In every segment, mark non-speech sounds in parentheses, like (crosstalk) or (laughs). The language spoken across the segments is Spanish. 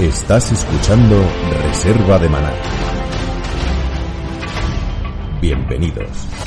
Estás escuchando Reserva de Maná. Bienvenidos.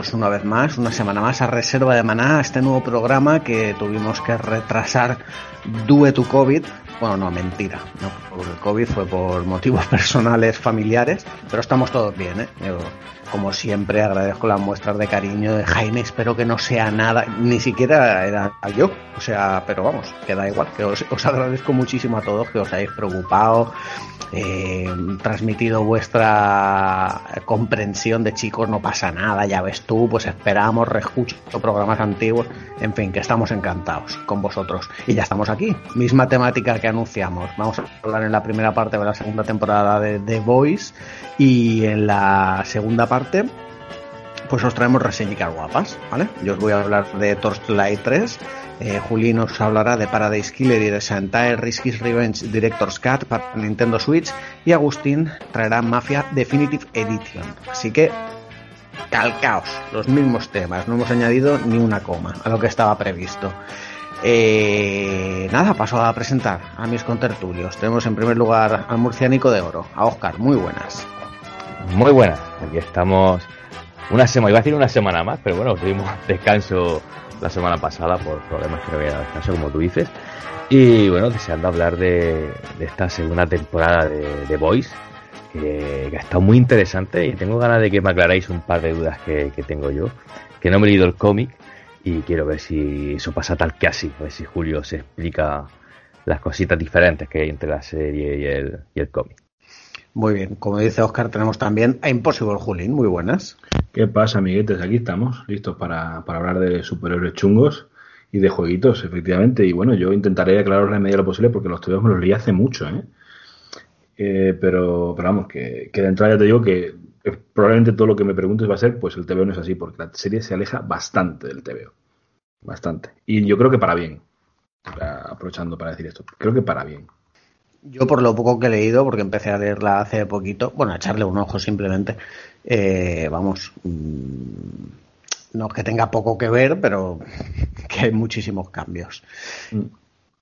Bienvenidos una vez más, una semana más a Reserva de Maná, este nuevo programa que tuvimos que retrasar due to COVID. Bueno, no, mentira, no, porque el COVID fue por motivos (laughs) personales, familiares, pero estamos todos bien, ¿eh? como siempre, agradezco las muestras de cariño de Jaime, espero que no sea nada, ni siquiera era yo, o sea, pero vamos, que da igual, que os agradezco muchísimo a todos que os hayáis preocupado, eh, transmitido vuestra comprensión de chicos, no pasa nada, ya ves tú, pues esperamos, reescucho programas antiguos, en fin, que estamos encantados con vosotros. Y ya estamos aquí, misma temática que anunciamos. Vamos a hablar en la primera parte de la segunda temporada de The Voice y en la segunda parte pues os traemos reseñas guapas, ¿vale? Yo os voy a hablar de Torchlight 3 eh, Juli nos hablará de Paradise Killer y de Shantae Risky's Revenge Director's Cut para Nintendo Switch y Agustín traerá Mafia Definitive Edition. Así que calcaos, los mismos temas, no hemos añadido ni una coma a lo que estaba previsto. Eh, nada, paso a presentar a mis contertulios. Tenemos en primer lugar al murciánico de oro, a Oscar, muy buenas. Muy buenas, aquí estamos una semana, iba a decir una semana más, pero bueno, tuvimos (laughs) descanso la semana pasada por problemas que no había descanso, como tú dices. Y bueno, deseando hablar de, esta segunda temporada de, The Voice, que, ha estado muy interesante y tengo ganas de que me aclaráis un par de dudas que, tengo yo, que no me he leído el cómic y quiero ver si eso pasa tal que así, a ver si Julio se explica las cositas diferentes que hay entre la serie y el, y el cómic. Muy bien, como dice Oscar, tenemos también a Impossible Julín, muy buenas. ¿Qué pasa, amiguetes? Aquí estamos, listos para, hablar de superhéroes chungos y de jueguitos, efectivamente. Y bueno, yo intentaré aclarar la medida de lo posible porque los TVOs me los leí hace mucho, ¿eh? eh pero, pero, vamos, que, que de entrada ya te digo que eh, probablemente todo lo que me preguntes va a ser, pues el TVO no es así, porque la serie se aleja bastante del TVO. Bastante. Y yo creo que para bien. Aprovechando para decir esto, creo que para bien. Yo por lo poco que he leído, porque empecé a leerla hace poquito, bueno, a echarle un ojo simplemente, eh, vamos, mm, no es que tenga poco que ver, pero (laughs) que hay muchísimos cambios. Mm.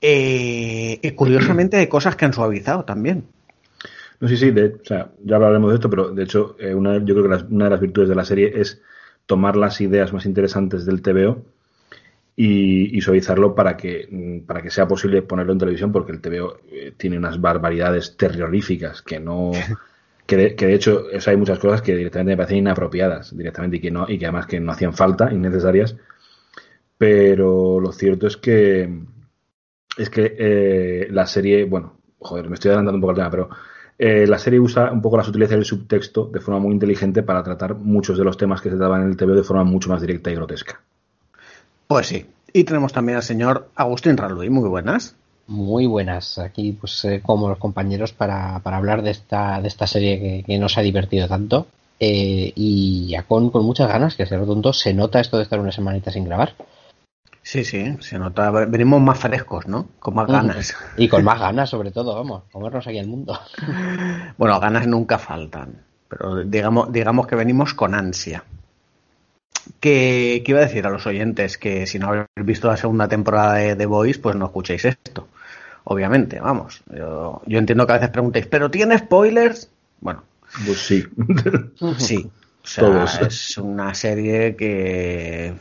Eh, y curiosamente hay cosas que han suavizado también. No, sí, sí, o sea, ya hablaremos de esto, pero de hecho, eh, una, yo creo que una de las virtudes de la serie es tomar las ideas más interesantes del TVO y, suavizarlo para que, mm, para que sea posible ponerlo en televisión, porque el TVO eh, tiene unas barbaridades terroríficas que no. (laughs) Que de, que de hecho hay muchas cosas que directamente me parecen inapropiadas directamente y que no y que además que no hacían falta innecesarias pero lo cierto es que es que eh, la serie bueno joder me estoy adelantando un poco al tema pero eh, la serie usa un poco la sutileza del subtexto de forma muy inteligente para tratar muchos de los temas que se daban en el TVO de forma mucho más directa y grotesca pues sí. Y tenemos también al señor Agustín Raluy. Muy buenas. Muy buenas. Aquí, pues, eh, como los compañeros, para, hablar de esta, de esta serie que, nos ha divertido tanto eh, y ya con, con muchas ganas, que ser tonto, se nota esto de estar una semanita sin grabar. Sí, sí, se nota. Venimos más frescos, ¿no? Con más ganas. Y con (laughs) más ganas, sobre todo, vamos, comernos aquí el mundo. Bueno, ganas nunca faltan, pero digamos, digamos que venimos con ansia. Que, iba a decir a los oyentes que si no habéis visto la segunda temporada de The Voice, pues no escuchéis esto. Obviamente, vamos. Yo, yo entiendo que a veces preguntéis, ¿pero tiene spoilers? Bueno. Pues sí. (laughs) Sí. O sea, es una serie que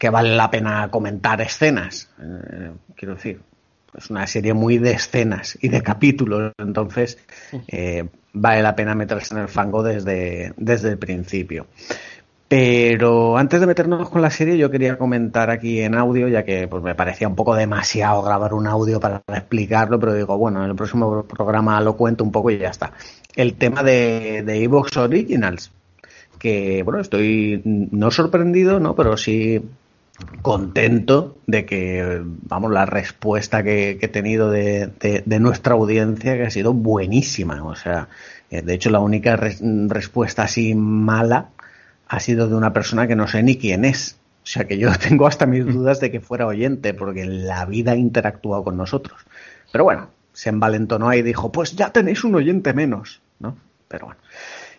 que vale la pena comentar escenas. Eh, quiero decir, es una serie muy de escenas y de capítulos, entonces eh, vale la pena meterse en el fango desde, desde el principio. Pero antes de meternos con la serie, yo quería comentar aquí en audio, ya que pues, me parecía un poco demasiado grabar un audio para explicarlo, pero digo, bueno, en el próximo programa lo cuento un poco y ya está. El tema de, de Evox Originals, que bueno, estoy no sorprendido, ¿no? Pero sí contento de que, vamos, la respuesta que, he tenido de, nuestra audiencia que ha sido buenísima. O sea, eh, de hecho la única respuesta así mala ha sido de una persona que no sé ni quién es. O sea que yo (laughs) tengo hasta mis dudas de que fuera oyente, porque en la vida ha interactuado con nosotros. Pero bueno, se envalentonó y dijo, pues ya tenéis un oyente menos, ¿no? Pero bueno,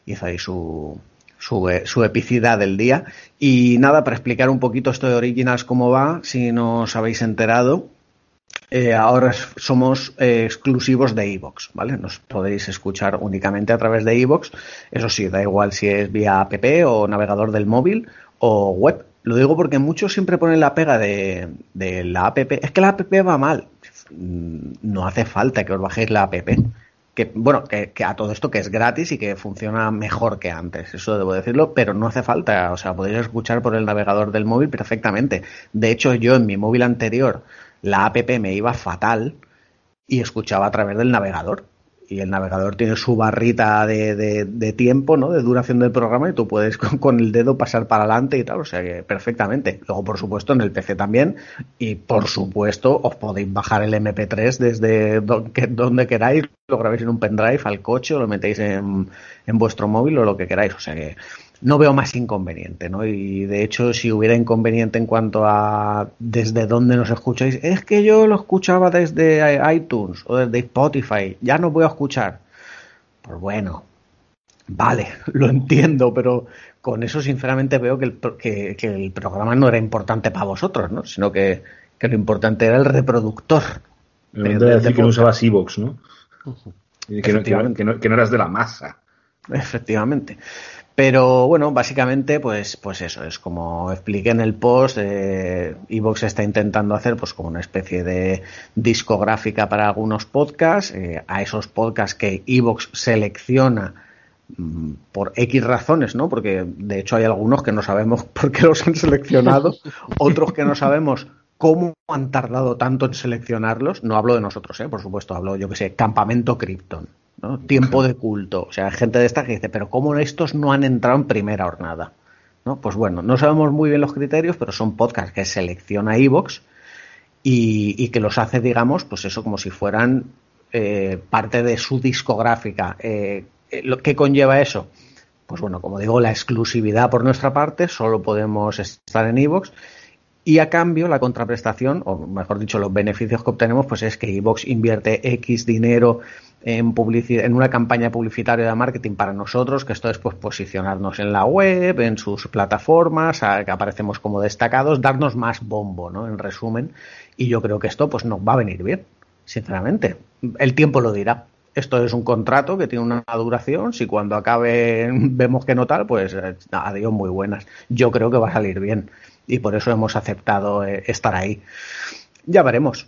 hizo ahí su, su, epicidad del día. Y nada, para explicar un poquito esto de Originals cómo va, si no os habéis enterado, eh, ahora somos eh, exclusivos de Evox, ¿vale? Nos podéis escuchar únicamente a través de Evox. Eso sí, da igual si es vía app o navegador del móvil o web. Lo digo porque muchos siempre ponen la pega de, de la app. Es que la app va mal. No hace falta que os bajéis la app que bueno, que, a todo esto que es gratis y que funciona mejor que antes, eso debo decirlo, pero no hace falta, o sea, podéis escuchar por el navegador del móvil perfectamente. De hecho, yo en mi móvil anterior, la app me iba fatal y escuchaba a través del navegador y el navegador tiene su barrita de, tiempo, ¿no? De duración del programa y tú puedes con, el dedo pasar para adelante y tal, o sea que perfectamente. Luego, por supuesto, en el PC también y, por supuesto, os podéis bajar el MP3 desde donde queráis, lo grabéis en un pendrive al coche o lo metéis en, en vuestro móvil o lo que queráis, o sea que no veo más inconveniente, ¿no? Y de hecho, si hubiera inconveniente en cuanto a desde dónde nos escucháis, es que yo lo escuchaba desde iTunes o desde Spotify, ya no voy a escuchar. Pues bueno, vale, (laughs) lo entiendo, pero con eso sinceramente veo que el, que, el programa no era importante para vosotros, ¿no? Sino que, lo importante era el reproductor. De, decir que no usabas Evox, ¿no? Y que, no, que no eras de la masa. Efectivamente. Pero bueno, básicamente, pues, pues eso, es como expliqué en el post, eh, Evox está intentando hacer pues como una especie de discográfica para algunos podcasts, eh, a esos podcasts que Evox selecciona mm, por X razones, ¿no? Porque de hecho hay algunos que no sabemos (laughs) por qué los han seleccionado, (laughs) otros que no sabemos cómo han tardado tanto en seleccionarlos. No hablo de nosotros, ¿eh? por supuesto, hablo, yo que sé, Campamento Krypton. Tiempo de culto. O sea, gente de esta que dice, pero ¿cómo estos no han entrado en primera jornada? ¿No? Pues bueno, no sabemos muy bien los criterios, pero son podcasts que selecciona Evox y, que los hace, digamos, pues eso, como si fueran eh, parte de su discográfica. Eh, eh, ¿Qué conlleva eso? Pues bueno, como digo, la exclusividad por nuestra parte, solo podemos estar en Evox y a cambio la contraprestación, o mejor dicho, los beneficios que obtenemos, pues es que Evox invierte X dinero en, en una campaña publicitaria de marketing para nosotros, que esto es pues, posicionarnos en la web, en sus plataformas, que aparecemos como destacados, darnos más bombo, ¿no? En resumen. Y yo creo que esto pues nos va a venir bien, sinceramente. El tiempo lo dirá. Esto es un contrato que tiene una duración. Si cuando acabe (laughs) vemos que no tal, pues eh, adiós, muy buenas. Yo creo que va a salir bien. Y por eso hemos aceptado eh, estar ahí. Ya veremos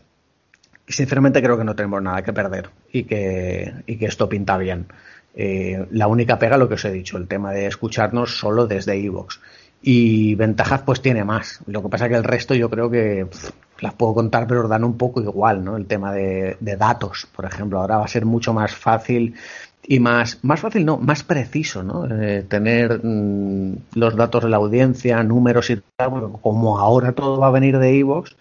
sinceramente creo que no tenemos nada que perder y que, y que esto pinta bien. Eh, la única pega, lo que os he dicho, el tema de escucharnos solo desde iVoox. Y ventajas pues tiene más. Lo que pasa que el resto yo creo que las puedo contar, pero os dan un poco igual, ¿no? El tema de, datos, por ejemplo. Ahora va a ser mucho más fácil y más, más fácil, no, más preciso, ¿no? Eh, tener mm, los datos de la audiencia, números y tal, como ahora todo va a venir de iVoox,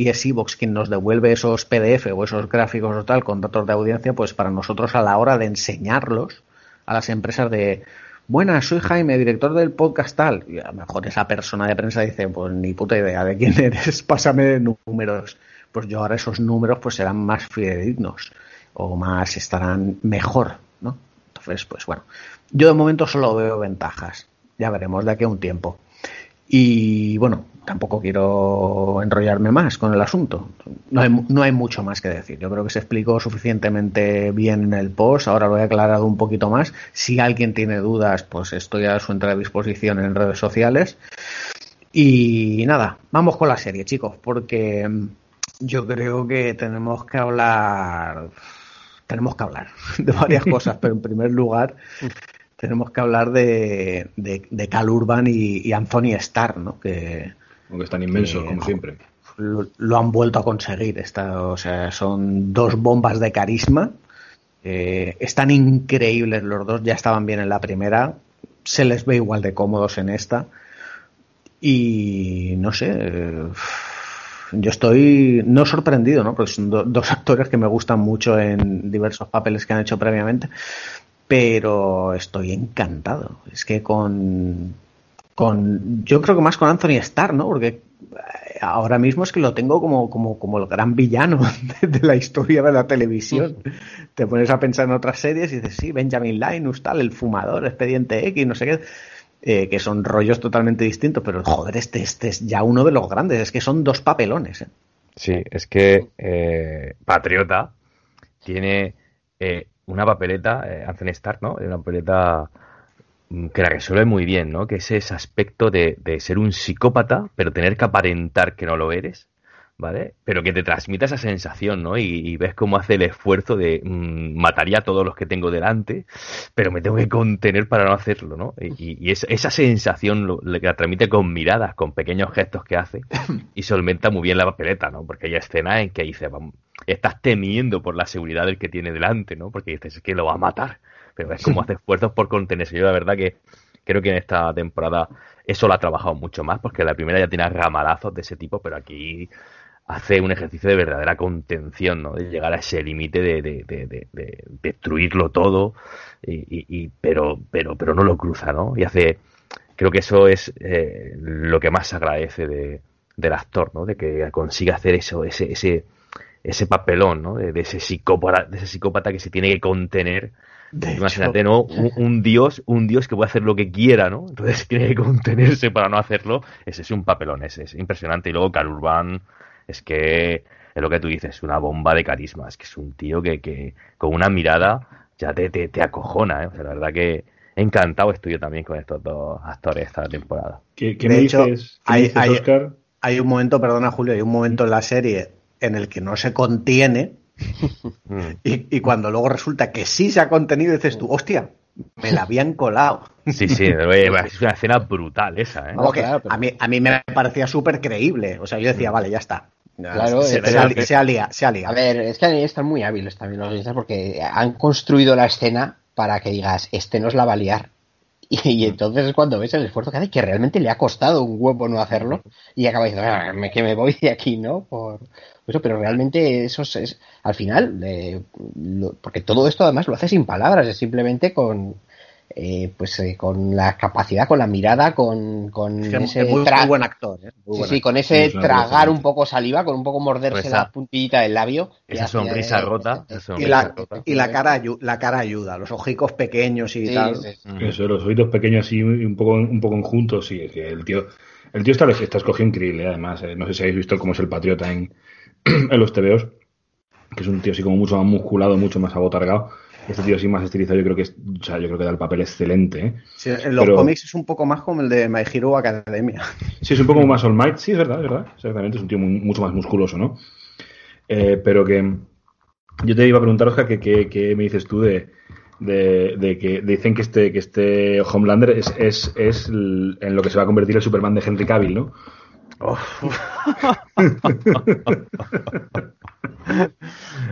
y es Evox quien nos devuelve esos PDF o esos gráficos o tal con datos de audiencia, pues para nosotros a la hora de enseñarlos a las empresas de, buenas, soy Jaime, director del podcast tal. Y a lo mejor esa persona de prensa dice, pues ni puta idea de quién (laughs) eres, pásame números. Pues yo ahora esos números pues serán más fidedignos o más estarán mejor, ¿no? Entonces, pues bueno, yo de momento solo veo ventajas. Ya veremos de aquí a un tiempo. Y bueno, tampoco quiero enrollarme más con el asunto. No hay, no hay, mucho más que decir. Yo creo que se explicó suficientemente bien en el post. Ahora lo he aclarado un poquito más. Si alguien tiene dudas, pues estoy a su entera disposición en redes sociales. Y nada, vamos con la serie, chicos, porque yo creo que tenemos que hablar. Tenemos que hablar (laughs) de varias (laughs) cosas, pero en primer lugar tenemos que hablar de, de, de Cal Urban y, y, Anthony Starr, ¿no? Que, Aunque están inmensos, que, como siempre. Lo, lo, han vuelto a conseguir. Esta, o sea, son dos bombas de carisma. Eh, están increíbles los dos, ya estaban bien en la primera. Se les ve igual de cómodos en esta. Y no sé. Eh, yo estoy no sorprendido, ¿no? Porque son do, dos actores que me gustan mucho en diversos papeles que han hecho previamente pero estoy encantado. Es que con, con yo creo que más con Anthony Starr, ¿no? Porque ahora mismo es que lo tengo como, como, como el gran villano (laughs) de, de la historia de la televisión. Te pones a pensar en otras series y dices, sí, Benjamin Linus, tal, el fumador, Expediente X, no sé qué. Eh, que son rollos totalmente distintos, pero joder, este, este es ya uno de los grandes, es que son dos papelones. ¿eh? Sí, es que eh, Patriota tiene eh, una papeleta, eh, Anthony Starr, ¿no? Una papeleta que la resuelve muy bien, ¿no? Que es ese aspecto de, de, ser un psicópata, pero tener que aparentar que no lo eres, ¿vale? Pero que te transmita esa sensación, ¿no? Y, y ves cómo hace el esfuerzo de mmm, mataría a todos los que tengo delante, pero me tengo que contener para no hacerlo, ¿no? Y, y esa, esa, sensación lo, la transmite con miradas, con pequeños gestos que hace, (coughs) y solventa muy bien la papeleta, ¿no? Porque hay escenas en que dice, vamos, estás temiendo por la seguridad del que tiene delante, ¿no? Porque dices es que lo va a matar. Pero es como (laughs) hace esfuerzos por contenerse. Yo la verdad que creo que en esta temporada eso lo ha trabajado mucho más, porque la primera ya tiene ramalazos de ese tipo, pero aquí hace un ejercicio de verdadera contención, ¿no? De llegar a ese límite de, de, de, de, destruirlo todo, y, y, y, pero, pero, pero no lo cruza, ¿no? Y hace, creo que eso es eh, lo que más se agradece de, del actor, ¿no? De que consiga hacer eso, ese, ese, ese papelón, ¿no? De, de, ese psicópata, de ese psicópata que se tiene que contener. De Imagínate, hecho, ¿no? Un, un, dios, un dios que puede hacer lo que quiera, ¿no? Entonces (laughs) tiene que contenerse para no hacerlo. Ese es un papelón, ese es impresionante. Y luego Urban, es que es lo que tú dices, una bomba de carisma. Es que es un tío que, que con una mirada ya te, te, te acojona, ¿eh? O sea, la verdad que encantado estoy yo también con estos dos actores esta temporada. ¿Qué, qué me hecho, dices, ¿qué hay, dices hay, Oscar? hay un momento, perdona Julio, hay un momento en la serie en el que no se contiene (laughs) y, y, cuando luego resulta que sí se ha contenido, dices tú, hostia, me la habían colado. Sí, sí, es una (laughs) escena brutal esa. ¿eh? Vamos, que a, mí, a mí me parecía súper creíble. O sea, yo decía, vale, ya está. Claro, se, se, se, se, alía, se alía. A ver, es que están muy hábiles también los guionistas porque han construido la escena para que digas, este nos la va a liar. Y, y, entonces es cuando ves el esfuerzo que hace, que realmente le ha costado un huevo no hacerlo, y acaba diciendo, ah, que me voy de aquí, ¿no? Por eso, pero realmente eso es, es al final, eh, lo, porque todo esto además lo hace sin palabras, es simplemente con, eh, pues eh, con la capacidad, con la mirada, con, con es ese muy, muy, buen actor. ¿eh? Muy sí, buen sí, actor. con ese tragar un poco saliva, con un poco morderse Pues la puntillita del labio. Esa sonrisa hacia- rota. esa Y la, rota. y la cara la cara ayuda, los ojicos pequeños y Sí, tal. sí. Eso, los oídos pequeños así, un poco, un poco enjuntos, sí, es que el tío, el tío está, está escogido increíble, además, eh, no sé si habéis visto cómo es el patriota en, (clears throat) en los TVOs, que es un tío así como mucho más musculado, mucho más abotargado, este tío así más estilizado, yo creo que es, o sea, yo creo que da el papel excelente, ¿eh? Sí, en los Pero- cómics es un poco más como el de My Hero Academia. (laughs) Sí, es un poco más All Might, sí, es verdad, es verdad, exactamente, es un tío muy- mucho más musculoso, ¿no? Eh, pero que yo te iba a preguntar, Oscar, que, que, que me dices tú de, de, de que dicen que este, que este Homelander es, es, es el- en lo que se va a convertir el Superman de Henry Cavill, ¿no? (laughs) (laughs)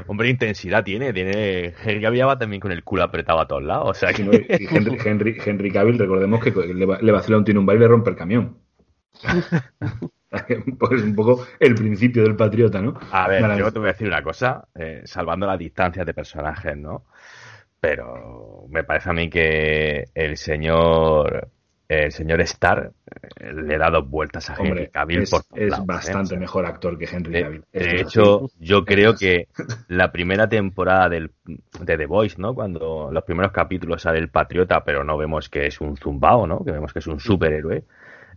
Hombre, intensidad tiene, tiene. Henry Cavill va también con el culo apretado a todos lados. O sea que. Henry, Henry, Henry Cavill, recordemos que le, va- le vacila un tiene un baile y rompe el camión. (laughs) pues un poco el principio del patriota, ¿no? A ver, yo te voy a decir una cosa, eh, salvando las distancias de personajes, ¿no? pero me parece a mí que el señor el señor Starr eh, le da dos vueltas a Henry Cavill es, por es lados, ¿eh? bastante mejor actor que Henry de, Cavill. de es hecho, así. yo creo que la primera temporada del, de The Voice, ¿no? Cuando los primeros capítulos sale el patriota, pero no vemos que es un zumbao, ¿no? Que vemos que es un superhéroe.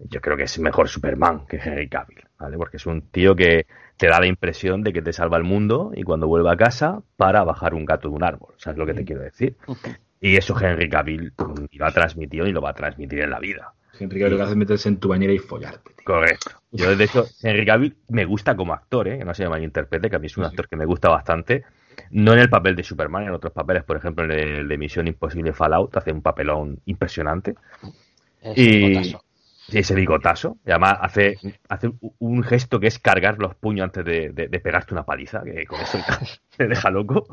Yo creo que es mejor Superman que Henry Cavill, ¿vale? Porque es un tío que te da la impresión de que te salva el mundo y cuando vuelve a casa para bajar un gato de un árbol. ¿Sabes lo que te quiero decir? (laughs) Y eso Henry Cavill ni lo ha transmitido ni lo va a transmitir en la vida. Henry Cavill lo que hace es meterse en tu bañera y follarte. tío. Correcto. Yo, de hecho, Henry Cavill me gusta como actor, ¿eh? que no se llama interprete, que a mí es un actor que me gusta bastante. No en el papel de Superman, en otros papeles, por ejemplo, en el de Misión Imposible Fallout, hace un papelón impresionante. Es Y un ese bigotazo. Y además hace, hace un gesto que es cargar los puños antes de, de- de pegarte una paliza, que con eso (laughs) te deja loco.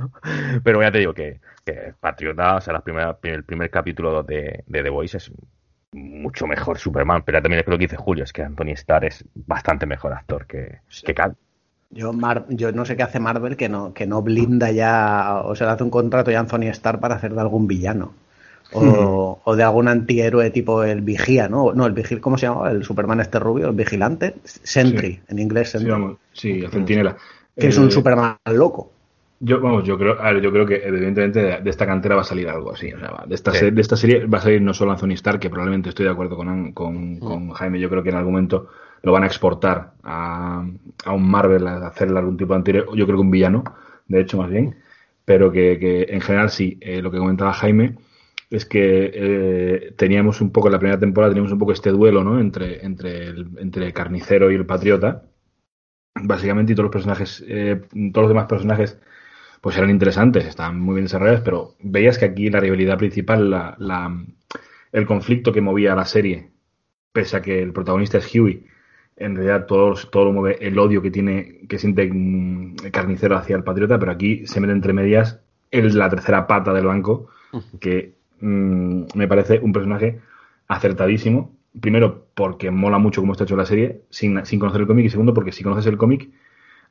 Pero ya te digo que, que Patriota, o sea, las primeras- el primer capítulo de, de The Voice es mucho mejor Superman. Pero también es lo que dice Julio, es que Anthony Starr es bastante mejor actor que, que Cavill. Yo, Mar- yo no sé qué hace Marvel que no, que no blinda ya, o se le hace un contrato ya a Anthony Starr para hacer de algún villano. O, o de algún antihéroe tipo el Vigía, ¿no? No, el Vigil, ¿cómo se llama? El Superman este rubio, el Vigilante. Sentry, Sí. en inglés Sí, Sentry. vamos, sí, el centinela. que es Eh, un Superman loco. Yo, vamos, yo creo, a ver, yo creo que evidentemente de, de esta cantera va a salir algo así. O sea, va- de, esta Sí. de esta serie va a salir no solo Anthony Starr, que probablemente estoy de acuerdo con, con, con Jaime. Yo creo que en algún momento lo van a exportar a, a un Marvel, a hacerle algún tipo de anterior. Yo creo que un villano, de hecho, más bien. Pero que, que en general sí, eh, lo que comentaba Jaime es que eh, teníamos un poco en la primera temporada, teníamos un poco este duelo, ¿no? Entre, entre, el, entre el carnicero y el patriota básicamente y todos los personajes, eh, todos los demás personajes, pues eran interesantes, estaban muy bien desarrollados, pero veías que aquí la rivalidad principal, la, la- el conflicto que movía a la serie, pese a que el protagonista es Huey, en realidad todo, todo lo mueve el odio que tiene, que siente el carnicero hacia el patriota, pero aquí se mete entre medias el, la tercera pata del banco, que mm, me parece un personaje acertadísimo. Primero, porque mola mucho cómo está hecho la serie, sin, sin conocer el cómic. Y segundo, porque si conoces el cómic,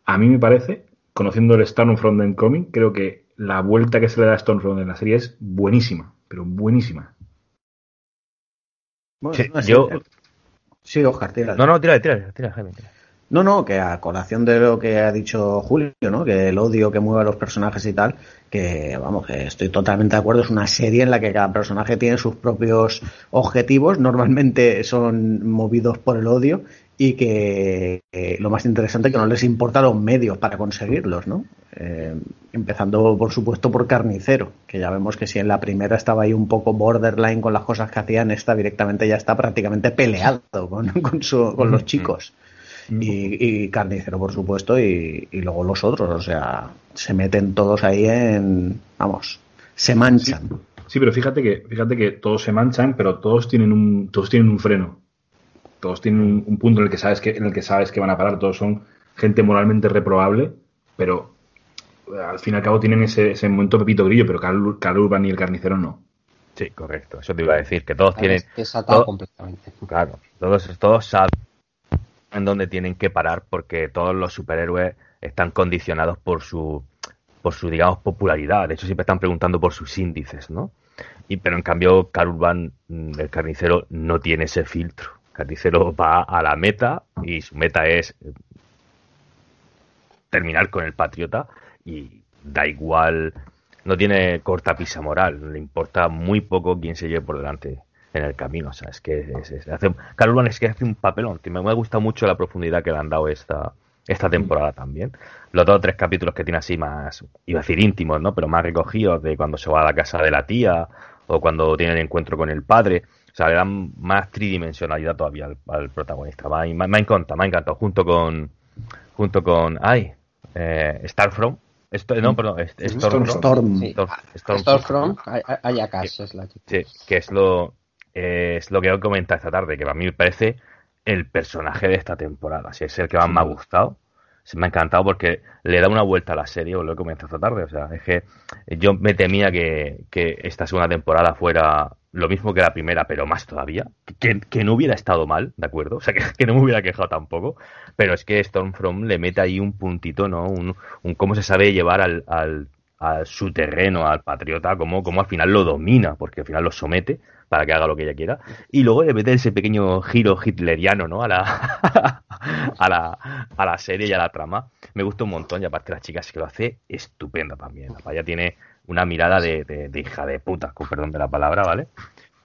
a mí me parece, conociendo el Stormfront en cómic, creo que la vuelta que se le da a Stormfront en la serie es buenísima, pero buenísima. Bueno, Sí, no sé. yo- Sí, Oscar, tira. No, no, tira, tira, tira, Jaime. tira. No, no, que a colación de lo que ha dicho Julio, ¿no? Que el odio que mueve a los personajes y tal, que vamos, que estoy totalmente de acuerdo, es una serie en la que cada personaje tiene sus propios objetivos, normalmente son movidos por el odio y que eh, lo más interesante es que no les importa los medios para conseguirlos, ¿no? Eh, empezando, por supuesto, por Carnicero, que ya vemos que si en la primera estaba ahí un poco borderline con las cosas que hacían, esta directamente ya está prácticamente peleado con, con, su- con los chicos y, y Carnicero, por supuesto, y, y luego los otros, o sea, se meten todos ahí en, vamos, se manchan. Sí, pero fíjate que, fíjate que todos se manchan, pero todos tienen un, todos tienen un freno. Todos tienen un, un punto en el que sabes que, en el que sabes que van a parar. Todos son gente moralmente reprobable, pero eh, al fin y al cabo tienen ese, ese momento Pepito Grillo, pero Carl, Carl Urban y el carnicero no. Sí, correcto. Eso te iba a decir, que todos tienen. Es desatado todo- completamente. Claro, todos, todos saben en dónde tienen que parar porque todos los superhéroes están condicionados por su, por su, digamos, popularidad. De hecho, siempre están preguntando por sus índices, ¿no? Y, pero en cambio, Carl Urban, mm, el carnicero, no tiene ese filtro. Carnicero va a la meta y su meta es eh, terminar con el patriota y da igual, no tiene cortapisa moral, le importa muy poco quién se lleve por delante en el camino. O sea, es que es, es- hace, Carl Urban es que hace un papelón. Me, me ha gustado mucho la profundidad que le han dado esta, esta temporada también. Los dos o tres capítulos que tiene así más, iba a decir íntimos, ¿no? Pero más recogidos de cuando se va a la casa de la tía o cuando tiene el encuentro con el padre. O sea, le dan más tridimensionalidad todavía al, al protagonista. Me, me, encantado, me ha encantado. Junto con, junto con, ay, eh, Starfront. Esto, no, perdón, es- es Stormfront. Storm. Sí. Storm-. Sí, que es lo, eh, es lo que he comentado esta tarde, que para mí me parece el personaje de esta temporada. Si es el que más me ha gustado. Se me ha encantado porque le da una vuelta a la serie, os lo he comentado esta tarde. O sea, es que yo me temía que, que esta segunda temporada fuera lo mismo que la primera, pero más todavía. Que, que no hubiera estado mal, ¿de acuerdo? O sea, que, que no me hubiera quejado tampoco. Pero es que Stormfront le mete ahí un puntito, ¿no? Un, un cómo se sabe llevar al, al, a su terreno, al patriota, como, como al final lo domina, porque al final lo somete para que haga lo que ella quiera. Y luego le mete ese pequeño giro hitleriano, ¿no? A la, (laughs) a la, a la serie y a la trama. Me gusta un montón y aparte la chica es que lo hace estupenda también. La paya tiene una mirada de, de, hija de puta, con perdón de la palabra, ¿vale?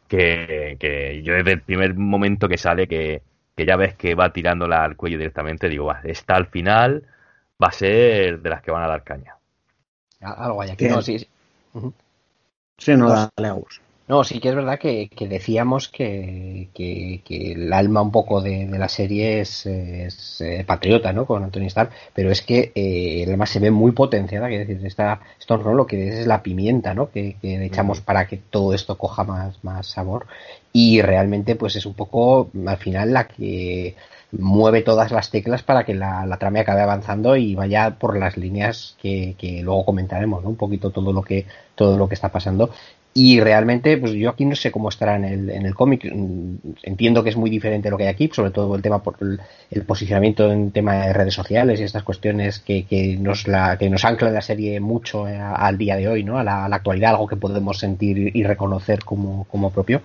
Que, que yo desde el primer momento que sale, que, que ya ves que va tirándola al cuello directamente, digo, va, está al final, va a ser de las que van a dar caña. Algo hay aquí, no, sí. Sí, no, dale a no, sí que es verdad que, decíamos que, el alma un poco de, la serie es, eh, patriota, ¿no? Con Anthony Starr, pero es que eh, el alma se ve muy potenciada, que decir, esta Storm lo que es la pimienta, ¿no? Que, le echamos para que todo esto coja más, más sabor y realmente pues es un poco al final la que mueve todas las teclas para que la, la trama acabe avanzando y vaya por las líneas que, luego comentaremos, ¿no? Un poquito todo lo que todo lo que está pasando y realmente, pues yo aquí no sé cómo estará en el, en el cómic. Entiendo que es muy diferente lo que hay aquí, sobre todo el tema por el, posicionamiento en tema de redes sociales y estas cuestiones que, que nos la, que nos ancla la serie mucho eh, al día de hoy, ¿no? A la, a la, actualidad, algo que podemos sentir y reconocer como, como propio.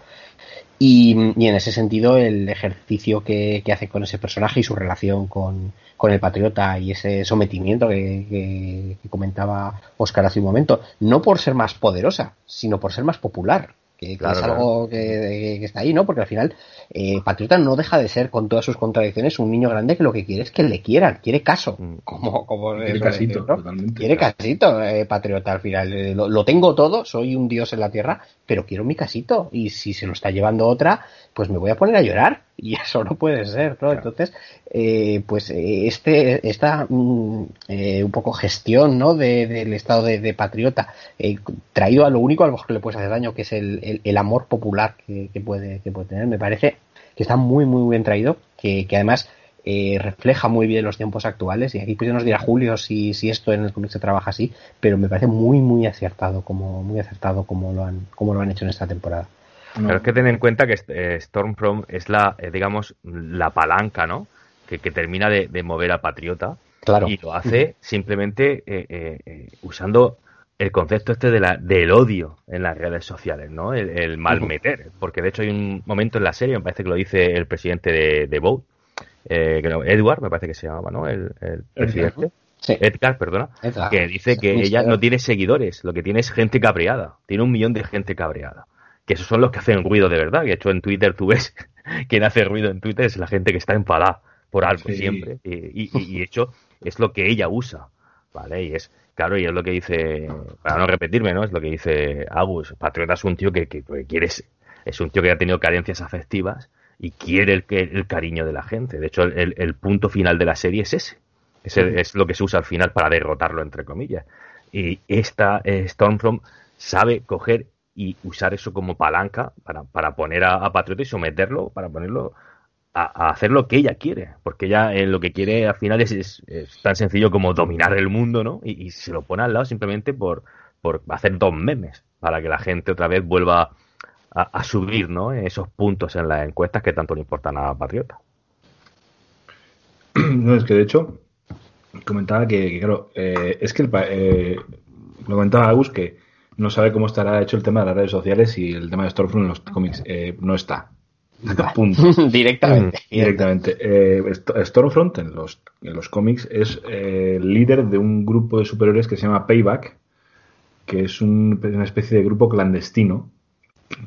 Y, en ese sentido, el ejercicio que, hace con ese personaje y su relación con, el patriota y ese sometimiento que, comentaba Oscar hace un momento, no por ser más poderosa, sino por ser más popular que, es algo que, está ahí, ¿no? Porque al final eh, Patriota no deja de ser, con todas sus contradicciones, un niño grande que lo que quiere es que le quieran, quiere caso, mm. como, como quiere casito, quiere casito, eh, Patriota al final. Eh, lo, tengo todo, soy un dios en la tierra, pero quiero mi casito y si se lo está llevando otra, pues me voy a poner a llorar y eso no puede ser, ¿no? Entonces, eh, pues eh, este, esta mm, eh, un poco gestión, ¿no? del estado de, patriota, traído a lo único a lo que le puedes hacer daño, que es el, el, amor popular que, puede, que puede tener, me parece que está muy, muy bien traído, que, que además refleja muy bien los tiempos actuales y aquí pues nos dirá Julio si, si esto en el cómic se trabaja así, pero me parece muy muy acertado como muy acertado como lo han como lo han hecho en esta temporada. Pero es que ten en cuenta que eh, Stormfront es la, eh, digamos, la palanca, ¿no? Que, termina de, mover a Patriota. Claro. Y lo hace simplemente eh, usando el concepto este de la, del odio en las redes sociales, ¿no? El, malmeter. Porque de hecho hay un momento en la serie, me parece que lo dice el presidente de, de Vogue, Edward, me parece que se llamaba, ¿no? El, presidente. Edgar, perdona, que dice que ella no tiene seguidores, lo que tiene es gente cabreada, tiene un millón de gente cabreada que esos son los que hacen ruido de verdad. Que hecho en Twitter tú ves (laughs) quien hace ruido en Twitter es la gente que está enfadada por algo siempre. Y, y, (laughs) hecho es lo que ella usa, ¿vale? Y es, claro, y es lo que dice, para no repetirme, ¿no? Es lo que dice Agus. Patriota es un tío que, que, quiere, es un tío que ha tenido carencias afectivas y quiere el, el cariño de la gente. De hecho, el, el punto final de la serie es ese. Es, es, lo que se usa al final para derrotarlo, entre comillas. Y esta eh, Stormfront sabe coger y usar eso como palanca para, para poner a, Patriota y someterlo, para ponerlo a, hacer lo que ella quiere, porque ella eh, lo que quiere al final es, tan sencillo como dominar el mundo, ¿no? Y, se lo pone al lado simplemente por, por hacer dos memes, para que la gente otra vez vuelva a, subir, ¿no? Esos puntos en las encuestas que tanto le importan a Patriota. (clears throat) No, es que de hecho, comentaba que, claro, eh, es que el, eh, lo comentaba Agus que no sabe cómo estará hecho el tema de las redes sociales y el tema de Stormfront en los cómics. Eh, no está. Punto. (laughs) Directamente. Directamente. Eh, Stormfront en los, en los cómics es eh, líder de un grupo de superhéroes que se llama Payback, que es una especie de grupo clandestino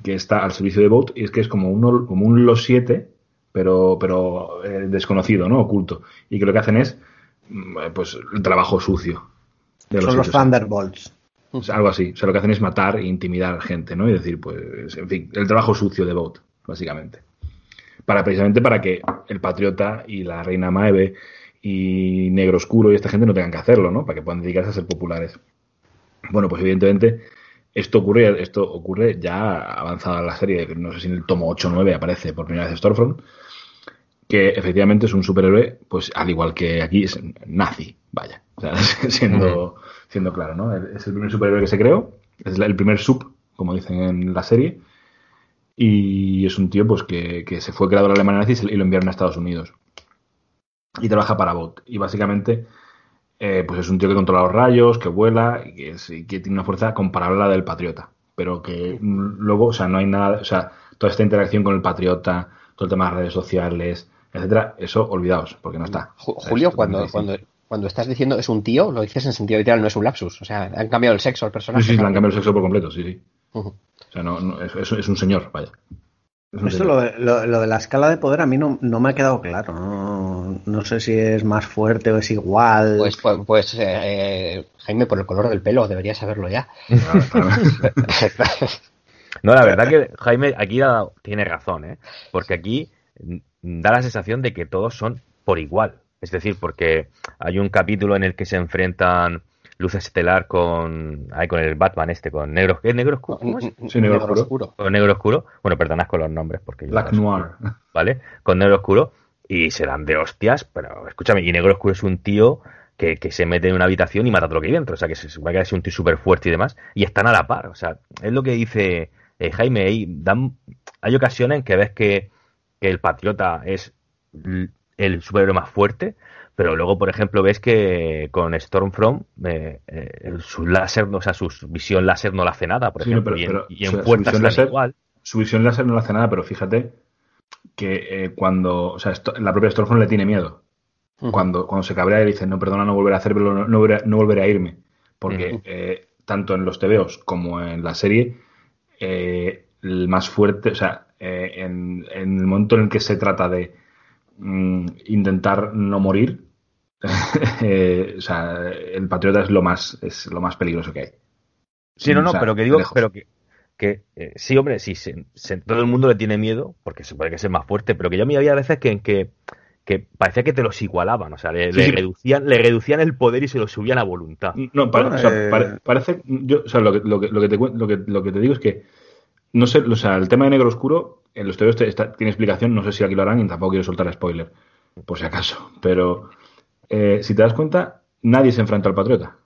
que está al servicio de Boat y es que es como, uno, como un Los 7, pero, pero desconocido, ¿no? Oculto. Y que lo que hacen es mm, pues el trabajo sucio. Son los Thunderbolts algo así. O sea, lo que hacen es matar e intimidar a gente, ¿no? Y decir, pues, en fin, el trabajo sucio de Bot, básicamente. Para precisamente para que el patriota y la reina Maeve y Negro Oscuro y esta gente no tengan que hacerlo, ¿no? Para que puedan dedicarse a ser populares. Bueno, pues evidentemente esto ocurre, esto ocurre ya avanzada la serie, no sé si en el tomo 8 o 9 aparece por primera vez Stormfront, que efectivamente es un superhéroe, pues al igual que aquí es nazi, vaya, o sea, (laughs) siendo, siendo claro, ¿no? Es el primer superhéroe que se creó, es el primer sub, como dicen en la serie, y es un tío pues que, se fue creado en Alemania nazi y lo enviaron a Estados Unidos. Y trabaja para Bot. Y básicamente eh, pues es un tío que controla los rayos, que vuela y que, es- y que tiene una fuerza comparable a la del Patriota. Pero que luego, o sea, no hay nada, o sea, toda esta interacción con el Patriota, todo el tema de las redes sociales, etcétera, eso olvidaos, porque no está. Julio, es cuando, cuando, cuando estás diciendo es un tío, lo dices en sentido literal, no es un lapsus. O sea, han cambiado el sexo al personaje. Sí, sí, le han cambiado el sexo por completo, sí, sí. O sea, no, no, es, es- un señor, vaya. Es un Esto señor. lo de, lo- lo de la escala de poder a mí no, no me ha quedado claro. No, no sé si es más fuerte o es igual. Pues, pues, pues, eh, eh, Jaime, por el color del pelo, deberías saberlo ya. (laughs) No, la verdad que Jaime aquí tiene razón, ¿eh? Porque aquí da la sensación de que todos son por igual. Es decir, porque hay un capítulo en el que se enfrentan Luz Estelar con, ay, con el Batman este, con Negro, ¿qué? ¿Negro Oscuro? ¿Cómo es? Sí, negro oscuro. Con Negro Oscuro. Bueno, perdonad con los nombres porque yo Black no. Noir. ¿vale? Con Negro Oscuro y se dan de hostias, pero escúchame, y Negro Oscuro es un tío que, que se mete en una habitación y mata todo lo que hay dentro, o sea, que se supone que es un tío súper fuerte y demás, y están a la par, o sea, es lo que dice eh, Jaime, ahí dan, hay ocasiones en que ves que, que el Patriota es el superhéroe más fuerte, pero luego, por ejemplo, ves que con Stormfront eh, eh, su láser, o sea, su visión láser no le hace nada, por Sí, ejemplo, pero- y en, pero y en láser- igual. Su visión láser no le hace nada, pero fíjate que eh, cuando, o sea, esto- la propia Stormfront le tiene miedo. Cuando, cuando se cabrea y dice, no, perdona, no volveré a hacerlo, no, no volveré, no volveré a irme. Porque eh, tanto en los TVOs como en la serie, eh, el más fuerte, o sea, eh, en, en el momento en el que se trata de mm, intentar no morir, (laughs) eh, o sea, el patriota es lo más, es lo más peligroso que hay. Sí, no, no, O sea, pero que digo, lejos. pero que, que eh, sí, hombre, sí, se- se- todo el mundo le tiene miedo, porque se puede que sea más fuerte, pero que yo a mí había veces que, que, que parecía que te los igualaban, o sea, le, Sí, le sí. reducían, le reducían el poder y se lo subían a voluntad. No, pare- Bueno, o sea, eh, pare- parece. Yo, o sea, lo que, lo, que, lo, que te, lo, que, lo que te digo es que. No sé, o sea, el tema de negro oscuro, en los TVOs te- está- tiene explicación, no sé si aquí lo harán y tampoco quiero soltar spoiler, por si acaso. (laughs) Pero eh, si te das cuenta, nadie se enfrenta al patriota.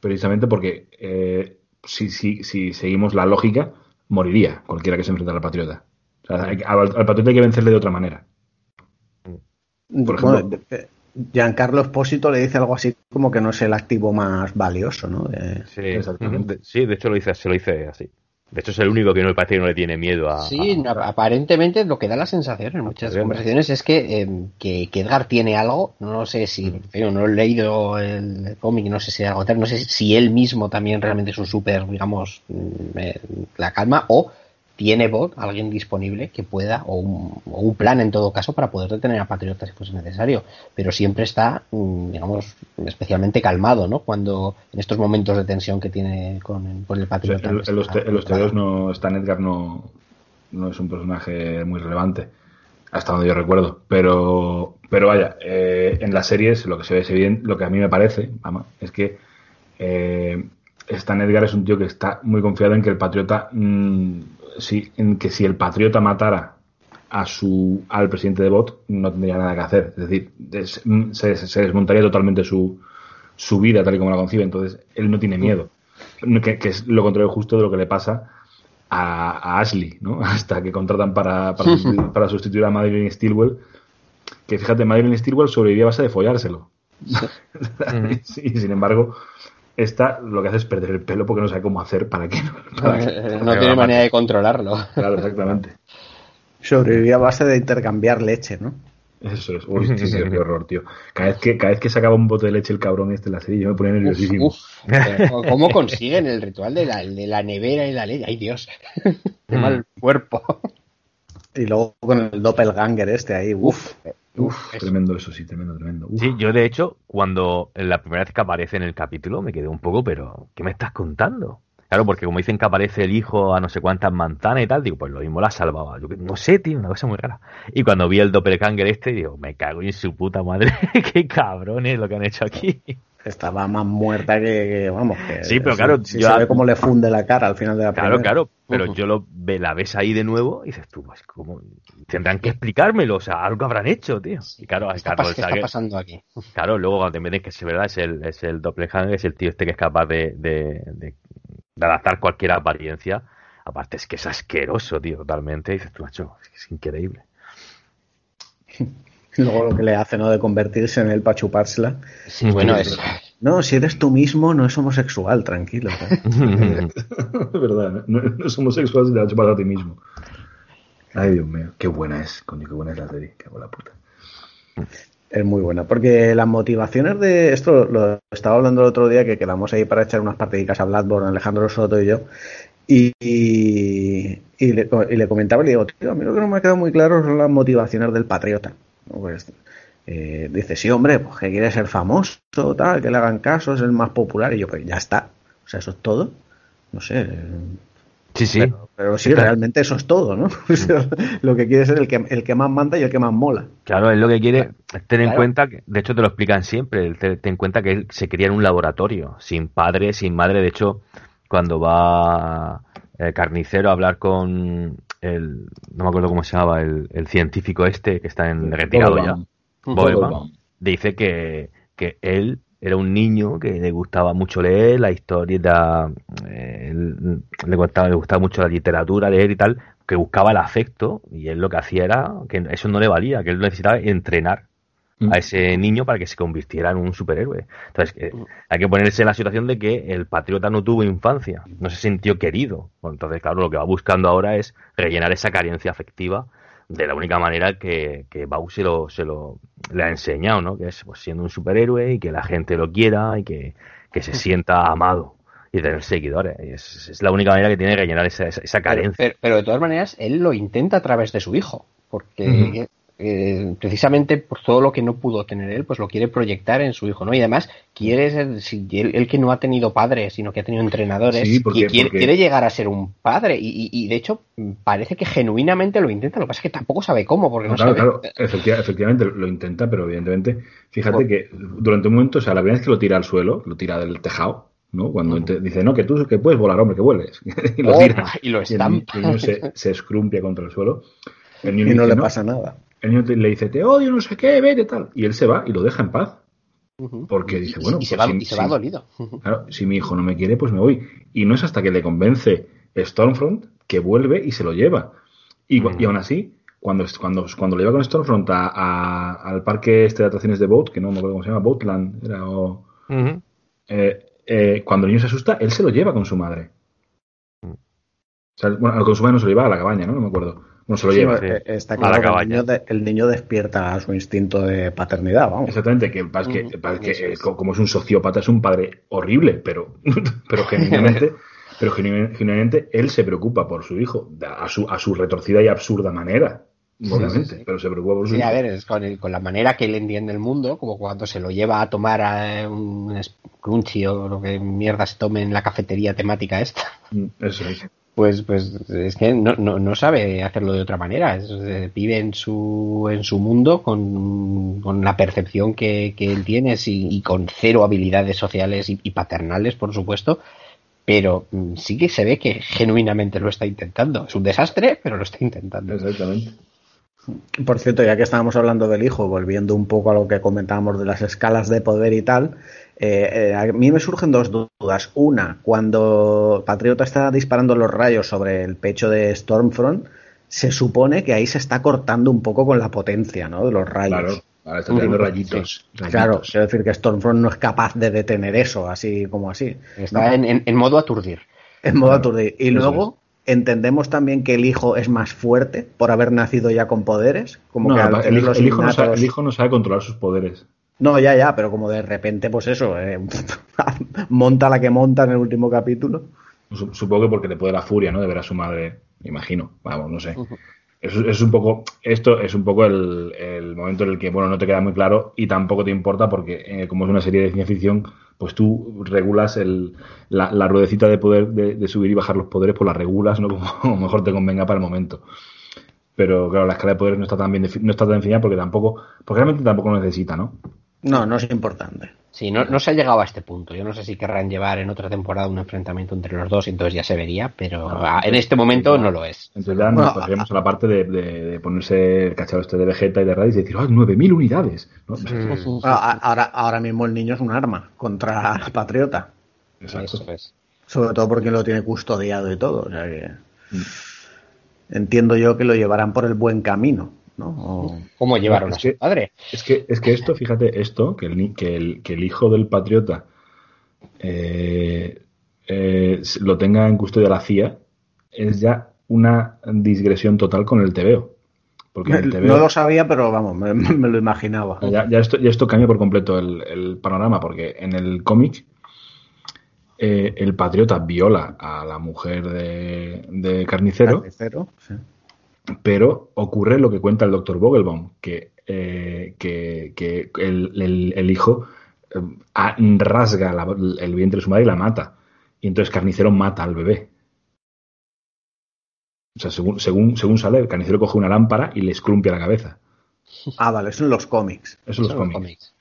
Precisamente porque eh, si, si, si seguimos la lógica, moriría cualquiera que se enfrentara al patriota. O sea, hay que- al, al patriota hay que vencerle de otra manera. por Bueno, ejemplo- eh, Giancarlo Espósito le dice algo así como que no es el activo más valioso, ¿no? De- Sí, Exactamente. sí, de hecho lo dice, se lo dice así. De hecho es el único que no me parece que no le tiene miedo a... Sí, a- aparentemente lo que da la sensación en muchas conversaciones es que, eh, que, que Edgar tiene algo, no sé si, yo no he leído el cómic, no sé si algo tal, no sé si él mismo también realmente es un súper, digamos, mm, eh, la calma, o tiene bot, alguien disponible que pueda, o un, o un plan en todo caso para poder detener a Patriota si fuese necesario, pero siempre está, mm, digamos, especialmente calmado, ¿no? Cuando en estos momentos de tensión que tiene con, con el O sea, Patriota. en, los, te- en los está- TVOs no, Stan Edgar no, no es un personaje muy relevante, hasta donde yo recuerdo. Pero, pero vaya, eh, en las series lo que se ve, se ve- lo que a mí me parece, es que eh, Stan Edgar es un tío que está muy confiado en que el patriota, mm, sí, en que si el patriota matara a su al presidente de Bot no tendría nada que hacer. Es decir, des- mm, se, se desmontaría totalmente su, su vida tal y como la concibe. Entonces, él no tiene miedo. Que, que es lo contrario justo de lo que le pasa a, a Ashley, ¿no? (laughs) Hasta que contratan para, para, (laughs) sustitu- para sustituir a Madeline Stilwell. Que fíjate, Madeline Stilwell sobrevivía a base de follárselo. y (laughs) sin embargo, esta lo que hace es perder el pelo porque no sabe cómo hacer para que no. (laughs) para que- Eh, no tiene manera de controlarlo. Claro, exactamente. Sobrevivía a base de intercambiar leche, ¿no? Eso es. Uy, sí, sí, (laughs) qué horror, tío. Cada vez, que, cada vez que sacaba un bote de leche el cabrón este en la serie, yo me ponía nerviosísimo. Uf, eh, ¿Cómo consiguen el ritual de la, de la nevera y la leche? ¡Ay, Dios! (laughs) ¡Qué mal cuerpo! Y luego con el doppelganger este ahí, uff. Uf, tremendo eso, sí, tremendo, tremendo. Uf. Sí, yo de hecho, cuando la primera vez que aparece en el capítulo me quedé un poco, pero ¿qué me estás contando? Claro, porque como dicen que aparece el hijo a no sé cuántas manzanas y tal, digo, pues lo mismo la salvaba. Yo que- no sé, tío, una cosa muy rara. Y cuando vi el doppelganger este, digo, me cago en su puta madre, (laughs) qué cabrones lo que han hecho aquí. Estaba más muerta que, que, vamos. Que, Sí, pero claro, Si yo- se ve cómo le funde la cara al final de la Claro, primera. claro, pero yo lo ve, la ves ahí de nuevo y dices tú, pues como tendrán que explicármelo, o sea, algo habrán hecho, tío. Y claro, ¿Qué está, claro, pas- está que- pasando aquí? Claro, luego cuando te meten que es verdad, es el, es el doppelganger, es el tío este que es capaz de, de, de- de adaptar cualquier apariencia. Aparte es que es asqueroso, tío, totalmente. Y dices tú, macho, es que es increíble. (laughs) (laughs) Luego lo que le hace, ¿no? De convertirse en él para chupársela. Sí, bueno, es... No, si eres tú mismo, no es homosexual, tranquilo. ¿eh? (laughs) Es verdad, no, no es homosexual si te la chupas a ti mismo. Ay, Dios mío, qué buena es, coño, qué buena es la serie, qué buena puta. Es muy buena, porque las motivaciones de esto lo estaba hablando el otro día que quedamos ahí para echar unas partidicas a Bloodborne, Alejandro Soto y yo, y, y, y le, y le comentaba y le digo, tío, a mí lo que no me ha quedado muy claro son las motivaciones del patriota. ¿No? Pues, eh, dice, sí, hombre, pues que quiere ser famoso, tal, que le hagan caso, es el más popular, y yo, pues ya está, o sea, eso es todo, no sé, Sí, sí. pero, pero sí, realmente eso es todo, ¿no? (laughs) O sea, lo que quiere es ser el que, el que más manda y el que más mola. Claro, él lo que quiere es tener en Claro. cuenta, que, de hecho te lo explican siempre, él te- ten en cuenta que él se cría en un laboratorio, sin padre, sin madre. De hecho, cuando va el carnicero a hablar con el, no me acuerdo cómo se llamaba, el, el científico este que está en retirado ya, Bobblebaum. dice que, que él era un niño que le gustaba mucho leer la historia, eh, él- le, gustaba, le gustaba mucho la literatura, leer y tal, que buscaba el afecto y él lo que hacía era que eso no le valía, que él necesitaba entrenar. A ese niño para que se convirtiera en un superhéroe. Entonces, eh, hay que ponerse en la situación de que el patriota no tuvo infancia, no se sintió querido. Bueno, entonces, claro, lo que va buscando ahora es rellenar esa carencia afectiva de la única manera que, que Bau se lo, se lo le ha enseñado, ¿no? Que es pues, siendo un superhéroe y que la gente lo quiera y que, que se sienta amado y tener seguidores. Es, es la única manera que tiene de rellenar esa, esa, carencia. pero- pero de todas maneras, él lo intenta a través de su hijo, porque eh, precisamente por todo lo que no pudo tener él, pues lo quiere proyectar en su hijo, ¿no? Y además quiere ser, si él, él que no ha tenido padres, sino que ha tenido entrenadores, Sí, porque- qui- quiere, porque- quiere llegar a ser un padre y, y- y, de hecho mm, parece que genuinamente lo intenta, lo que pasa es que tampoco sabe cómo, porque no, No, claro, sabe. claro, efectiva- efectivamente lo intenta, pero evidentemente, fíjate Por- que durante un momento, o sea, la primera vez que lo tira al suelo, lo tira del tejado, ¿no? Cuando dice, no, que tú que puedes volar, hombre, que vueles. (laughs) y lo Oh, tira. y lo Y el, estampa. el niño se, se escrumpia contra el suelo. El niño Y no dice, le pasa nada. El niño te- le dice, te odio, no sé qué, vete, tal. Y él se va y lo deja en paz. Porque dice, y- bueno, y se pues va, si- y se si- va dolido. Claro, si mi hijo no me quiere, pues me voy. Y no es hasta que le convence Stormfront que vuelve y se lo lleva. Y, aún así, cuando, cuando, cuando lo lleva con Stormfront a, a- al parque este de atracciones de Boat, que no me acuerdo cómo se llama, Boatland, era, o- eh, eh, cuando el niño se asusta, él se lo lleva con su madre. Mm. O sea, bueno, con su madre no se lo lleva a la cabaña, ¿no? No me acuerdo. No se lo Sí, lleva. sí. eh, Está A la claro que el cabaña. niño, de- el niño despierta su instinto de paternidad, vamos. Exactamente, que, pasa que, es. como es un sociópata, es un padre horrible, pero, (laughs) pero genuinamente, (laughs) pero genu- genuinamente él se preocupa por su hijo, da- a su, a su retorcida y absurda manera, obviamente, sí, sí. pero se preocupa por su Sí, hijo. a ver, es con, el- con la manera que él entiende el mundo, como cuando se lo lleva a tomar a un crunchy o lo que mierda se tome en la cafetería temática esta. Mm, Eso es. Pues, pues es que no, no, no sabe hacerlo de otra manera. Es- eh, vive en su, en su mundo con, con la percepción que, que él tiene sí, y con cero habilidades sociales y, y paternales, por supuesto. Pero mm, sí que se ve que genuinamente lo está intentando. Es un desastre, pero lo está intentando. Exactamente. Por cierto, ya que estábamos hablando del hijo, volviendo un poco a lo que comentábamos de las escalas de poder y tal, eh, eh, a mí me surgen dos dudas. Una, cuando Patriota está disparando los rayos sobre el pecho de Stormfront, se supone que ahí se está cortando un poco con la potencia ¿no? de los rayos. Claro, ahora está tirando Ujú, rayitos. Claro, rayitos. quiero decir que Stormfront no es capaz de detener eso, así como así. Está en, en- en modo aturdir. En modo Claro, aturdir. Y luego entendemos también que el hijo es más fuerte por haber nacido ya con poderes. Como No, que al el, tener hijo, los el hijo no sabe, el hijo no sabe controlar sus poderes. No, ya, ya, pero como de repente, pues eso, eh, (laughs) monta la que monta en el último capítulo. Su- Supongo que porque le puede la furia, ¿no? De ver a su madre, me imagino. Vamos, no sé. Eso es un poco, esto es un poco el, el momento en el que, bueno, no te queda muy claro y tampoco te importa porque, eh, como es una serie de ciencia ficción, pues tú regulas el, la, la ruedecita de poder de, de subir y bajar los poderes, pues la regulas, ¿no? (laughs) Como mejor te convenga para el momento. Pero claro, la escala de poderes no está tan bien no está tan definida porque tampoco, porque realmente tampoco lo necesita, ¿no? No, no es importante. Sí, no, no se ha llegado a este punto. Yo no sé si querrán llevar en otra temporada un enfrentamiento entre los dos, entonces ya se vería, pero ah, en este momento no lo es. Entonces ya nos pasaríamos a la parte de, de- de ponerse el cachado este de Vegeta y de Raditz y decir, ¡ay, 9.000 unidades! ahora, ahora mismo el niño es un arma contra Patriota. Exacto. Eso es. Sobre todo porque lo tiene custodiado y todo. O sea que entiendo yo que lo llevarán por el buen camino. ¿No? O- ¿Cómo llevaron Es a su padre? Es que, es que esto, fíjate, esto, que el, que el, que el hijo del patriota eh, eh, lo tenga en custodia la CIA, es ya una digresión total con el TVO. Porque el TVO, No lo sabía, pero vamos, me, me lo imaginaba. ya, ya esto, ya esto cambia por completo el, el panorama, porque en el cómic eh, el patriota viola a la mujer de, de Carnicero, Carnicero, sí. Pero ocurre lo que cuenta el doctor Vogelbaum, que, eh, que, que el, el- el hijo eh, rasga la- el vientre de su madre y la mata. Y entonces Carnicero mata al bebé. O sea, según, según, según sale, el carnicero coge una lámpara y le escrumpia la cabeza. (laughs) Ah, vale, eso en los cómics. Eso en los Son los cómics.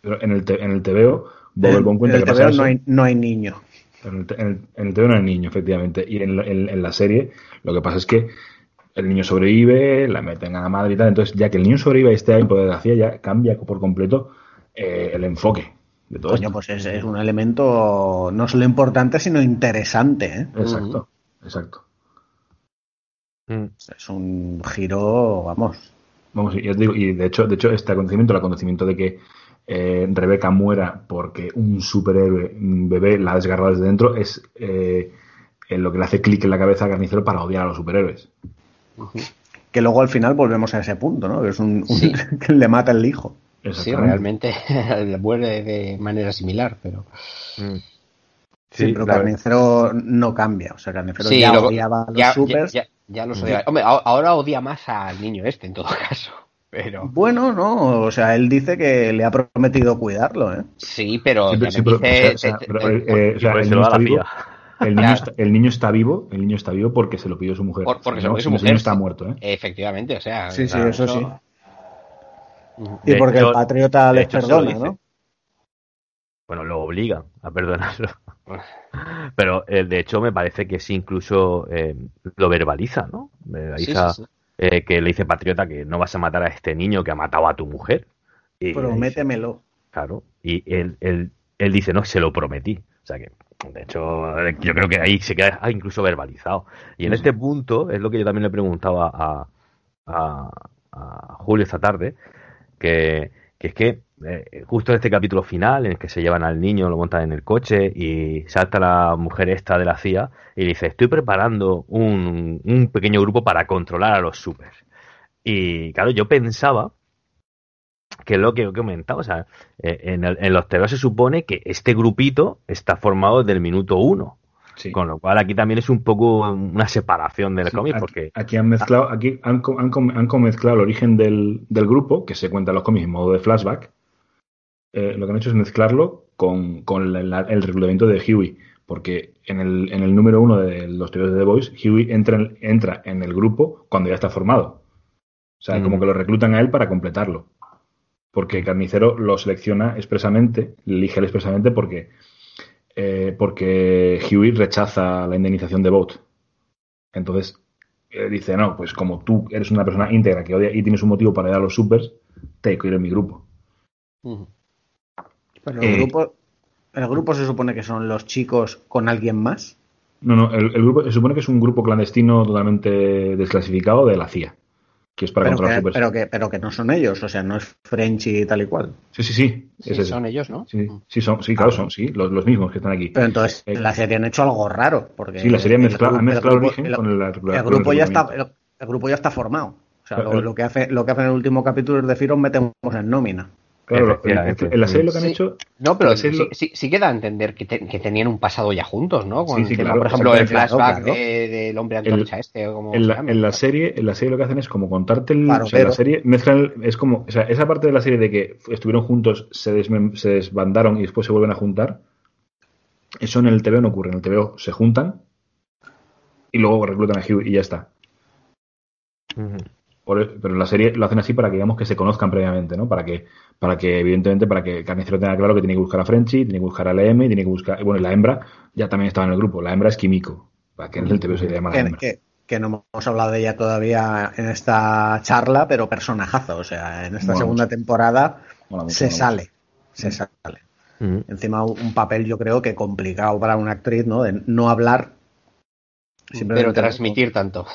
Pero en el, te- en el TVO, Vogelbaum cuenta en que el pasa no hay, no hay niño. En el, en el- en el TVO no hay niño, efectivamente. Y en, la- en- en la serie lo que pasa es que el niño sobrevive, la meten a la madre y tal. Entonces, ya que el niño sobrevive y esté en poder de la CIA, ya cambia por completo eh, el enfoque de todo Coño, esto. pues es, es un elemento no solo importante, sino interesante. ¿eh? Exacto, exacto. Mm. Es un giro, vamos. Vamos, y, digo, y de hecho, de hecho, este acontecimiento, el acontecimiento de que eh, Rebeca muera porque un superhéroe, un bebé, la ha desgarrado desde dentro, es eh, en lo que le hace clic en la cabeza a Carnicero para odiar a los superhéroes. Que luego al final volvemos a ese punto, ¿no? Que es un, un- Sí. (laughs) que le mata el hijo. Sí, realmente (laughs) muere de manera similar, pero Mm. Sí, Sí, pero Carnicero no cambia. O sea, Carnicero Sí, ya luego- odiaba a los ya, supers. ya, ya- ya los odia. Hombre, ahora odia más al niño este, en todo (laughs) caso. Pero Bueno, no, o sea, él dice que le ha prometido cuidarlo, ¿eh? sí, pero Sí, pero- también sí, pero, dice- o sea, o sea, pero, eh, eh, o el niño lo está vivo. El niño, Claro. está, el niño está vivo, el niño está vivo porque se lo pidió su mujer. Por- porque se lo No, pidió su el mujer, niño está muerto, ¿eh? efectivamente, o sea, Sí, sí, eso sí. Y porque hecho- el patriota les hecho, perdona. ¿no? Bueno, lo obligan a perdonarlo. (laughs) Pero eh, de hecho me parece que sí incluso eh, lo verbaliza, ¿no? Verbaliza Sí, sí, sí. eh, que le dice Patriota que no vas a matar a este niño que ha matado a tu mujer. Y Prométemelo. Claro. Y él, él, él dice, no, se lo prometí. O sea que, de hecho, yo creo que ahí se queda ah, incluso verbalizado. Y en este punto es lo que yo también le preguntaba a, a, a Julio esta tarde, que, que es que eh, justo en este capítulo final, en el que se llevan al niño, lo montan en el coche y salta la mujer esta de la CIA y dice, estoy preparando un, un pequeño grupo para controlar a los supers. Y claro, yo pensaba que es lo que he comentado, o sea, eh, en, el- en los TV se supone que este grupito está formado desde el minuto uno, Sí. con lo cual aquí también es un poco una separación del Sí, cómic, aquí, porque aquí han mezclado, aquí han, han, han comezclado el origen del, del grupo, que se cuenta en los cómics en modo de flashback. Eh, lo que han hecho es mezclarlo con, con la- la- el reclutamiento de Huey, porque en el, en el número uno de los teorías de The Voice, Huey entra, en- entra en el grupo cuando ya está formado. O sea, Mm. como que lo reclutan a él para completarlo. Porque Carnicero lo selecciona expresamente, le elige él expresamente porque, eh, porque Huey rechaza la indemnización de Boat. Entonces, eh, dice, no, pues como tú eres una persona íntegra que odia y tienes un motivo para ir a los supers, te quiero en mi grupo. Pero el Eh. grupo, el grupo se supone que son los chicos con alguien más. No, no, el, el grupo se supone que es un grupo clandestino totalmente desclasificado de la CIA, que es para Pero controlar que, supers. pero, que, pero que no son ellos, o sea, no es Frenchy y tal y cual. Sí, sí, sí, Sí, es ese. son ellos, ¿no? Sí, sí, son, sí, claro, son, sí, los, los mismos que están aquí. Pero entonces Eh, la serie han hecho algo raro. Porque Sí, la serie el mezcla, ha mezclado el grupo- origen el- con el, el grupo ya está el, el grupo ya está formado. O sea, lo, el- lo que hace lo que hace en el último capítulo es decir, os metemos en nómina. Claro, en, la serie lo que han Sí. hecho. No, pero sí, lo- sí, sí que da a entender que, te- que tenían un pasado ya juntos, ¿no? Con Sí, el sí, tema, claro, por ejemplo, el flashback claro. de- del hombre antorcha este, o como En la, llame. en la serie, en la serie lo que hacen es como contarte el, Claro, o sea, la serie mezclan el- es como, o sea, esa parte de la serie de que estuvieron juntos, se, desmem- se desbandaron y después se vuelven a juntar, eso en el TVO no ocurre, en el TVO se juntan y luego reclutan a Hugh y ya está. Ujú. Por pero en la serie lo hacen así para que digamos que se conozcan previamente, ¿no? Para que, para que evidentemente, para que Carnicero tenga claro que tiene que buscar a Frenchy, tiene que buscar a LM, tiene que buscar, bueno, y la hembra ya también estaba en el grupo, la hembra es Kimiko, para que en el TVO se le llama la hembra. que- que no hemos hablado de ella todavía en esta charla, pero personajazo. O sea, en esta segunda mucho. temporada mucho, se sale. Se sale. Encima un papel yo creo que complicado para una actriz, ¿no? De no hablar. pero simplemente- transmitir tanto.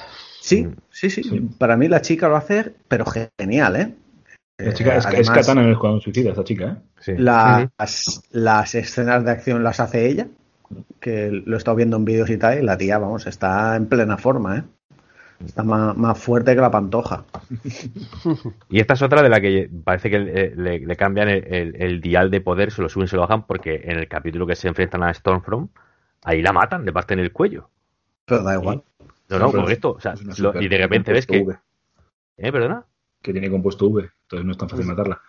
Sí, sí, sí, Sí. Para mí la chica lo hace, pero genial, ¿eh? La chica, Eh, es, es además, katana en el Escuadrón Suicida, esta chica, ¿eh? Sí. Las, las escenas de acción las hace ella, que lo he estado viendo en vídeos y tal, y la tía, vamos, está en plena forma, ¿eh? Está más, más fuerte que la pantoja. (laughs) Y esta es otra de la que parece que le, le cambian el, el- el dial de poder, se lo suben, se lo bajan, porque en el capítulo que se enfrentan a Stormfront, ahí la matan, le parten el cuello. Pero da igual. No, no, esto, o sea, lo- y de repente ves que... V, ¿Eh, perdona? que tiene compuesto V, entonces no es tan fácil matarla.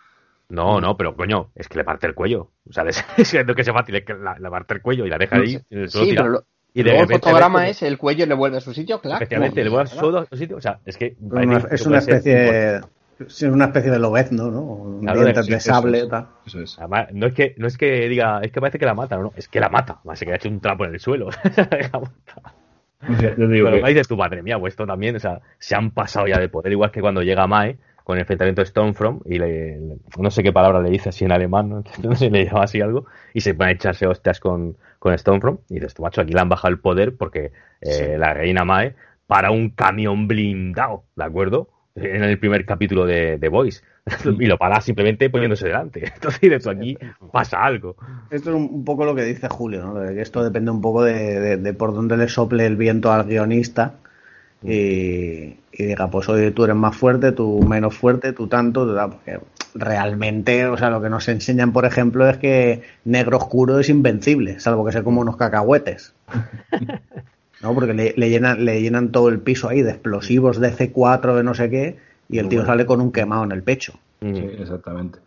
No, no, pero coño, es que le parte el cuello. O sea, es, (laughs) es que no que sea fácil, es que la- le parte el cuello y la deja ahí suelo Sí, pero lo- y de luego el repente fotograma es el cuello le vuelve a su sitio, claro. Efectivamente, le vuelve a su a su sitio. O sea, es que. Una, que es una especie, es una especie de lobezno, ¿no? Un Claro, sí, de eso sable, tal. Eso es. Además, no es que no es que diga, es que parece que la mata, no, no, es que la mata. Además, se queda hecho un trapo en el suelo. (laughs) O sea, (laughs) yo te digo Pero que- dices tu madre mía, pues esto también, o sea, se han pasado ya de poder, igual que cuando llega Mae con el enfrentamiento de Stormfront y le, le- no sé qué palabra le dice así en alemán, no, (laughs) no sé si le llama así algo, y se pone a echarse hostias con, con Stormfront, y dices, tú macho, aquí le han bajado el poder porque eh, la reina Mae para un camión blindado, ¿de acuerdo? En el primer capítulo de, de Voice. (laughs) y lo para simplemente poniéndose delante. (laughs) Entonces, dices, tú, aquí pasa algo. Esto es un poco lo que dice Julio, ¿no? De que esto depende un poco de, de- de por dónde le sople el viento al guionista y, y diga, pues oye, tú eres más fuerte, tú menos fuerte, tú tanto, tú porque realmente, o sea, lo que nos enseñan, por ejemplo, es que negro oscuro es invencible, salvo que sea como unos cacahuetes. (laughs) ¿No? Porque le, le llenan, le llenan todo el piso ahí de explosivos de C4, de no sé qué, y el Muy tío bueno. sale con un quemado en el pecho. Mm. Sí, exactamente.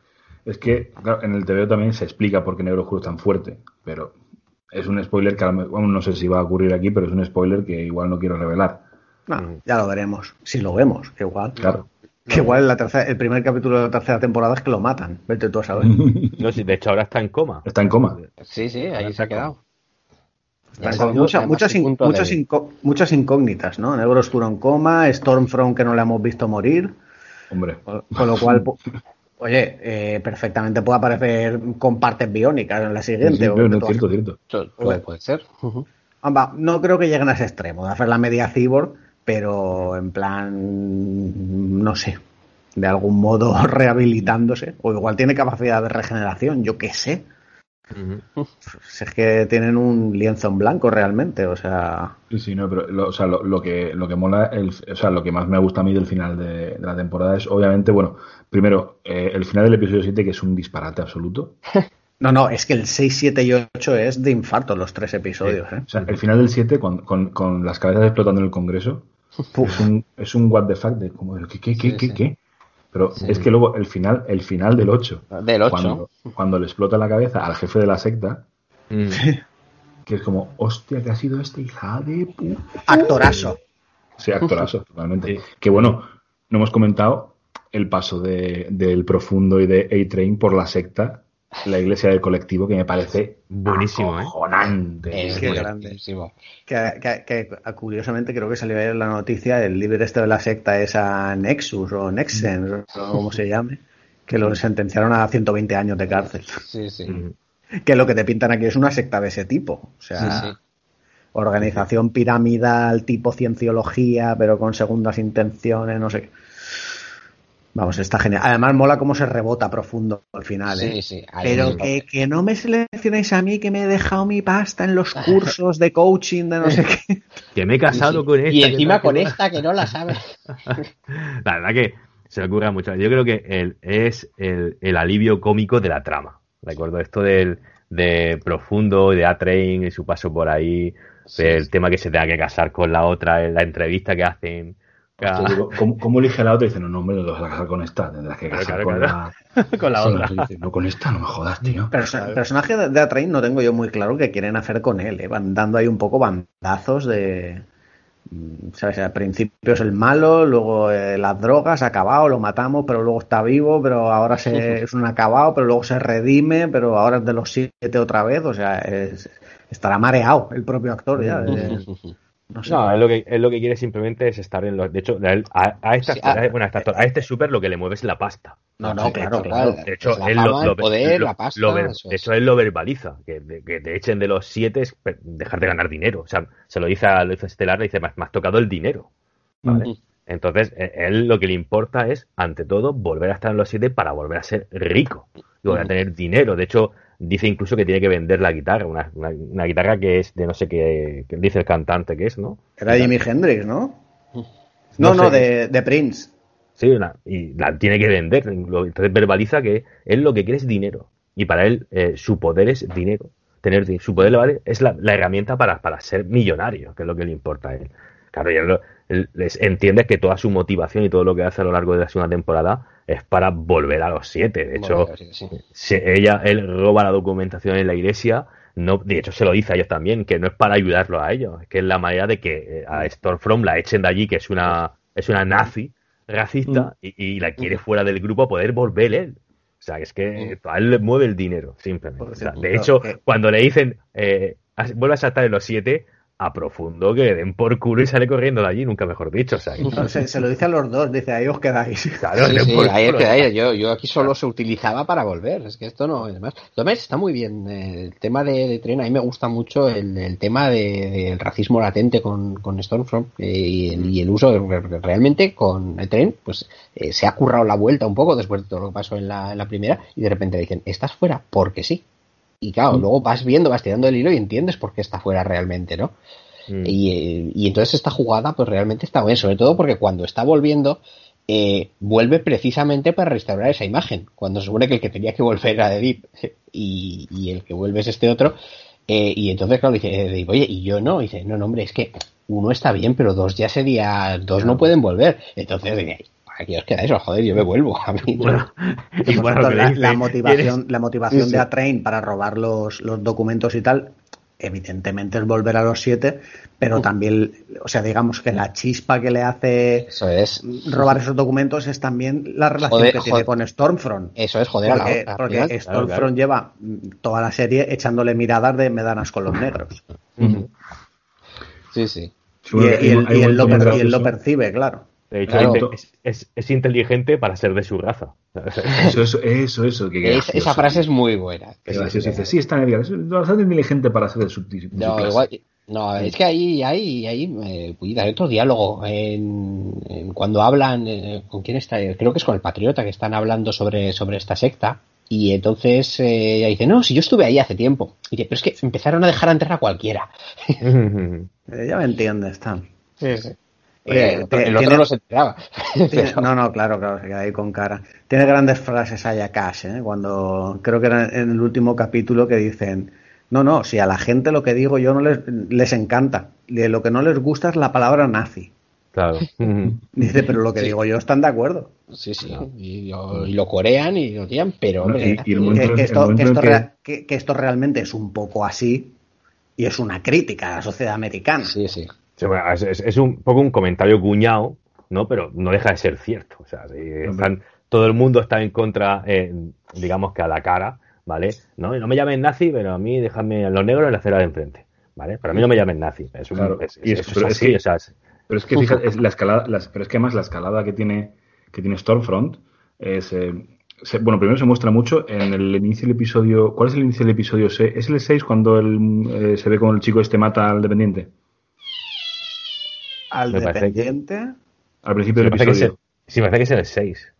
Es que claro, en el TVO también se explica por qué Negro Oscuro es tan fuerte, pero es un spoiler que a lo mejor- bueno, no sé si va a ocurrir aquí, pero es un spoiler que igual no quiero revelar. No, ya lo veremos. Si lo vemos, que igual. Claro. Que igual en la tercera, el primer capítulo de la tercera temporada es que lo matan. Vete tú a saber. (laughs) (laughs) No, sí, de hecho, ahora está en coma. Está en coma. Sí, sí, ahí se ha quedado. Mucha- muchas, in- incógnitas, ¿no? Negro Oscuro en coma, Stormfront que no le hemos visto morir. Hombre, Con, con lo cual, oye, eh, perfectamente puede aparecer con partes biónicas en la sí, siguiente. sí, pero no, cierto, cierto. Puede, puede ser. Amba, no creo que lleguen a ese extremo de hacer la media cyborg, pero en plan, no sé, de algún modo (laughs) rehabilitándose, o igual tiene capacidad de regeneración, yo qué sé. Si es que tienen un lienzo en blanco realmente, o sea, Sí, sí, no, pero lo, o sea, lo, lo que, lo que mola, el, o sea, lo que más me gusta a mí del final de, de la temporada es, obviamente, bueno, primero, eh, el final del episodio 7, que es un disparate absoluto. (laughs) no, no, es que el 6, 7 y 8 es de infarto los tres episodios, ¿eh? O sea, el final del 7, con, con, con las cabezas explotando en el Congreso, es un, es un what the fuck de como, ¿qué, qué, qué, Sí, qué, sí. qué? Pero Sí. es que luego el final, el final del 8, Del 8. cuando, cuando le explota la cabeza al jefe de la secta, Mm. que es como, hostia, que ha sido este hija de puta. Actorazo. Sí, actorazo, (laughs) totalmente. Sí. Que bueno, no hemos comentado el paso de, del profundo y de A-Train por la secta, la iglesia del colectivo, que me parece Buenísimo, ¿eh? acojonante. Es. Que, que- que, curiosamente creo que salió ayer la noticia el líder este de la secta esa Nexus o Nexens o como se llame, que lo sentenciaron a 120 años de cárcel. Sí, sí. Mm. Que lo que te pintan aquí es una secta de ese tipo. O sea, Sí, sí. organización piramidal, tipo cienciología, pero con segundas intenciones, no sé. qué. Vamos, está genial. Además, mola cómo se rebota profundo al final. ¿eh? Sí, Pero que, que no me seleccionéis a mí que me he dejado mi pasta en los cursos de coaching de no sé qué. (laughs) Que me he casado Sí. con esta. Y encima con que- esta que no la sabe. (laughs) La verdad que se me ocurre mucho. Yo creo que el, es el, el alivio cómico de la trama. Recuerdo esto del de Profundo, de A-Train y su paso por ahí, el tema que se tenga que casar con la otra, la entrevista que hacen. Hostia, digo, ¿cómo, cómo elige la otra? Y dice, no, no, hombre, no te vas a casar con esta, tendrás que Claro, casar claro, con, claro. La... (laughs) con la Sí, otra. dice, no, con esta no me jodas, tío. El personaje de, Atrain no tengo yo muy claro qué quieren hacer con él. ¿eh? Van dando ahí un poco bandazos de. mm, ¿Sabes? Al principio es el malo, luego eh, las drogas, acabado, lo matamos, pero luego está vivo, pero ahora se, (laughs) es un acabado, pero luego se redime, pero ahora es de los siete otra vez. O sea, es- estará mareado el propio actor ya. de- (laughs) no sé. No, es lo que es lo que quiere simplemente es estar en los. De hecho, a, él- a, a esta- Sí, a- a- bueno, a esta- a este super lo que le mueve es la pasta. No, no, claro, hecho, claro. De hecho, él lo, el lo- poder, lo- la pasta, lo ver- eso de es. hecho, él lo verbaliza. Que, de- que te echen de los siete es dejar de ganar dinero. O sea, se lo dice a, a Estelar, le dice, me has, tocado el dinero. ¿vale? Entonces, e, él lo que le importa es, ante todo, volver a estar en los siete para volver a ser rico y volver a tener dinero. De hecho, dice incluso que tiene que vender la guitarra, una, una, una guitarra que es de no sé qué, que dice el cantante que es, ¿no? Era Jimi Hendrix, ¿no? No, no, de, de Prince. Sí, una- y la tiene que vender. Entonces verbaliza que él lo que quiere es dinero. Y para él eh, su poder es dinero. Tener su poder le vale, es la, la herramienta para, para ser millonario, que es lo que le importa a él. Claro, y él, él les entiende que toda su motivación y todo lo que hace a lo largo de la segunda temporada es para volver a los siete. De hecho, Bueno, sí, sí. se- ella, él roba la documentación en la iglesia. No, de hecho, se lo dice a ellos también, que no es para ayudarlo a ellos, es que es la manera de que eh, a Stormfront la echen de allí, que es una, es una nazi racista, y, y la quiere fuera del grupo a poder volver él. O sea, es que a él le mueve el dinero, simplemente. Por O sea, de hecho, que- cuando le dicen, eh, vuelve a saltar en los siete, a profundo que le den por culo y sale corriendo de allí, nunca mejor dicho. O sea, que- No, se, se lo dice a los dos, dice, ahí os quedáis. (laughs) claro, Sí, den sí, por ahí es culo. que ahí, yo, yo aquí solo se utilizaba para volver, es que esto no es más. Tomás está muy bien, eh, el tema de, de tren, a mí me gusta mucho el, el tema de- del racismo latente con, con Stormfront eh, y, el, y el uso, de- realmente con el tren, pues eh, se ha currado la vuelta un poco después de todo lo que pasó en la, en la primera y de repente dicen, estás fuera porque sí. Y claro, luego vas viendo, vas tirando el hilo y entiendes por qué está fuera realmente, ¿no? Mm. Y, eh, y entonces esta jugada pues realmente está bien, sobre todo porque cuando está volviendo eh, vuelve precisamente para restaurar esa imagen, cuando se supone que el que tenía que volver era Edith (laughs) y, y el que vuelve es este otro, eh, y entonces claro dice, eh, digo, oye, y yo no, y dice, no, no, hombre, es que uno está bien, pero dos ya sería, dos no pueden volver, entonces aquí os quedáis, joder, yo me vuelvo, (laughs) a mí. Bueno, (laughs) Y bueno, (laughs) la, motivación, la motivación Sí, sí. de Atrain para robar los, los documentos y tal, evidentemente es volver a los siete, pero también, o sea, digamos que la chispa que le hace Eso es, robar esos documentos es también la relación Joder, que tiene con Stormfront. eso es joder a la Porque, final. Stormfront Claro, claro. lleva toda la serie echándole miradas de medanas con los negros. Sí, sí. Y, y él, y lo, él percibe, claro. De hecho, Claro. inte- es, es- es inteligente para ser de su raza. (laughs) Eso, eso, eso, eso. Que Es- gracioso. esa frase es muy buena. Qué gracioso. Dice, sí, está en el es bastante inteligente para ser de su, de su No, clase. igual- no, es que ahí, ahí, ahí, eh, cuida, hay otro diálogo en, en cuando hablan, eh, ¿con quién está? Creo que es con el Patriota, que están hablando sobre, sobre esta secta. Y entonces eh, ella dice, no, si yo estuve ahí hace tiempo. Y dice, pero es que empezaron a dejar entrar a cualquiera. (laughs) Eh, ya me entiendes, Stan. Sí, sí. Eh, el, te- el otro tiene- no se enteraba. Tiene- (laughs) no, no, claro, claro, se queda ahí con cara. Tiene grandes frases ahí a Cash, ¿eh? Cuando creo que era en el último capítulo que dicen, no, no, si a la gente lo que digo yo no les, les encanta, de lo que no les gusta es la palabra nazi. claro. (laughs) Dice, pero lo que Sí. digo yo están de acuerdo. Sí, sí. Y, lo- y lo corean y lo tiran, pero Bueno, hombre, y- y el Que, momento- que el esto, que esto realmente es un poco así y es una crítica a la sociedad americana. sí, sí. Es, es- es un poco un comentario cuñado, ¿no? Pero no deja de ser cierto. O sea, están- todo el mundo está en contra, eh, digamos que a la cara, ¿vale? No, no me llamen nazi, pero a mí déjame a los negros en la acera de enfrente, ¿vale? Pero a mí no me llamen nazi. Es un- Claro, y eso es pero es así, que- o sea, Pero es que fíjate, la escalada, las- pero es que además la escalada que tiene, que tiene Stormfront es eh, se- bueno, primero se muestra mucho en el inicio del episodio. ¿Cuál es el inicio del episodio? ¿Es el 6 cuando el, eh, se ve como el chico este mata al dependiente? Al Me parece que- dependiente, Al principio del me parece que es episodio. sí, me parece que es el 6.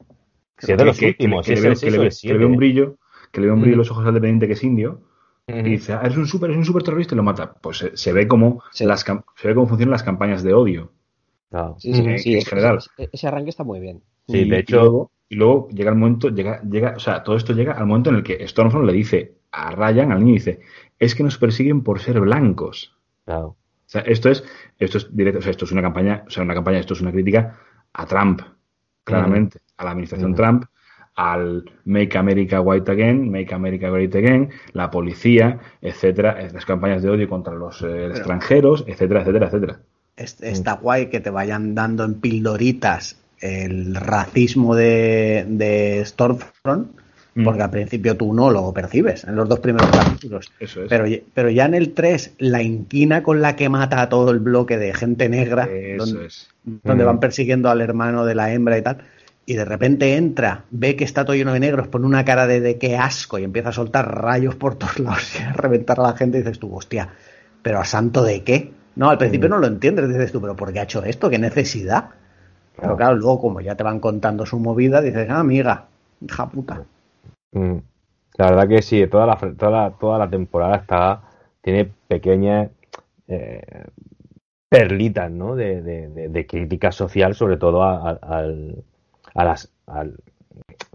Si es de los Que- últimos, que si es que le 6 o ve- el que le ve un 7. brillo, que le ve un brillo en Mm. los ojos al dependiente que es indio. Y dice, ah, eres un super, es un super terrorista y lo mata. Pues se, se ve cómo Sí. las cam- se ve cómo funcionan las campañas de odio. Claro. Sí, sí, En- sí, en ese- general. ese- ese arranque está muy bien. Sí, y, de y hecho- luego, y luego llega el momento, llega, llega, o sea, todo esto llega al momento en el que Stormfront le dice a Ryan, al niño, dice, es que nos persiguen por ser blancos. Claro. O sea, esto es, esto es directo, o sea, esto es una campaña, o sea, una campaña, esto es una crítica a Trump, claramente, a la administración. Trump, al Make America White Again, Make America Great Again, la policía, etcétera, las campañas de odio contra los eh, extranjeros, etcétera, etcétera, etcétera. es- está guay que te vayan dando en pildoritas el racismo de, de Stormfront, Mm. Porque al principio tú no lo percibes en los dos primeros capítulos. Eso es. Pero, pero ya en el 3, la inquina con la que mata a todo el bloque de gente negra, Eso donde, es. donde Mm. van persiguiendo al hermano de la hembra y tal, y de repente entra, ve que está todo lleno de negros, pone una cara de, de qué asco y empieza a soltar rayos por todos lados y a reventar a la gente y dices tú, hostia, pero a santo de qué? No, al principio no lo entiendes, dices tú, pero ¿por qué ha hecho esto? ¿Qué necesidad? Pero claro, luego como ya te van contando su movida, dices, ah, amiga, hija puta. Mm. La verdad que sí, toda la, toda toda la temporada está tiene pequeñas eh, perlitas ¿no? de, de, crítica social, sobre todo al, a las, al,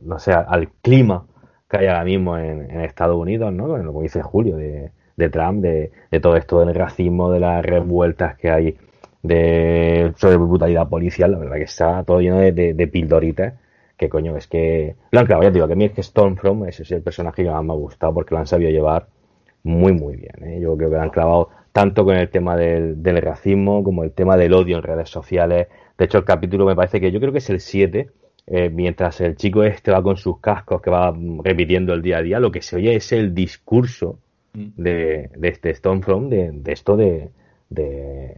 no sé, al clima que hay ahora mismo en, Estados Unidos, ¿no? como dice Julio, de, de Trump, de, todo esto del racismo, de las revueltas que hay de sobre brutalidad policial, la verdad que está todo lleno de, de, pildoritas que coño, es que lo han clavado, ya te digo, que a mí es que Stormfront ese es el personaje que más me ha gustado porque lo han sabido llevar muy muy bien, ¿eh? yo creo que lo han clavado tanto con el tema del, del, racismo como el tema del odio en redes sociales, de hecho el capítulo me parece que yo creo que es el 7, eh, mientras el chico este va con sus cascos que va repitiendo el día a día, lo que se oye es el discurso mm. de, de este Stormfront, de, de esto de, de,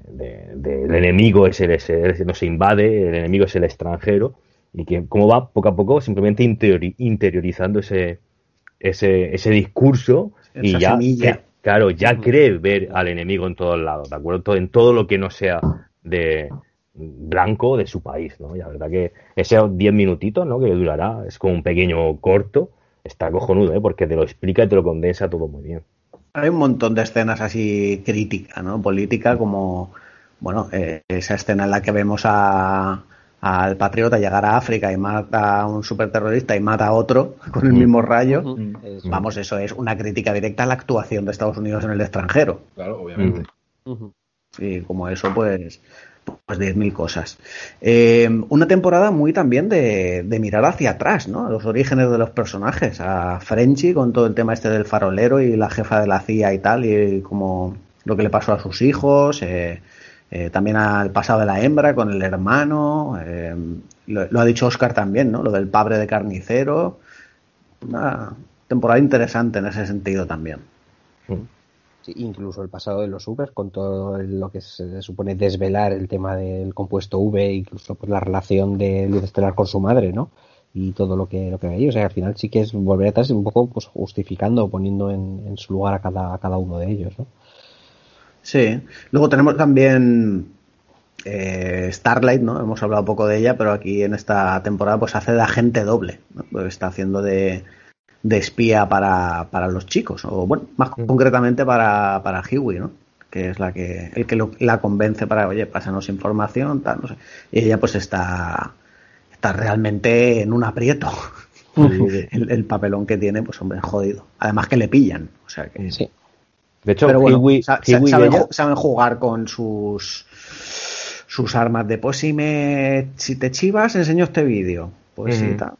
del enemigo es el, ese, no se invade, el enemigo es el extranjero, y que cómo va poco a poco simplemente interiorizando ese, ese, ese discurso y ya, claro, ya cree ver al enemigo en todos lados, ¿de acuerdo? En todo lo que no sea de blanco de su país, ¿no? Y la verdad que esos 10 minutitos, ¿no? Que durará, es como un pequeño corto, está cojonudo, ¿eh? Porque te lo explica y te lo condensa todo muy bien. Hay un montón de escenas así críticas, ¿no? Política, como, bueno, eh, esa escena en la que vemos a, al patriota llegar a África y mata a un superterrorista y mata a otro con el mismo rayo. Vamos, eso es una crítica directa a la actuación de Estados Unidos en el extranjero. Claro, obviamente. Y como eso, pues, pues 10.000 cosas. Eh, una temporada muy también de, de, mirar hacia atrás, ¿no? Los orígenes de los personajes. A Frenchy con todo el tema este del farolero y la jefa de la CIA y tal, y como lo que le pasó a sus hijos. Eh, eh, también al pasado de la hembra con el hermano. Lo, ha dicho Oscar también, ¿no? Lo del padre de carnicero. Una temporada interesante en ese sentido también. Mm incluso el pasado de los Uber, con todo lo que se supone desvelar el tema del compuesto V, incluso pues, la relación de Luz Estelar con su madre, ¿no? Y todo lo que, lo que veía. O sea, al final sí que es volver atrás y un poco pues, justificando, poniendo en, su lugar a cada, a cada uno de ellos, ¿no? Sí. Luego tenemos también eh, Starlight, ¿no? Hemos hablado poco de ella, pero aquí en esta temporada pues hace de agente doble, ¿no? Pues está haciendo de, de espía para, para los chicos, o bueno, más mm. concretamente para, para Huey, ¿no? que es la que el que la convence para, oye, pásanos información, tal, no sé. Y ella pues está, está realmente en un aprieto. (laughs) el, papelón que tiene, pues hombre, jodido. Además que le pillan, o sea que... Sí. De hecho, saben, jugar con sus sus armas de pues si me si te chivas enseño este vídeo pues sí tal.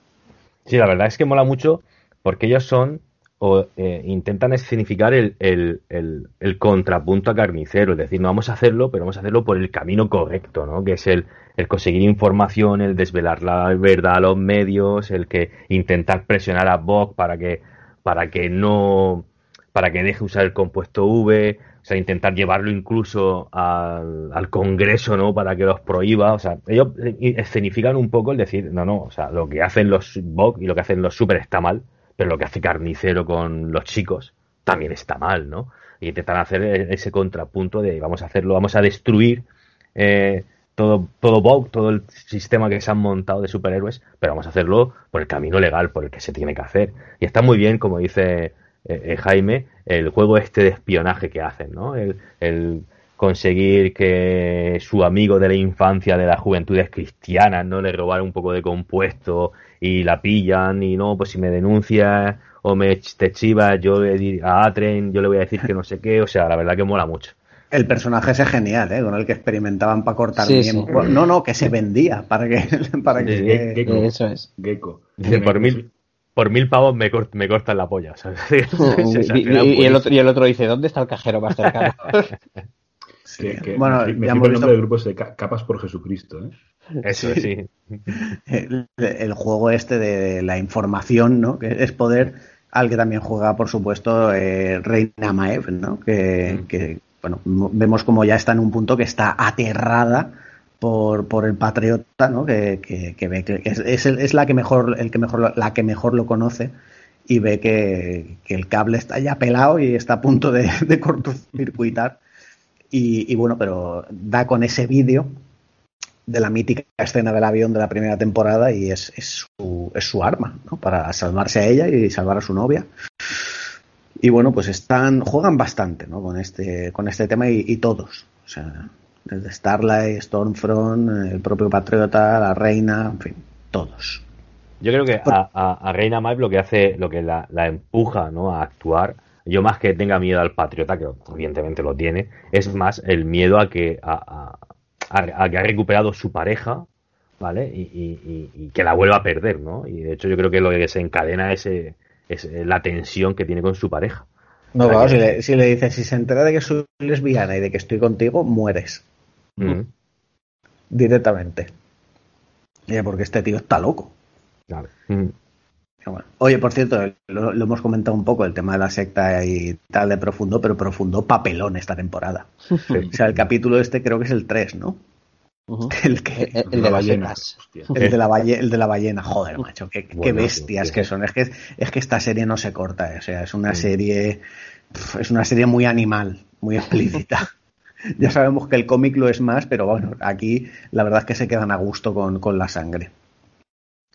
sí la verdad es que mola mucho porque ellos son o eh, intentan escenificar el, el, el, contrapunto a carnicero, es decir, no vamos a hacerlo, pero vamos a hacerlo por el camino correcto, ¿no? Que es el, el conseguir información, el desvelar la verdad a los medios, el que intentar presionar a Vox para que para que no para que deje usar el compuesto V, o sea, intentar llevarlo incluso al, Congreso, ¿no? Para que los prohíba, o sea, ellos escenifican un poco el decir, no, no, o sea, lo que hacen los Vox y lo que hacen los Super está mal, pero lo que hace Carnicero con los chicos también está mal, ¿no? Y intentan hacer e-, ese contrapunto de vamos a hacerlo, vamos a destruir eh, todo, todo todo el sistema que se han montado de superhéroes, pero vamos a hacerlo por el camino legal, por el que se tiene que hacer. Y está muy bien, como dice eh, eh, Jaime, el juego este de espionaje que hacen, ¿no? El, el, conseguir que su amigo de la infancia, de la juventud es cristiana, no le robar un poco de compuesto y la pillan y no, pues si me denuncia o me te chivas, yo a Atren, yo le voy a decir que no sé qué, o sea, la verdad que mola mucho. El personaje ese es genial, ¿eh? con el que experimentaban para cortar bien. No, no, que se vendía para que. (laughs) Para que, Eso es. Gecko. por mil, por mil pavos me, me cortan la polla. (laughs) y, el otro, y el otro dice: ¿Dónde está el cajero más cercano? (laughs) (laughs) bueno, ya hemos visto... el grupo de Capas por Jesucristo. ¿eh? Eso sí. El, juego este de la información, ¿no? Que es poder, al que también juega, por supuesto, eh, Reina Maev, ¿no? Que, mm. que, bueno, vemos como ya está en un punto que está aterrada por, por el patriota, ¿no? Que, que, ve que es, es, la que mejor, el que mejor, la que mejor lo conoce y ve que, el cable está ya pelado y está a punto de, de cortocircuitar Y, bueno, pero da con ese vídeo de la mítica escena del avión de la primera temporada y es, es, su, es su arma, ¿no? Para salvarse a ella y salvar a su novia. Y bueno, pues están, juegan bastante, ¿no? Con este, con este tema y, y todos. O sea, desde Starlight, Stormfront, el propio Patriota, la Reina, en fin, todos. Yo creo que a, a, Reina Mike lo que hace, lo que la, la, empuja ¿no? a actuar, yo más que tenga miedo al patriota, que evidentemente lo tiene, es más el miedo a que, a, a que ha recuperado su pareja, ¿vale? Y, y, y, que la vuelva a perder, ¿no? Y de hecho yo creo que lo que se encadena es, es la tensión que tiene con su pareja. No, claro, si, le, si le dices, si se entera de que soy lesbiana y de que estoy contigo, mueres. Mm. Directamente. porque este tío está loco. Mm. Oye, por cierto, lo, hemos comentado un poco, el tema de la secta y tal de profundo, pero profundo papelón esta temporada. O sea, el capítulo este creo que es el 3, ¿no? (laughs) el, que, el, de ballenas. El de, la el de la ballena, joder, macho, qué, bestias que son. Es que, es que esta serie no se corta, o sea, es una serie. Es una serie muy animal, muy (laughs) explícita. (laughs) ya sabemos que el cómic lo es más, pero bueno, aquí la verdad es que se quedan a gusto con, con la sangre.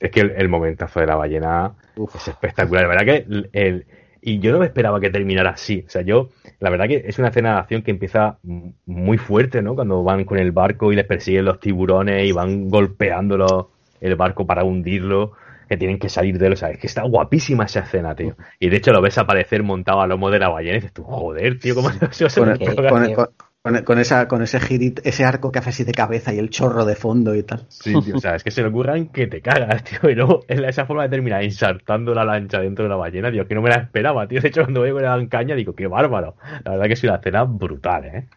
Es que el, momentazo de la ballena es espectacular. La verdad que el, y yo no me esperaba que terminara así. O sea, yo, la verdad que es una escena de acción que empieza muy fuerte, ¿no? Cuando van con el barco y les persiguen los tiburones y van golpeándolo el barco para hundirlo, que tienen que salir de él. O sea, es que está guapísima esa escena, tío. Y de hecho lo ves aparecer montado a lomo de la ballena y dices tú, joder, tío, ¿cómo (laughs) se va a con, esa, con ese girit, ese arco que hace así de cabeza y el chorro de fondo y tal. Sí, tío, o sea, es que se le ocurran que te cagas, tío. Y luego esa forma de terminar insertando la lancha dentro de la ballena, tío, que no me la esperaba, tío. De hecho, cuando veo que le dan caña, digo, qué bárbaro. La verdad que es una escena brutal, ¿eh?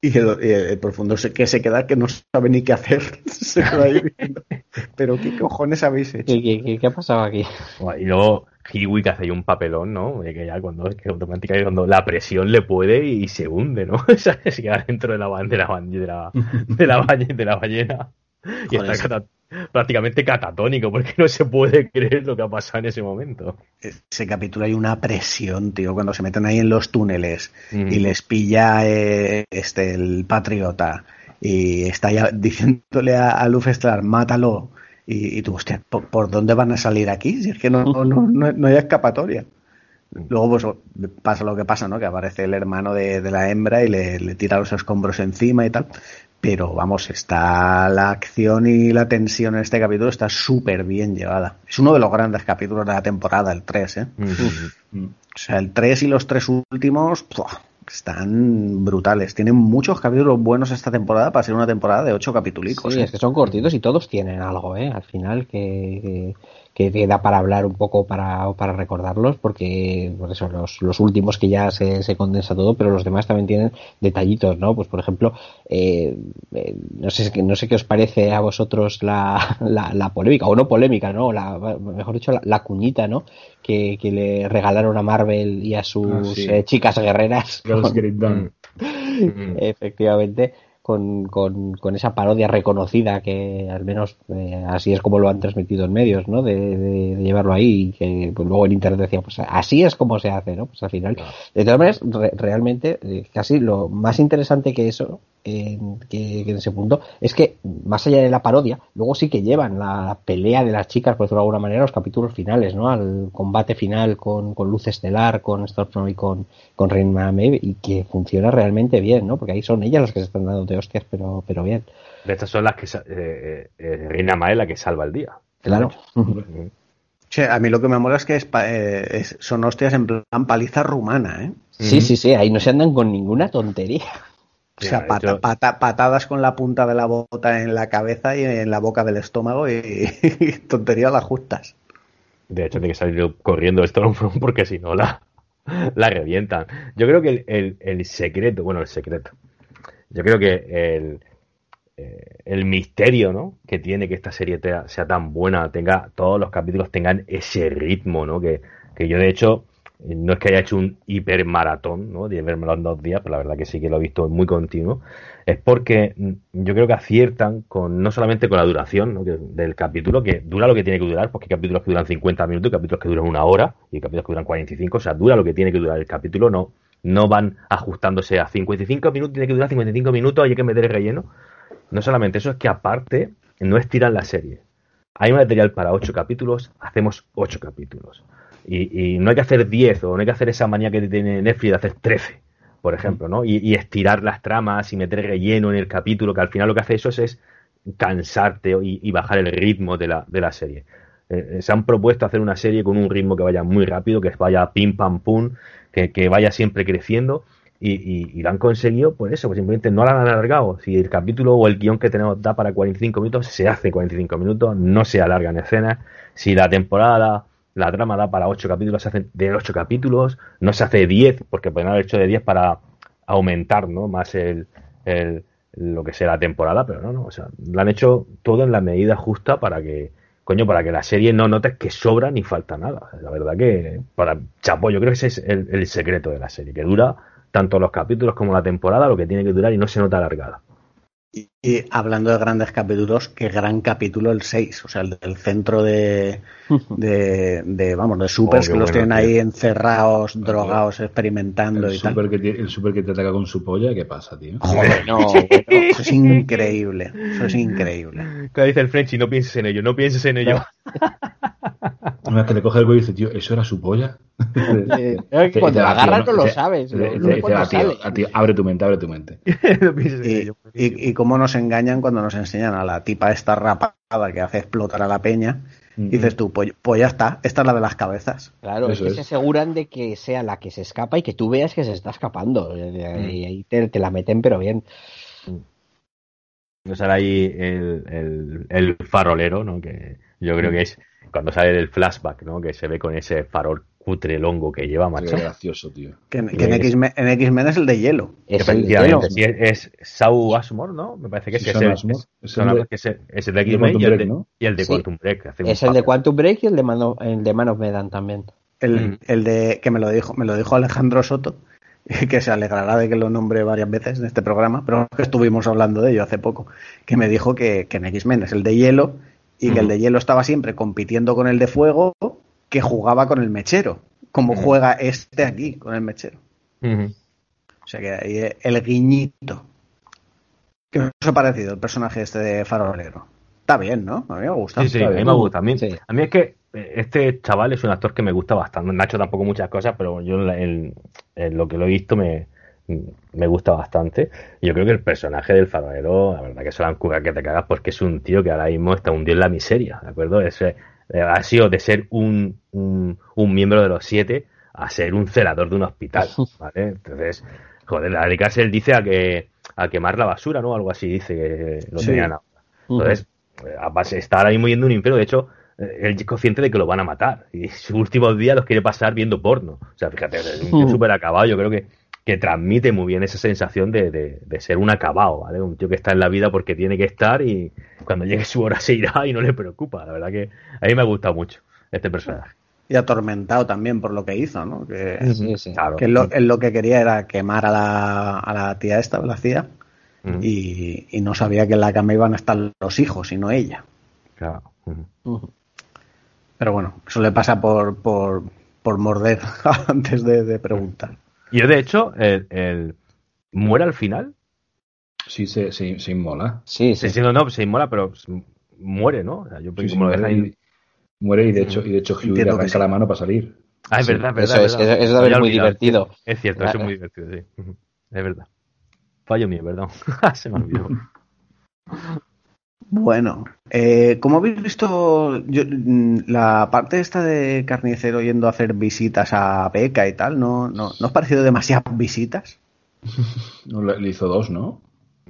Y el, profundo que se queda que no sabe ni qué hacer. (laughs) se queda ahí (laughs) Pero qué cojones habéis hecho. ¿Qué, qué, ha pasado aquí? Y luego Kiwi que hace ahí un papelón, ¿no? Que ya cuando, que automáticamente cuando la presión le puede y se hunde, ¿no? (laughs) se queda dentro de la, de la, de la, de la, de la ballena. Y está prácticamente catatónico porque no se puede creer lo que ha pasado en ese momento. Ese capítulo hay una presión, tío, cuando se meten ahí en los túneles y les pilla eh, este el patriota y está ya diciéndole a, a mátalo y, tú, hostia, ¿por, dónde van a salir aquí? Si es que no, no, no, no hay escapatoria. Luego pues pasa lo que pasa, ¿no? Que aparece el hermano de, la hembra y le, le, tira los escombros encima y tal. Pero vamos, está la acción y la tensión en este capítulo está súper bien llevada. Es uno de los grandes capítulos de la temporada, el 3, ¿eh? O sea, el 3 y los tres últimos, están brutales. Tienen muchos capítulos buenos esta temporada para ser una temporada de ocho capítulos. Sí, ¿eh? es que son cortitos y todos tienen algo, ¿eh? Al final que, que, da para hablar un poco para, para recordarlos, porque por eso los, los últimos que ya se, se, condensa todo, pero los demás también tienen detallitos, ¿no? Pues por ejemplo, eh, eh no sé no sé qué os parece a vosotros la, (laughs) la, la polémica, o no polémica, ¿no? La, mejor dicho, la, cuñita, ¿no? Que, que, le regalaron a Marvel y a sus ah, eh, chicas guerreras. (laughs) Efectivamente con, con, con, esa parodia reconocida que al menos eh, así es como lo han transmitido en medios, ¿no? De, llevarlo ahí y que pues, luego en internet decía, pues así es como se hace, ¿no? Pues al final, de todas maneras, realmente eh, casi lo más interesante que eso en, que, en ese punto es que más allá de la parodia luego sí que llevan la pelea de las chicas por decirlo de alguna manera los capítulos finales no al combate final con, con Luz Estelar con Stormfront y con, con Reina Maeve y que funciona realmente bien no porque ahí son ellas las que se están dando de hostias pero pero bien de estas son las que eh, eh, Reina Maeve la que salva el día claro (laughs) a mí lo que me mola es que eh, son hostias en plan paliza rumana, ¿eh? Sí, sí, sí, ahí no se andan con ninguna tontería. O sea, patadas con la punta de la bota en la cabeza y en la boca del estómago y, (laughs) tonterías las justas. De hecho, tiene que salir corriendo Stormfront (laughs) porque si no la, la revientan. Yo creo que el, secreto, bueno, el secreto. Yo creo que el, eh, el misterio, ¿no? Que tiene que esta serie sea tan buena, tenga todos los capítulos tengan ese ritmo, ¿no? Que, que yo de hecho no es que haya hecho un hipermaratón, ¿no? De vermelo en dos días, pero la verdad que sí que lo he visto muy continuo. Es porque mm, yo creo que aciertan con no solamente con la duración del capítulo, que dura lo que tiene que durar, porque hay capítulos que duran 50 minutos, capítulos que duran una hora, y capítulos que duran 45, o sea, dura lo que tiene que durar el capítulo, no, no van ajustándose a 55 minutos, tiene que durar 55 minutos, hay que meter el relleno. No solamente eso, es que aparte no estiran la serie. Hay material para 8 capítulos, hacemos 8 capítulos. Y, no hay que hacer 10 o no hay que hacer esa manía que tiene Netflix de hacer 13, por ejemplo, ¿no? Y, estirar las tramas y meter relleno en el capítulo, que al final lo que hace eso es, cansarte y, bajar el ritmo de la, de la serie. Eh, eh, se han propuesto hacer una serie con un ritmo que vaya muy rápido, que vaya pim pam pum, que, vaya siempre creciendo y, lo han conseguido por eso, pues simplemente no lo han alargado. Si el capítulo o el guion que tenemos da para 45 minutos, se hace 45 minutos, no se alargan escenas. Si la temporada, la trama da para 8 capítulos, se hace de 8 capítulos, no se hace 10, porque pueden haber hecho de 10 para aumentar ¿no? más el, el, lo que sea la temporada, pero no, no, o sea, lo han hecho todo en la medida justa para que, coño, para que la serie no notes que sobra ni falta nada. La verdad que, para Chapo, yo creo que ese es el, secreto de la serie, que dura tanto los capítulos como la temporada, lo que tiene que durar y no se nota alargada. Hablando de grandes capítulos, qué gran capítulo el 6, o sea, el del centro de, de, vamos, de supers oh, que los tienen ahí encerrados, drogados, experimentando el y super tal. Que el super que te ataca con su polla, ¿qué pasa, tío? Joder, no, eso es (laughs) increíble, eso es increíble. ¿Qué dice el Frenchy? No pienses en ello, no pienses en ello. Una que le coge el cuello y dice, tío, ¿eso era su polla? (laughs) cuando la agarras no, lo sabes. abre tu mente, abre tu mente. (laughs) y, y, cómo nos engañan cuando nos enseñan a la tipa esta rapada que hace explotar a la peña. Y dices tú, pues, pues, ya está, esta es la de las cabezas. Claro, es que se aseguran de que sea la que se escapa y que tú veas que se está escapando. Y ahí te, la meten, pero bien. No sale ahí el, el, farolero, ¿no? Que yo creo que es cuando sale el flashback, ¿no? Que se ve con ese farol cutre longo que lleva, macho. Qué gracioso, tío. Que, en X-Men es el de hielo. Es el de hielo. Sí, es, Sau Ashmore, ¿no? Me parece que es, el, es, el de X-Men y, el de Quantum Break. Es el de Quantum Break y el de Man el de Man of Medan también. El, el, de que me lo dijo, me lo dijo Alejandro Soto, (laughs) que se alegrará de que lo nombre varias veces en este programa, pero estuvimos hablando de ello hace poco, que me dijo que, que en X-Men es el de hielo y que el de hielo estaba siempre compitiendo con el de fuego, que jugaba con el mechero, como juega este aquí con el mechero. O sea que ahí el guiñito. ¿Qué os ha parecido el personaje este de Farolero? Está bien, ¿no? A mí me gusta. Sí, sí, a mí me gusta. A mí, a mí es que eh, este chaval es un actor que me gusta bastante. Nacho tampoco muchas cosas, pero yo en, lo que lo he visto me, me gusta bastante. Yo creo que el personaje del farolero, la verdad que se la han que te cagas porque es un tío que ahora mismo está hundido en la miseria, ¿de acuerdo? Ese, eh, ha sido de ser un, un, miembro de los siete a ser un celador de un hospital, (laughs) ¿vale? Entonces, joder, dedicarse él dice a que a quemar la basura, ¿no? Algo así dice que lo tenían Entonces, uh está ahora mismo yendo un imperio, de hecho, eh, él es consciente de que lo van a matar y sus últimos días los quiere pasar viendo porno. O sea, fíjate, es un súper acabado, yo creo que que transmite muy bien esa sensación de, de, ser un acabado, ¿vale? Un tío que está en la vida porque tiene que estar y cuando llegue su hora se irá y no le preocupa. La verdad que a mí me ha gustado mucho este personaje. Y atormentado también por lo que hizo, ¿no? Que, que lo, que quería era quemar a la, a la tía esta, la CIA, y, y, no sabía que en la cama iban a estar los hijos y no ella. Claro. Pero bueno, eso le pasa por, por, por morder (laughs) antes de preguntar. Y de hecho, el, muere al final. Sí, se, se, se inmola. Sí, sí. sí no, no, se inmola, pero muere, ¿no? yo como lo y, Muere y de hecho, y de hecho Hugh le arranca la mano para salir. Ah, es verdad, es verdad. Eso, es, es, muy divertido. Es cierto, eso es muy divertido, sí. (laughs) Es verdad. Fallo mío, perdón. (laughs) se me olvidó. (laughs) Bueno, eh, como habéis visto yo, mm, la parte esta de carnicero yendo a hacer visitas a Beca y tal, ¿no, no, ¿no os parecido demasiadas visitas? (laughs) No, le hizo dos, ¿no?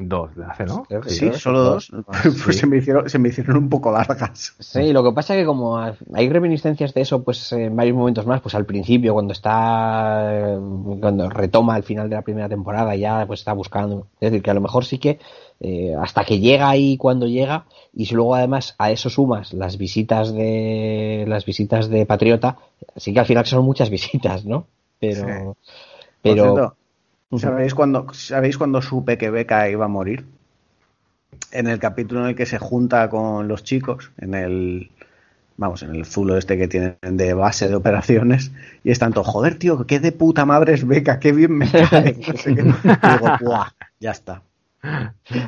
Dos le hace, ¿no? Sí, solo dos. (laughs) pues se, me hicieron, se me hicieron un poco largas. Sí, lo que pasa es que como hay reminiscencias de eso, pues en varios momentos más, pues al principio, cuando está, cuando retoma al final de la primera temporada, ya pues está buscando. Es decir, que a lo mejor sí que eh, hasta que llega ahí cuando llega, y si luego además a eso sumas las visitas de las visitas de Patriota, sí que al final son muchas (laughs) visitas, ¿no? Pero, pero ¿Sabéis cuando, ¿Sabéis cuando supe que Beca iba a morir? En el capítulo en el que se junta con los chicos, en el vamos, en el zulo este que tienen de base de operaciones, y están todos, joder, tío, qué de puta madre es Beca, qué bien me cae. (laughs) No sé qué. Digo, "Buah, ya está.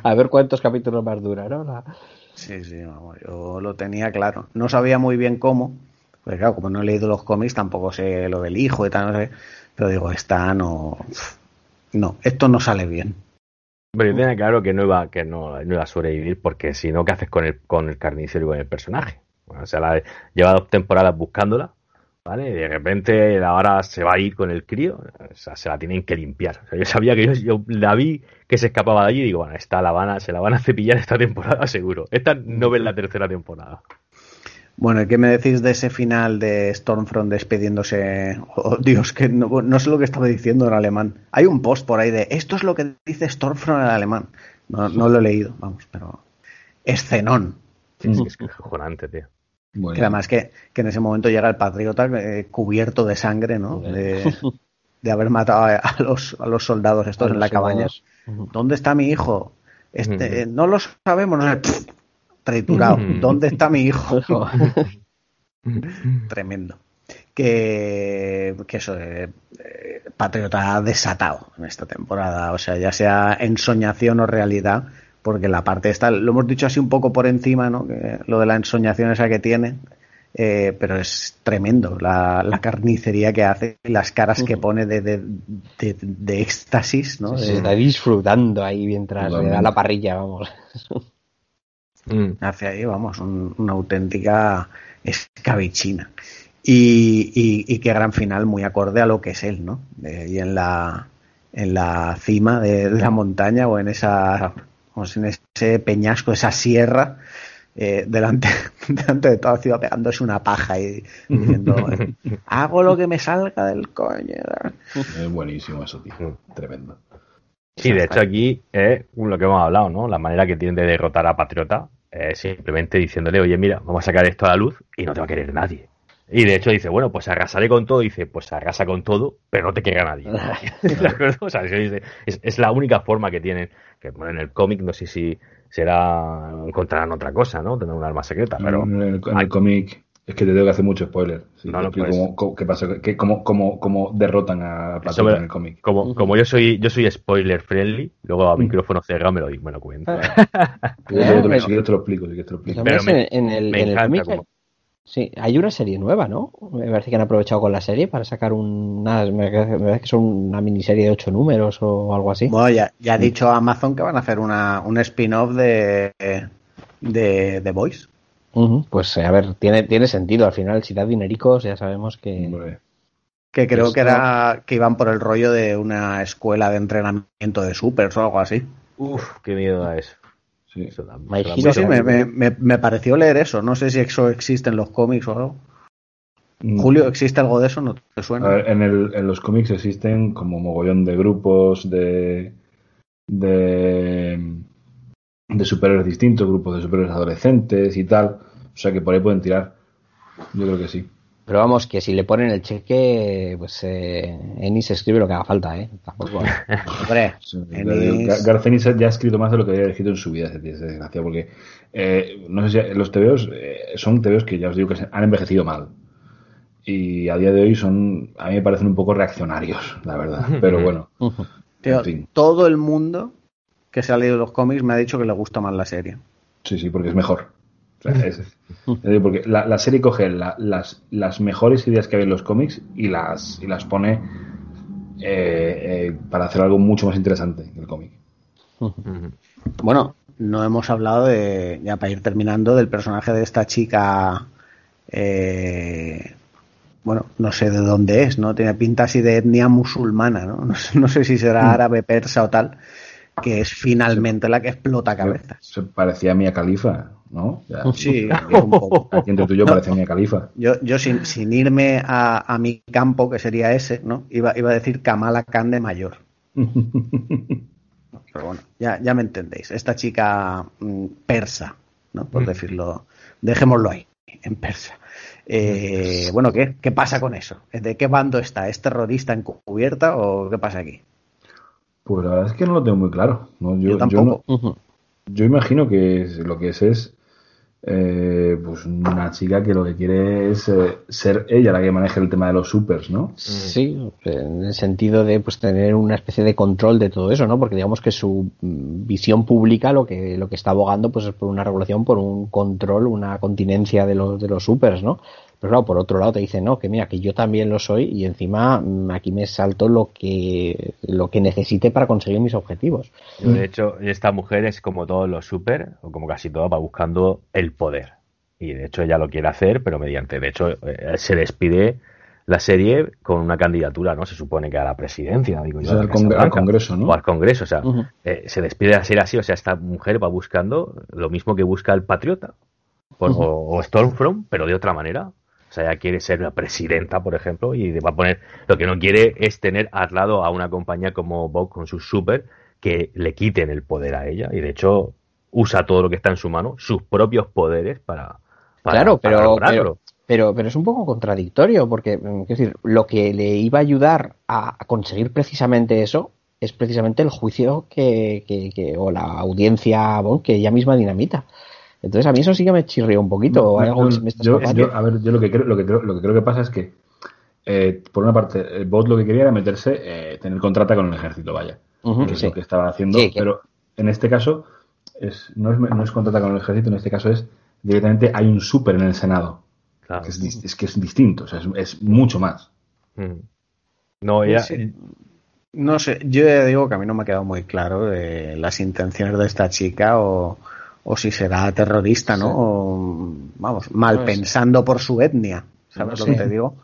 A ver cuántos capítulos más dura, ¿no? La- Sí, sí, vamos, yo lo tenía claro. No sabía muy bien cómo, porque claro, como no he leído los cómics, tampoco sé lo del hijo y tal, no sé. Pero digo, esta no. No, esto no sale bien. Pero yo tenía claro que no iba, que no, no iba a sobrevivir porque si no, ¿qué haces con el, con el carnicero y con el personaje? Bueno, o sea, la, lleva dos temporadas buscándola, ¿vale? Y de repente ahora se va a ir con el crío, o sea, se la tienen que limpiar. O sea, yo sabía que yo, la vi que se escapaba de allí y digo, bueno, esta la van a, se la van a cepillar esta temporada (laughs) seguro. Esta no ves la tercera temporada. Bueno, ¿y qué me decís de ese final de Stormfront despidiéndose? (laughs) Oh, Dios, que no, no sé lo que estaba diciendo en alemán. Hay un post por ahí de esto es lo que dice Stormfront en alemán. No, no lo he leído, vamos, pero. Escenón. Sí, sí, es cojonante, tío. Bueno, Que además que, que en ese momento llega el patriota eh, cubierto de sangre, ¿no? De, (laughs) de haber matado a, a los, a los soldados estos A en los la cabaña. ¿Dónde está mi hijo? Este, no lo sabemos, no sé, pf, triturado. Ujú. ¿Dónde está mi hijo? (laughs) (laughs) Tremendo. Que, que eso, eh, eh, Patriota ha desatado en esta temporada, o sea, ya sea ensoñación o realidad, porque la parte esta, lo hemos dicho así un poco por encima, ¿no? Que lo de la ensoñación esa que tiene, eh, pero es tremendo la, la carnicería que hace y las caras que pone de, de, de, de éxtasis, ¿no? Se está disfrutando ahí mientras le da la parrilla, vamos. (laughs) Mm. hace ahí, vamos, un- una auténtica escabichina. Y, y, y qué gran final muy acorde a lo que es él, ¿no? De ahí en la, en la cima de, de la montaña o en esa vamos, en ese peñasco, esa sierra, eh, delante, (laughs) delante de toda la ciudad pegándose una paja y diciendo (laughs) hago lo que me salga del coño. es buenísimo eso, tío. Tremendo. Sí, de hecho aquí es lo que hemos hablado, ¿no? La manera que tienen de derrotar a Patriota es simplemente diciéndole, oye, mira, vamos a sacar esto a la luz y no te va a querer nadie. Y de hecho dice, bueno, pues arrasaré con todo. dice, pues arrasa con todo, pero no te querrá nadie. (laughs) ¿De acuerdo? O sea, es, es- es la única forma que tienen. Que bueno, en el cómic no sé si será encontrarán otra cosa, ¿no? Tener un arma secreta, pero en el, en el cómic es que te tengo que hacer mucho spoiler. Sí, No, no, pues. cómo, cómo- qué pasa, qué- cómo, cómo, cómo derrotan a Sobre- en el cómic. como, como yo soy yo soy spoiler friendly, luego a micrófono cerrado me lo, me lo cuento. (laughs) Pero- si quieres te lo explico, si te lo explico. Pero También me- en, el, me en el encanta cómic, como- Sí, hay una serie nueva, ¿no? Me parece que han aprovechado con la serie para sacar un, nada, me parece, me parece que son una miniserie de ocho números o algo así. Bueno, ya, ya ha dicho Amazon que van a hacer una, un spin-off de, de The Voice. Pues eh, a ver, tiene, tiene sentido. Al final, si da dinericos, ya sabemos que. Hombre, Que creo Esto- que era que iban por el rollo de una escuela de entrenamiento de supers o algo así. Uf, qué miedo da eso. sí. Eso da- Hero Sí, sí, me, me- me- me pareció leer eso. No sé si eso existe en los cómics o algo. Mm. Julio, ¿existe algo de eso? ¿No te A suena? ver, en, el, en los cómics existen como mogollón de grupos de de, de superhéroes distintos, grupos de superhéroes adolescentes y tal. O sea que por ahí pueden tirar. Yo creo que sí. Pero vamos, que si le ponen el cheque, pues eh, Ennis escribe lo que haga falta, ¿eh? Tampoco. (laughs) Hombre, Sí, Ennis- ya ha escrito más de lo que había escrito en su vida, ese tío, ese desgraciado, porque eh, no sé si los TVOs eh, son TVOs que ya os digo que se- han envejecido mal. Y a día de hoy son, a mí me parecen un poco reaccionarios, la verdad. (laughs) Pero bueno, en fin. todo el mundo que se ha leído los cómics me ha dicho que le gusta más la serie. Sí, sí, porque es mejor. O sea, es- es decir, porque la, la serie coge la- las, las mejores ideas que hay en los cómics y las, y las pone eh, eh, para hacer algo mucho más interesante que el cómic. Bueno, no hemos hablado de, ya para ir terminando, del personaje de esta chica, eh, bueno, no sé de dónde es, ¿no? Tiene pinta así de etnia musulmana, ¿no? No, (laughs) sé- no sé si será árabe, persa o tal, que es finalmente la que explota cabezas. Se parecía a Mia Califa, ¿no? Ya, (laughs) Sí, un poco. Aquí entre tú y yo parecía Mia Califa. Yo, yo sin, sin irme a, a mi campo, que sería ese, ¿no? Iba, iba a decir Kamala Khan de mayor. (laughs) Pero bueno, ya, ya me entendéis. Esta chica mm, persa, ¿no? Por decirlo, dejémoslo ahí, en persa. Eh, bueno, ¿qué? ¿Qué pasa con eso? ¿De qué bando está? ¿Es terrorista encubierta o qué pasa aquí? Pues la verdad es que no lo tengo muy claro. ¿no? Yo, Yo tampoco. no- yo imagino que es- lo que es es eh, pues una chica que lo que quiere es eh, ser ella la que maneje el tema de los supers, ¿no? Sí, en el sentido de pues tener una especie de control de todo eso, ¿no? Porque digamos que su mm, visión pública lo que lo que está abogando pues es por una regulación, por un control, una continencia de los de los supers, ¿no? Pero claro, por otro lado te dicen, no, que mira, que yo también lo soy y encima mm, aquí me salto lo que, lo que necesite para conseguir mis objetivos. De hecho, esta mujer es como todos los super, o como casi todo, va buscando el poder. Y de hecho ella lo quiere hacer, pero mediante, de hecho, eh, se despide la serie con una candidatura, ¿no? Se supone que a la presidencia, digo yo. al, Congreso, ¿no? O al Congreso, o sea, eh, se despide de la serie así, o sea, esta mujer va buscando lo mismo que busca el patriota. o Stormfront, pero de otra manera. O sea, ella quiere ser la presidenta, por ejemplo, y va a poner. Lo que no quiere es tener al lado a una compañía como Vogue con sus super que le quiten el poder a ella. Y de hecho, usa todo lo que está en su mano, sus propios poderes, para. claro, pero, pero, pero, es un poco contradictorio, porque, mm, es decir, lo que le iba a ayudar a conseguir precisamente eso es precisamente el juicio que, que, o la audiencia bon, que ella misma dinamita. Entonces a mí eso sí que me chirrió un poquito. yo, a ver, yo lo que creo, lo que creo, lo que creo que pasa es que eh, por una parte, el bot lo que quería era meterse, eh, tener contrata con el ejército, vaya. que es lo que estaba haciendo. pero en este caso, es, no, es, no es contrata con el ejército, en este caso es directamente hay un súper en el Senado. Que es, que es distinto, o sea, es, mucho más. No, ya. No sé, yo ya digo que a mí no me ha quedado muy claro de las intenciones de esta chica o o si será terrorista, ¿no? O, vamos, mal pues pensando por su etnia, ¿sabes lo que te digo?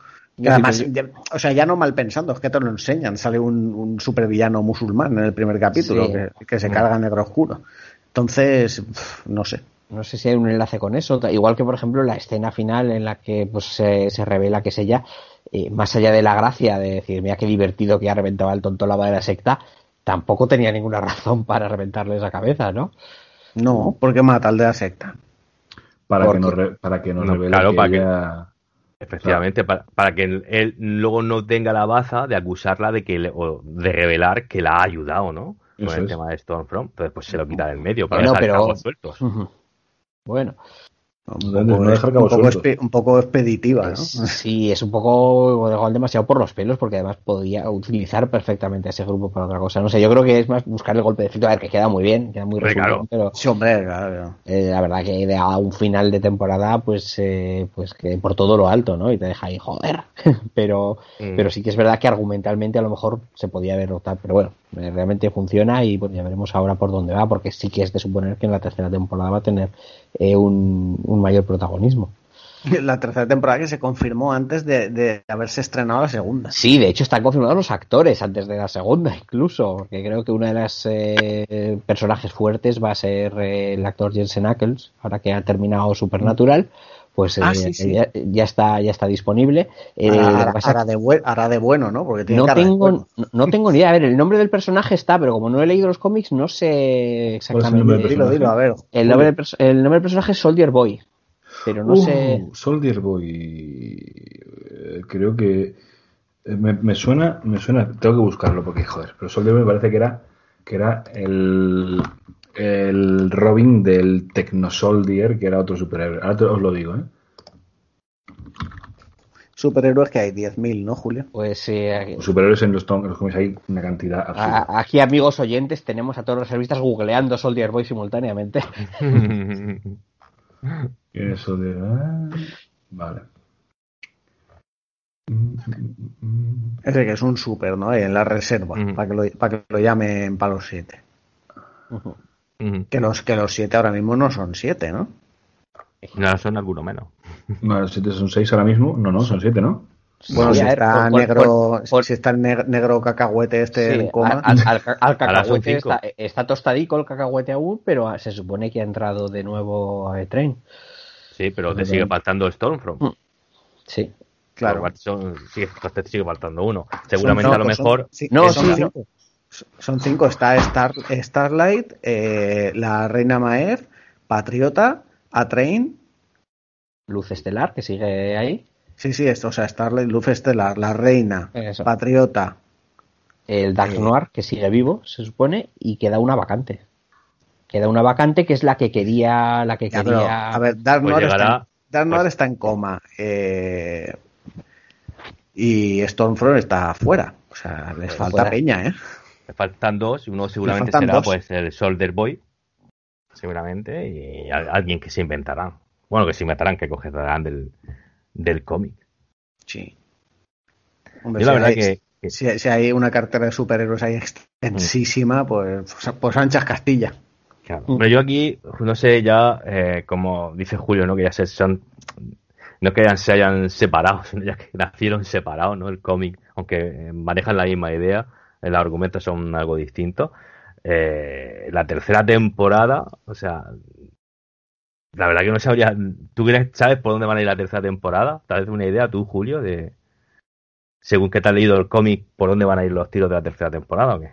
además, o sea, ya no mal pensando, es que te lo enseñan. Sale un, un supervillano musulmán en el primer capítulo que, se carga negro oscuro. Entonces, no sé. No sé si hay un enlace con eso. Igual que, por ejemplo, la escena final en la que pues, se, revela que es ella, eh, más allá de la gracia de decir, mira qué divertido que ha reventado al tonto lava de la secta, tampoco tenía ninguna (laughs) razón para reventarle esa cabeza, ¿no? No, porque mata al de la secta. Para que, no para que nos revele claro, para que, Efectivamente, para, que él luego no tenga la baza de acusarla de que o de revelar que la ha ayudado, ¿no? Con el tema de Stormfront. Entonces, pues se lo quita del medio para dejar pero... sueltos. (laughs) Bueno, un, poco, expeditiva, ¿no? Sí, (laughs) es un poco demasiado por los pelos porque además podría utilizar perfectamente a ese grupo para otra cosa. No sé, yo creo que es más buscar el golpe de efecto, a ver, que queda muy bien, queda muy resuelto, pero sí, hombre, claro. Eh, la verdad que a un final de temporada, pues, eh, pues que por todo lo alto, ¿no? Y te deja ahí, joder. (laughs) pero, mm. pero sí que es verdad que argumentalmente a lo mejor se podía haber notado, pero bueno, realmente funciona y pues ya veremos ahora por dónde va, porque sí que es de suponer que en la tercera temporada va a tener un mayor protagonismo. (laughs) La tercera temporada que se confirmó antes de, haberse estrenado la segunda. Sí, de hecho están confirmados los actores antes de la segunda, incluso, porque creo que uno de los eh, personajes fuertes va a ser eh, el actor Jensen Ackles, ahora que ha terminado Supernatural. Pues ah, eh, Ya, está ya está disponible. hará, de bueno, ¿no? Porque no tengo no, tengo ni idea. A ver, el nombre del personaje está, pero como no he leído los cómics, no sé exactamente. a ver. El nombre, del, el nombre del personaje es Soldier Boy pero no sé. Uh, Soldier Boy. Eh, creo que. Eh, me, suena, me suena, tengo que buscarlo porque, joder, pero Soldier Boy me parece que era, que era el, el Robin del Tecno Soldier, que era otro superhéroe. Ahora os lo digo, ¿eh? Superhéroes que hay 10.000, ¿no, Julio? Pues sí. Eh, superhéroes en los, los cómics hay una cantidad absurda. Aquí, amigos oyentes, tenemos a todos los revistas googleando Soldier Boy simultáneamente. Eso de. Ah, vale. Ese que es un super, ¿no? En la reserva, para, que lo, para que lo llamen para los 7. Que los que los 7 ahora mismo no son 7, ¿no? No, son alguno menos. No, los 7 son 6 ahora mismo. No, no, son 7, ¿no? Bueno, si, está negro, si está el negro cacahuete este en coma. Al, al, (laughs) cacahuete está, está, tostadico el cacahuete aún, pero se supone que ha entrado de nuevo a E-Train. Sí, pero te sigue faltando Stormfront. Mm. Sí. Claro. te sigue faltando uno. Seguramente a lo mejor. no, son, cinco. Son cinco. Está Star, Starlight, eh, la Reina Maeve, Patriota, A-Train. Luz Estelar, que sigue ahí. Sí, sí, esto, o sea, Starlight, Luz Estelar, la Reina, Patriota. El Dark Noir, que sigue vivo, se supone, y queda una vacante. Queda una vacante que es la que quería, la que quería. a ver, Dark pues está, pues está, en coma. Eh, y Stormfront está fuera. O sea, les falta peña, ¿eh? Le faltan dos y uno seguramente será pues el Soldier Boy, seguramente, y alguien que se inventará. Bueno, que se inventarán, que cogerán del, del cómic. Sí. Yo la verdad que, Si, hay una cartera de superhéroes ahí extensísima, pues, pues anchas Castilla. Claro. Pero yo aquí, no sé ya, eh, como dice Julio, ¿no? Que ya se son no que se hayan separado, sino ya que nacieron separados, ¿no? El cómic, aunque manejan la misma idea, los argumentos son algo distintos. Eh, la tercera temporada, o sea, la verdad que no sabría. ¿Tú sabes por dónde van a ir la tercera temporada? Tal vez una idea tú, Julio, de según que te has leído el cómic, por dónde van a ir los tiros de la tercera temporada o qué?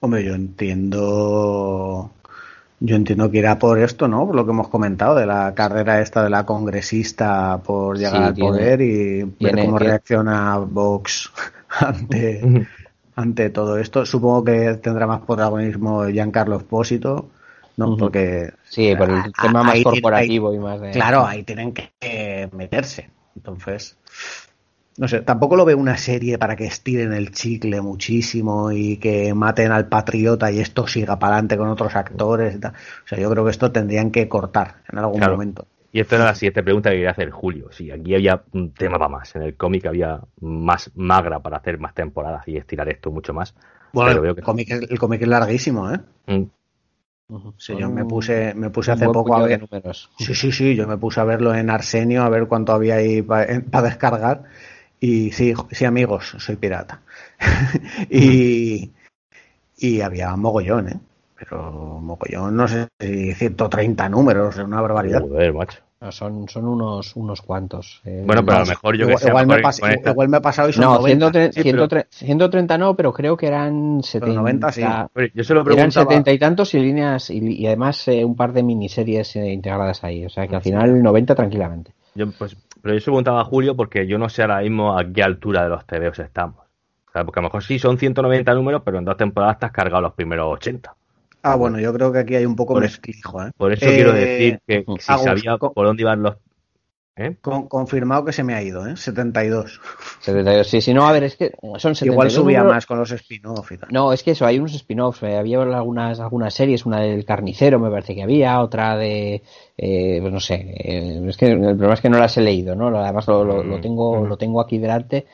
Hombre, yo entiendo yo entiendo que irá por esto, ¿no? Por lo que hemos comentado de la carrera esta de la congresista por llegar al poder y ver cómo reacciona Vox (laughs) ante, ante todo esto. Supongo que tendrá más protagonismo Giancarlo Espósito, ¿no? Porque. Sí, por el tema más corporativo y más de. Claro, ahí tienen que meterse. Entonces. No sé, tampoco lo veo una serie para que estiren el chicle muchísimo y que maten al patriota y esto siga para adelante con otros actores. O sea, yo creo que esto tendrían que cortar en algún momento. Y esta era la siguiente pregunta que quería hacer Julio. Si aquí había un tema para más. En el cómic había más magra para hacer más temporadas y estirar esto mucho más. Bueno, el, cómic, el cómic es larguísimo, ¿eh? Mm. Sí, yo me puse, me puse hace poco a ver. Sí, sí, sí, yo me puse a verlo en Arsenio, a ver cuánto había ahí para descargar. Y sí, sí, amigos, soy pirata. (laughs) y, y había mogollón, ¿eh? Pero mogollón, no sé, 130 números, una barbaridad. Joder, macho. son, son unos, unos cuantos. Eh, bueno, pero a lo mejor yo que sé. Igual, me, igual me he pasado y son no, 90. 130 no, pero creo que eran 70. 90, sí. Yo se lo eran 70 y tantos y líneas y, además eh, un par de miniseries eh, integradas ahí. O sea que al final 90 tranquilamente. Yo, pues pero yo se preguntaba a Julio porque yo no sé ahora mismo a qué altura de los TVOs estamos. O sea, porque a lo mejor sí son 190 números, pero en dos temporadas te has cargado los primeros 80. Ah, bueno, yo creo que aquí hay un poco por mezclijo. ¿eh? Por eso quiero decir que, si sabía por dónde iban los ¿Eh? confirmado que se me ha ido, ¿eh? 72. 72, sí, sí, no, a ver, es que son 72. Igual subía más con los spin-offs y tal. No, es que eso, hay unos spin-offs. Eh, había algunas, algunas series, una del carnicero me parece que había, otra de. Eh, pues no sé, eh, es que el problema es que no las he leído, ¿no? Además lo, lo, lo mm, tengo, mm. lo tengo aquí delante.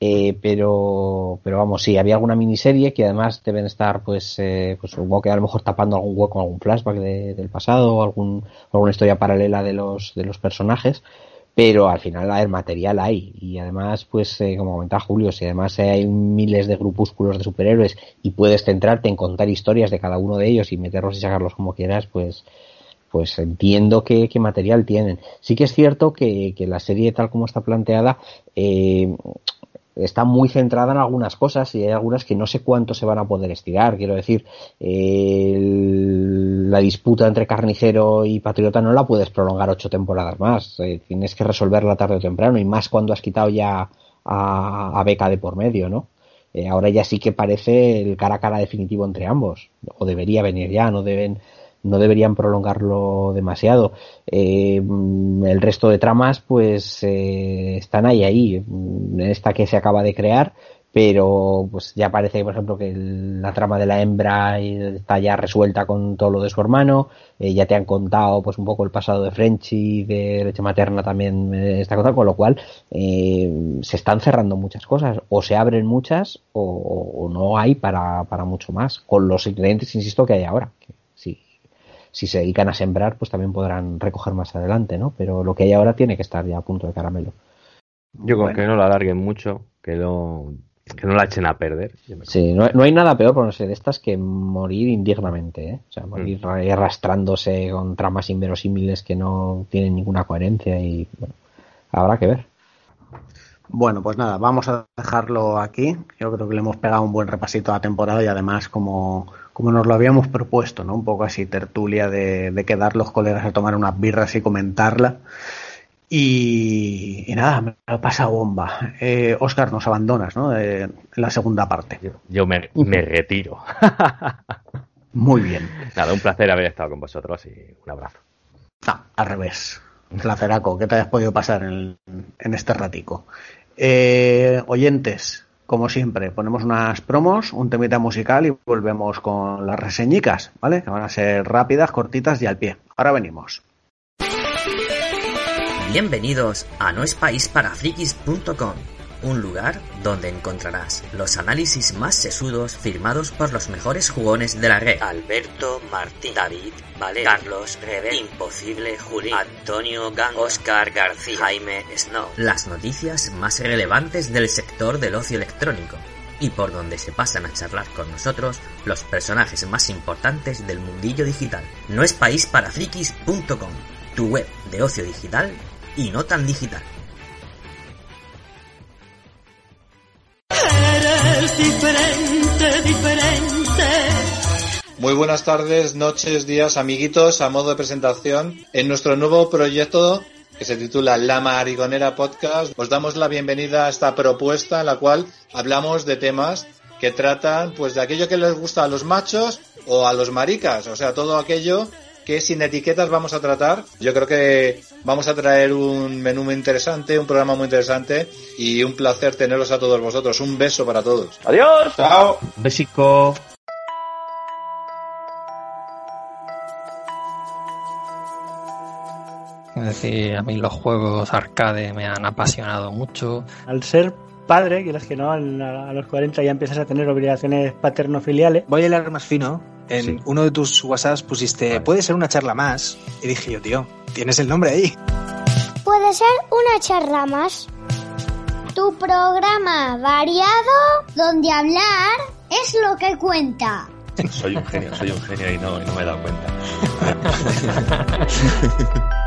Eh, pero, pero vamos, sí, había alguna miniserie que además deben estar, pues, eh, pues supongo que a lo mejor tapando algún hueco, algún flashback del pasado o algún, alguna historia paralela de los, de los personajes pero al final el material hay. Y además pues eh, como comentaba Julio si además hay miles de grupúsculos de superhéroes y puedes centrarte en contar historias de cada uno de ellos y meterlos y sacarlos como quieras pues pues entiendo qué, material tienen. Sí que es cierto que, que la serie tal como está planteada eh, está muy centrada en algunas cosas y hay algunas que no sé cuánto se van a poder estirar. Quiero decir, la disputa entre carnicero y patriota no la puedes prolongar ocho temporadas más. Eh, tienes que resolverla tarde o temprano y más cuando has quitado ya a, Beca de por medio, ¿no? Eh, ahora ya sí que parece el cara a cara definitivo entre ambos, o debería venir ya, no deben no deberían prolongarlo demasiado. Eh, el resto de tramas, pues eh, están ahí, ahí. Esta que se acaba de crear, pero pues ya parece, por ejemplo, que la trama de la hembra está ya resuelta con todo lo de su hermano. Eh, ya te han contado, pues un poco el pasado de Frenchy, de leche materna también está contado, con lo cual se están cerrando muchas cosas, o se abren muchas, o, no hay para, para mucho más, con los ingredientes, insisto, que hay ahora si se dedican a sembrar, pues también podrán recoger más adelante, ¿no? Pero lo que hay ahora tiene que estar ya a punto de caramelo. Yo con que no la alarguen mucho, que no, que no la echen a perder. Sí, no, hay nada peor, por no sé, de estas que morir indignamente, ¿eh? O sea, morir mm. arrastrándose con tramas inverosímiles que no tienen ninguna coherencia y, bueno, habrá que ver. Bueno, pues nada, vamos a dejarlo aquí. Yo creo que le hemos pegado un buen repasito a la temporada y además como, como nos lo habíamos propuesto, ¿no? Un poco así tertulia de, de quedar los colegas a tomar unas birras y comentarla. Y, nada, me ha pasado bomba. Eh, Oscar, nos abandonas, ¿no? en la segunda parte. Yo, me, me retiro. (laughs) Muy bien. Nada, un placer haber estado con vosotros y un abrazo. Ah, al revés. Un placeraco que te hayas podido pasar en, en este ratico. Eh, oyentes, como siempre, ponemos unas promos, un temita musical y volvemos con las reseñicas, ¿vale? Que van a ser rápidas, cortitas y al pie. Ahora venimos. Bienvenidos a noespaisparafrikis.com, un lugar donde encontrarás los análisis más sesudos firmados por los mejores jugones de la red. Alberto, Martín, David, Vale, Carlos, Rebe, Imposible, Juli, Antonio, Gang, Oscar, García, Jaime, Snow. Las noticias más relevantes del sector del ocio electrónico y por donde se pasan a charlar con nosotros los personajes más importantes del mundillo digital. No es país para frikis.com, tu web de ocio digital y no tan digital. Diferente, diferente. Muy buenas tardes, noches, días, amiguitos, a modo de presentación. En nuestro nuevo proyecto que se titula La Marigonera Podcast, os damos la bienvenida a esta propuesta en la cual hablamos de temas que tratan pues de aquello que les gusta a los machos o a los maricas, o sea, todo aquello que sin etiquetas vamos a tratar. Yo creo que vamos a traer un menú muy interesante, un programa muy interesante y un placer tenerlos a todos vosotros. Un beso para todos. Adiós. Chao. Besico. Es decir, a mí los juegos arcade me han apasionado mucho. Al ser padre, quieras que no, a los 40 ya empiezas a tener obligaciones paterno-filiales. Voy a hilar más fino. En Sí. uno de tus WhatsApps pusiste, Vale. puede ser una charla más. Y dije yo, tío, tienes el nombre ahí. Puede ser una charla más. Tu programa variado donde hablar es lo que cuenta. Soy un genio, soy un genio y no, y no me he dado cuenta. (laughs)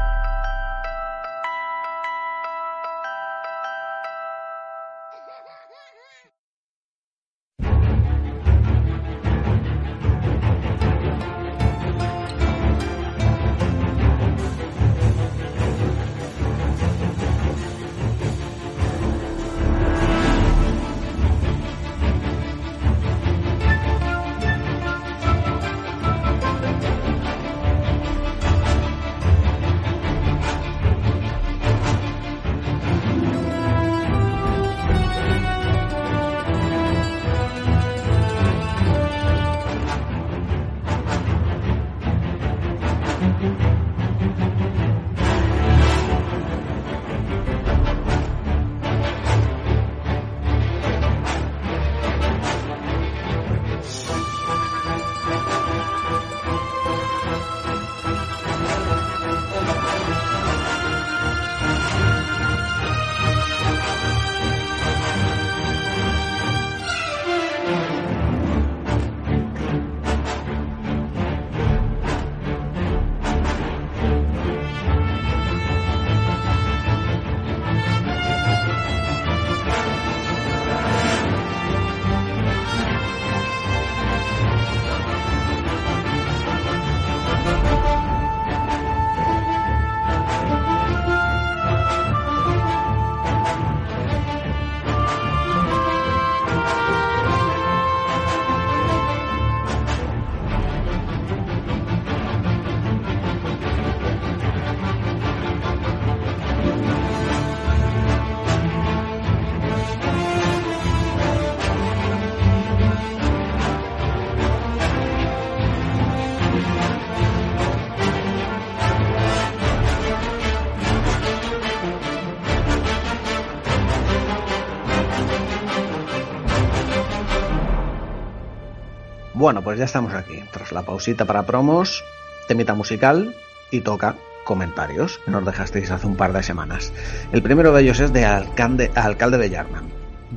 Bueno, pues ya estamos aquí. Tras la pausita para promos, temita musical y toca comentarios que nos dejasteis hace un par de semanas. El primero de ellos es de alcalde, alcalde de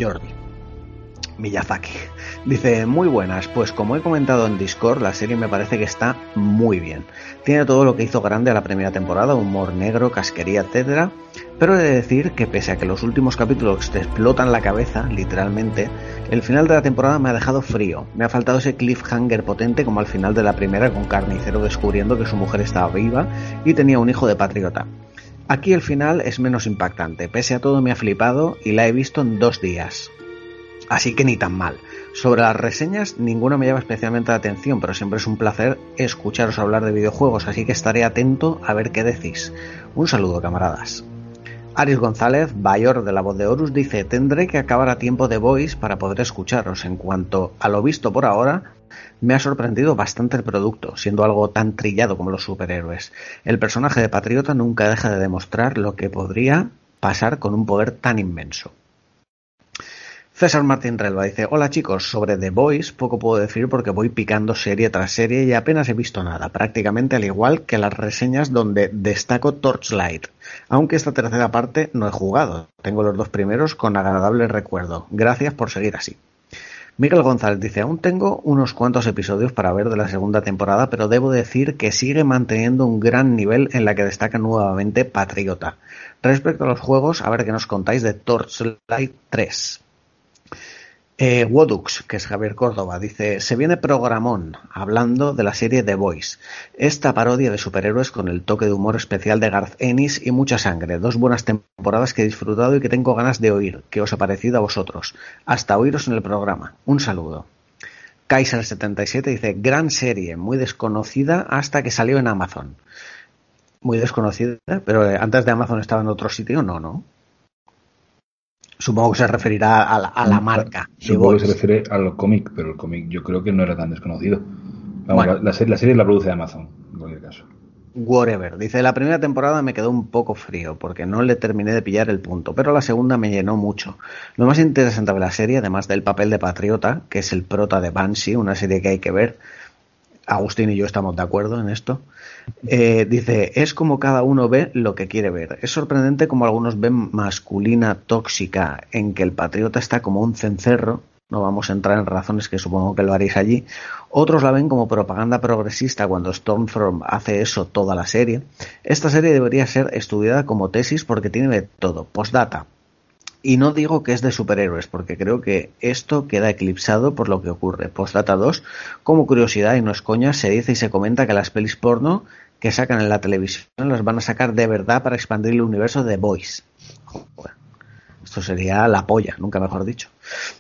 Jordi. Miyazaki. Dice, muy buenas, pues como he comentado en Discord, la serie me parece que está muy bien. Tiene todo lo que hizo grande a la primera temporada, humor negro, casquería, etcétera, pero he de decir que pese a que los últimos capítulos te explotan la cabeza, literalmente, el final de la temporada me ha dejado frío. Me ha faltado ese cliffhanger potente como al final de la primera con Carnicero descubriendo que su mujer estaba viva y tenía un hijo de patriota. Aquí el final es menos impactante, pese a todo me ha flipado y la he visto en dos días. Así que ni tan mal. Sobre las reseñas, ninguna me llama especialmente la atención, pero siempre es un placer escucharos hablar de videojuegos, así que estaré atento a ver qué decís. Un saludo, camaradas. Aris González, Bayor de la voz de Horus, dice: Tendré que acabar a tiempo de Voice para poder escucharos. En cuanto a lo visto por ahora, me ha sorprendido bastante el producto, siendo algo tan trillado como los superhéroes. El personaje de Patriota nunca deja de demostrar lo que podría pasar con un poder tan inmenso. César Martín Relva dice, hola chicos, sobre The Voice poco puedo decir porque voy picando serie tras serie y apenas he visto nada, prácticamente al igual que las reseñas donde destaco Torchlight, aunque esta tercera parte no he jugado, tengo los dos primeros con agradable recuerdo, gracias por seguir así. Miguel González dice, aún tengo unos cuantos episodios para ver de la segunda temporada, pero debo decir que sigue manteniendo un gran nivel en la que destaca nuevamente Patriota. Respecto a los juegos, a ver qué nos contáis de Torchlight 3. Eh, Wodux, que es Javier Córdoba, dice, se viene programón hablando de la serie The Voice, esta parodia de superhéroes con el toque de humor especial de Garth Ennis y mucha sangre, dos buenas temporadas que he disfrutado y que tengo ganas de oír, ¿qué os ha parecido a vosotros? Hasta oíros en el programa, un saludo. Kaiser77 dice, gran serie, muy desconocida hasta que salió en Amazon. Muy desconocida, pero eh, antes de Amazon estaba en otro sitio, no, ¿no? Supongo que se referirá a la, a la marca. Supongo que se refiere al cómic, pero el cómic yo creo que no era tan desconocido. Vamos, bueno. la, la, serie, la, serie, la produce Amazon, en cualquier caso. Whatever. Dice, la primera temporada me quedó un poco frío porque no le terminé de pillar el punto, pero la segunda me llenó mucho. Lo más interesante de la serie, además del papel de Patriota, que es el prota de Banshee, una serie que hay que ver, Agustín y yo estamos de acuerdo en esto. Eh, dice, es como cada uno ve lo que quiere ver. Es sorprendente como algunos ven masculina tóxica en que el patriota está como un cencerro. No vamos a entrar en razones que supongo que lo haréis allí. Otros la ven como propaganda progresista cuando Stormfront hace eso toda la serie. Esta serie debería ser estudiada como tesis porque tiene de todo. Postdata, y no digo que es de superhéroes, porque creo que esto queda eclipsado por lo que ocurre. Postdata 2, como curiosidad y no es coña, se dice y se comenta que las pelis porno que sacan en la televisión las van a sacar de verdad para expandir el universo de. Joder. Esto sería la polla, nunca mejor dicho.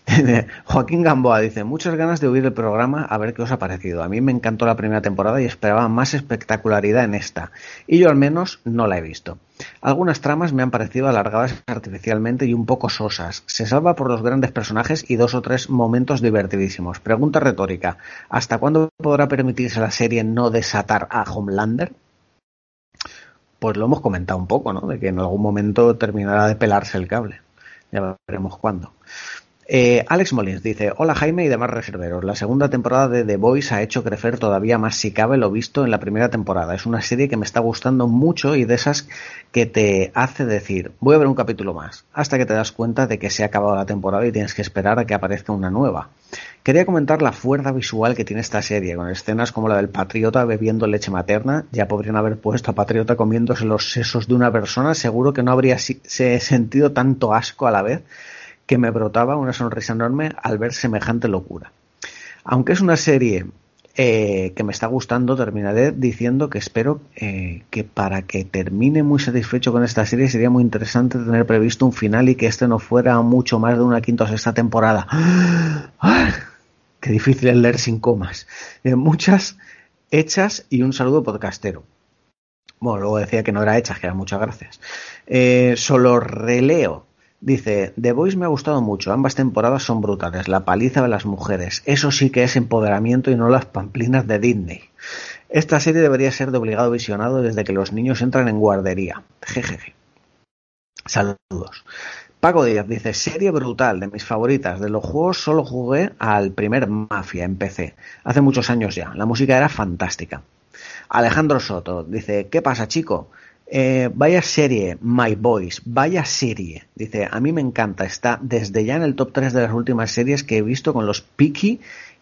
(laughs) Joaquín Gamboa dice, muchas ganas de oír el programa a ver qué os ha parecido. A mí me encantó la primera temporada y esperaba más espectacularidad en esta. Y yo al menos no la he visto. Algunas tramas me han parecido alargadas artificialmente y un poco sosas. Se salva por los grandes personajes y dos o tres momentos divertidísimos. Pregunta retórica. ¿Hasta cuándo podrá permitirse la serie no desatar a Homelander? Pues lo hemos comentado un poco, ¿no? De que en algún momento terminará de pelarse el cable. Ya veremos cuándo. Eh, Alex Molins dice, hola Jaime y demás reserveros. La segunda temporada de The Voice ha hecho crecer todavía más si cabe lo visto en la primera temporada. Es una serie que me está gustando mucho y de esas que te hace decir, voy a ver un capítulo más, hasta que te das cuenta de que se ha acabado la temporada y tienes que esperar a que aparezca una nueva. Quería comentar la fuerza visual que tiene esta serie, con escenas como la del patriota bebiendo leche materna. Ya podrían haber puesto a patriota comiéndose los sesos de una persona, seguro que no habría sentido tanto asco a la vez que me brotaba una sonrisa enorme al ver semejante locura. Aunque es una serie eh, que me está gustando, terminaré diciendo que espero eh, que para que termine muy satisfecho con esta serie sería muy interesante tener previsto un final y que este no fuera mucho más de una quinta o sexta temporada. ¡Ah! Qué difícil es leer sin comas. Eh, muchas hechas y un saludo podcastero. Bueno, luego decía que no era hechas, que eran muchas gracias. solo releo Dice, The Voice me ha gustado mucho, ambas temporadas son brutales, la paliza de las mujeres, eso sí que es empoderamiento y no las pamplinas de Disney. Esta serie debería ser de obligado visionado desde que los niños entran en guardería. Jejeje. Saludos. Paco Díaz dice, serie brutal, de mis favoritas. De los juegos solo jugué al primer Mafia en PC, hace muchos años ya. La música era fantástica. Alejandro Soto dice, ¿qué pasa chico? Eh, vaya serie, My Boys, vaya serie. Dice, a mí me encanta, está desde ya en el top 3 de las últimas series que he visto con los Peaky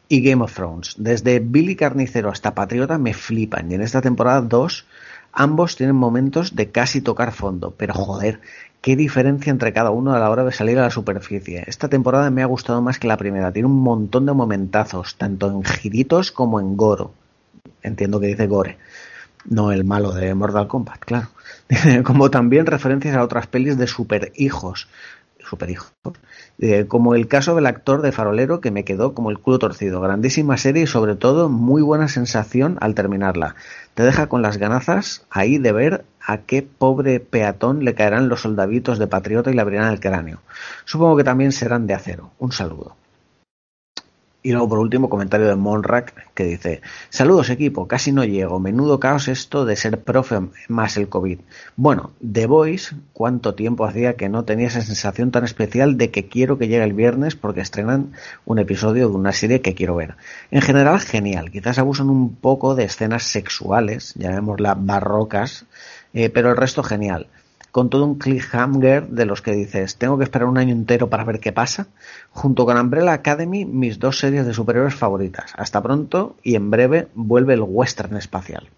y Game of Thrones. Desde Billy Carnicero hasta Patriota me flipan. Y en esta temporada 2 ambos tienen momentos de casi tocar fondo. Pero joder, qué diferencia entre cada uno a la hora de salir a la superficie. Esta temporada me ha gustado más que la primera. Tiene un montón de momentazos, tanto en giritos como en goro. Entiendo que dice gore no el malo de Mortal Kombat, claro. (laughs) Como también referencias a otras pelis de super hijos. Superhijos. Eh, como el caso del actor de Farolero que me quedó como el culo torcido. Grandísima serie y sobre todo muy buena sensación al terminarla. Te deja con las ganazas ahí de ver a qué pobre peatón le caerán los soldaditos de patriota y le abrirán el cráneo. Supongo que también serán de acero. Un saludo. Y luego, por último, comentario de Monrack que dice: Saludos, equipo, casi no llego. Menudo caos esto de ser profe más el COVID. Bueno, The Voice, ¿cuánto tiempo hacía que no tenía esa sensación tan especial de que quiero que llegue el viernes porque estrenan un episodio de una serie que quiero ver? En general, genial. Quizás abusan un poco de escenas sexuales, llamémoslas barrocas, eh, pero el resto genial con todo un cliffhanger de los que dices, tengo que esperar un año entero para ver qué pasa, junto con Umbrella Academy, mis dos series de superhéroes favoritas. Hasta pronto y en breve vuelve el western espacial.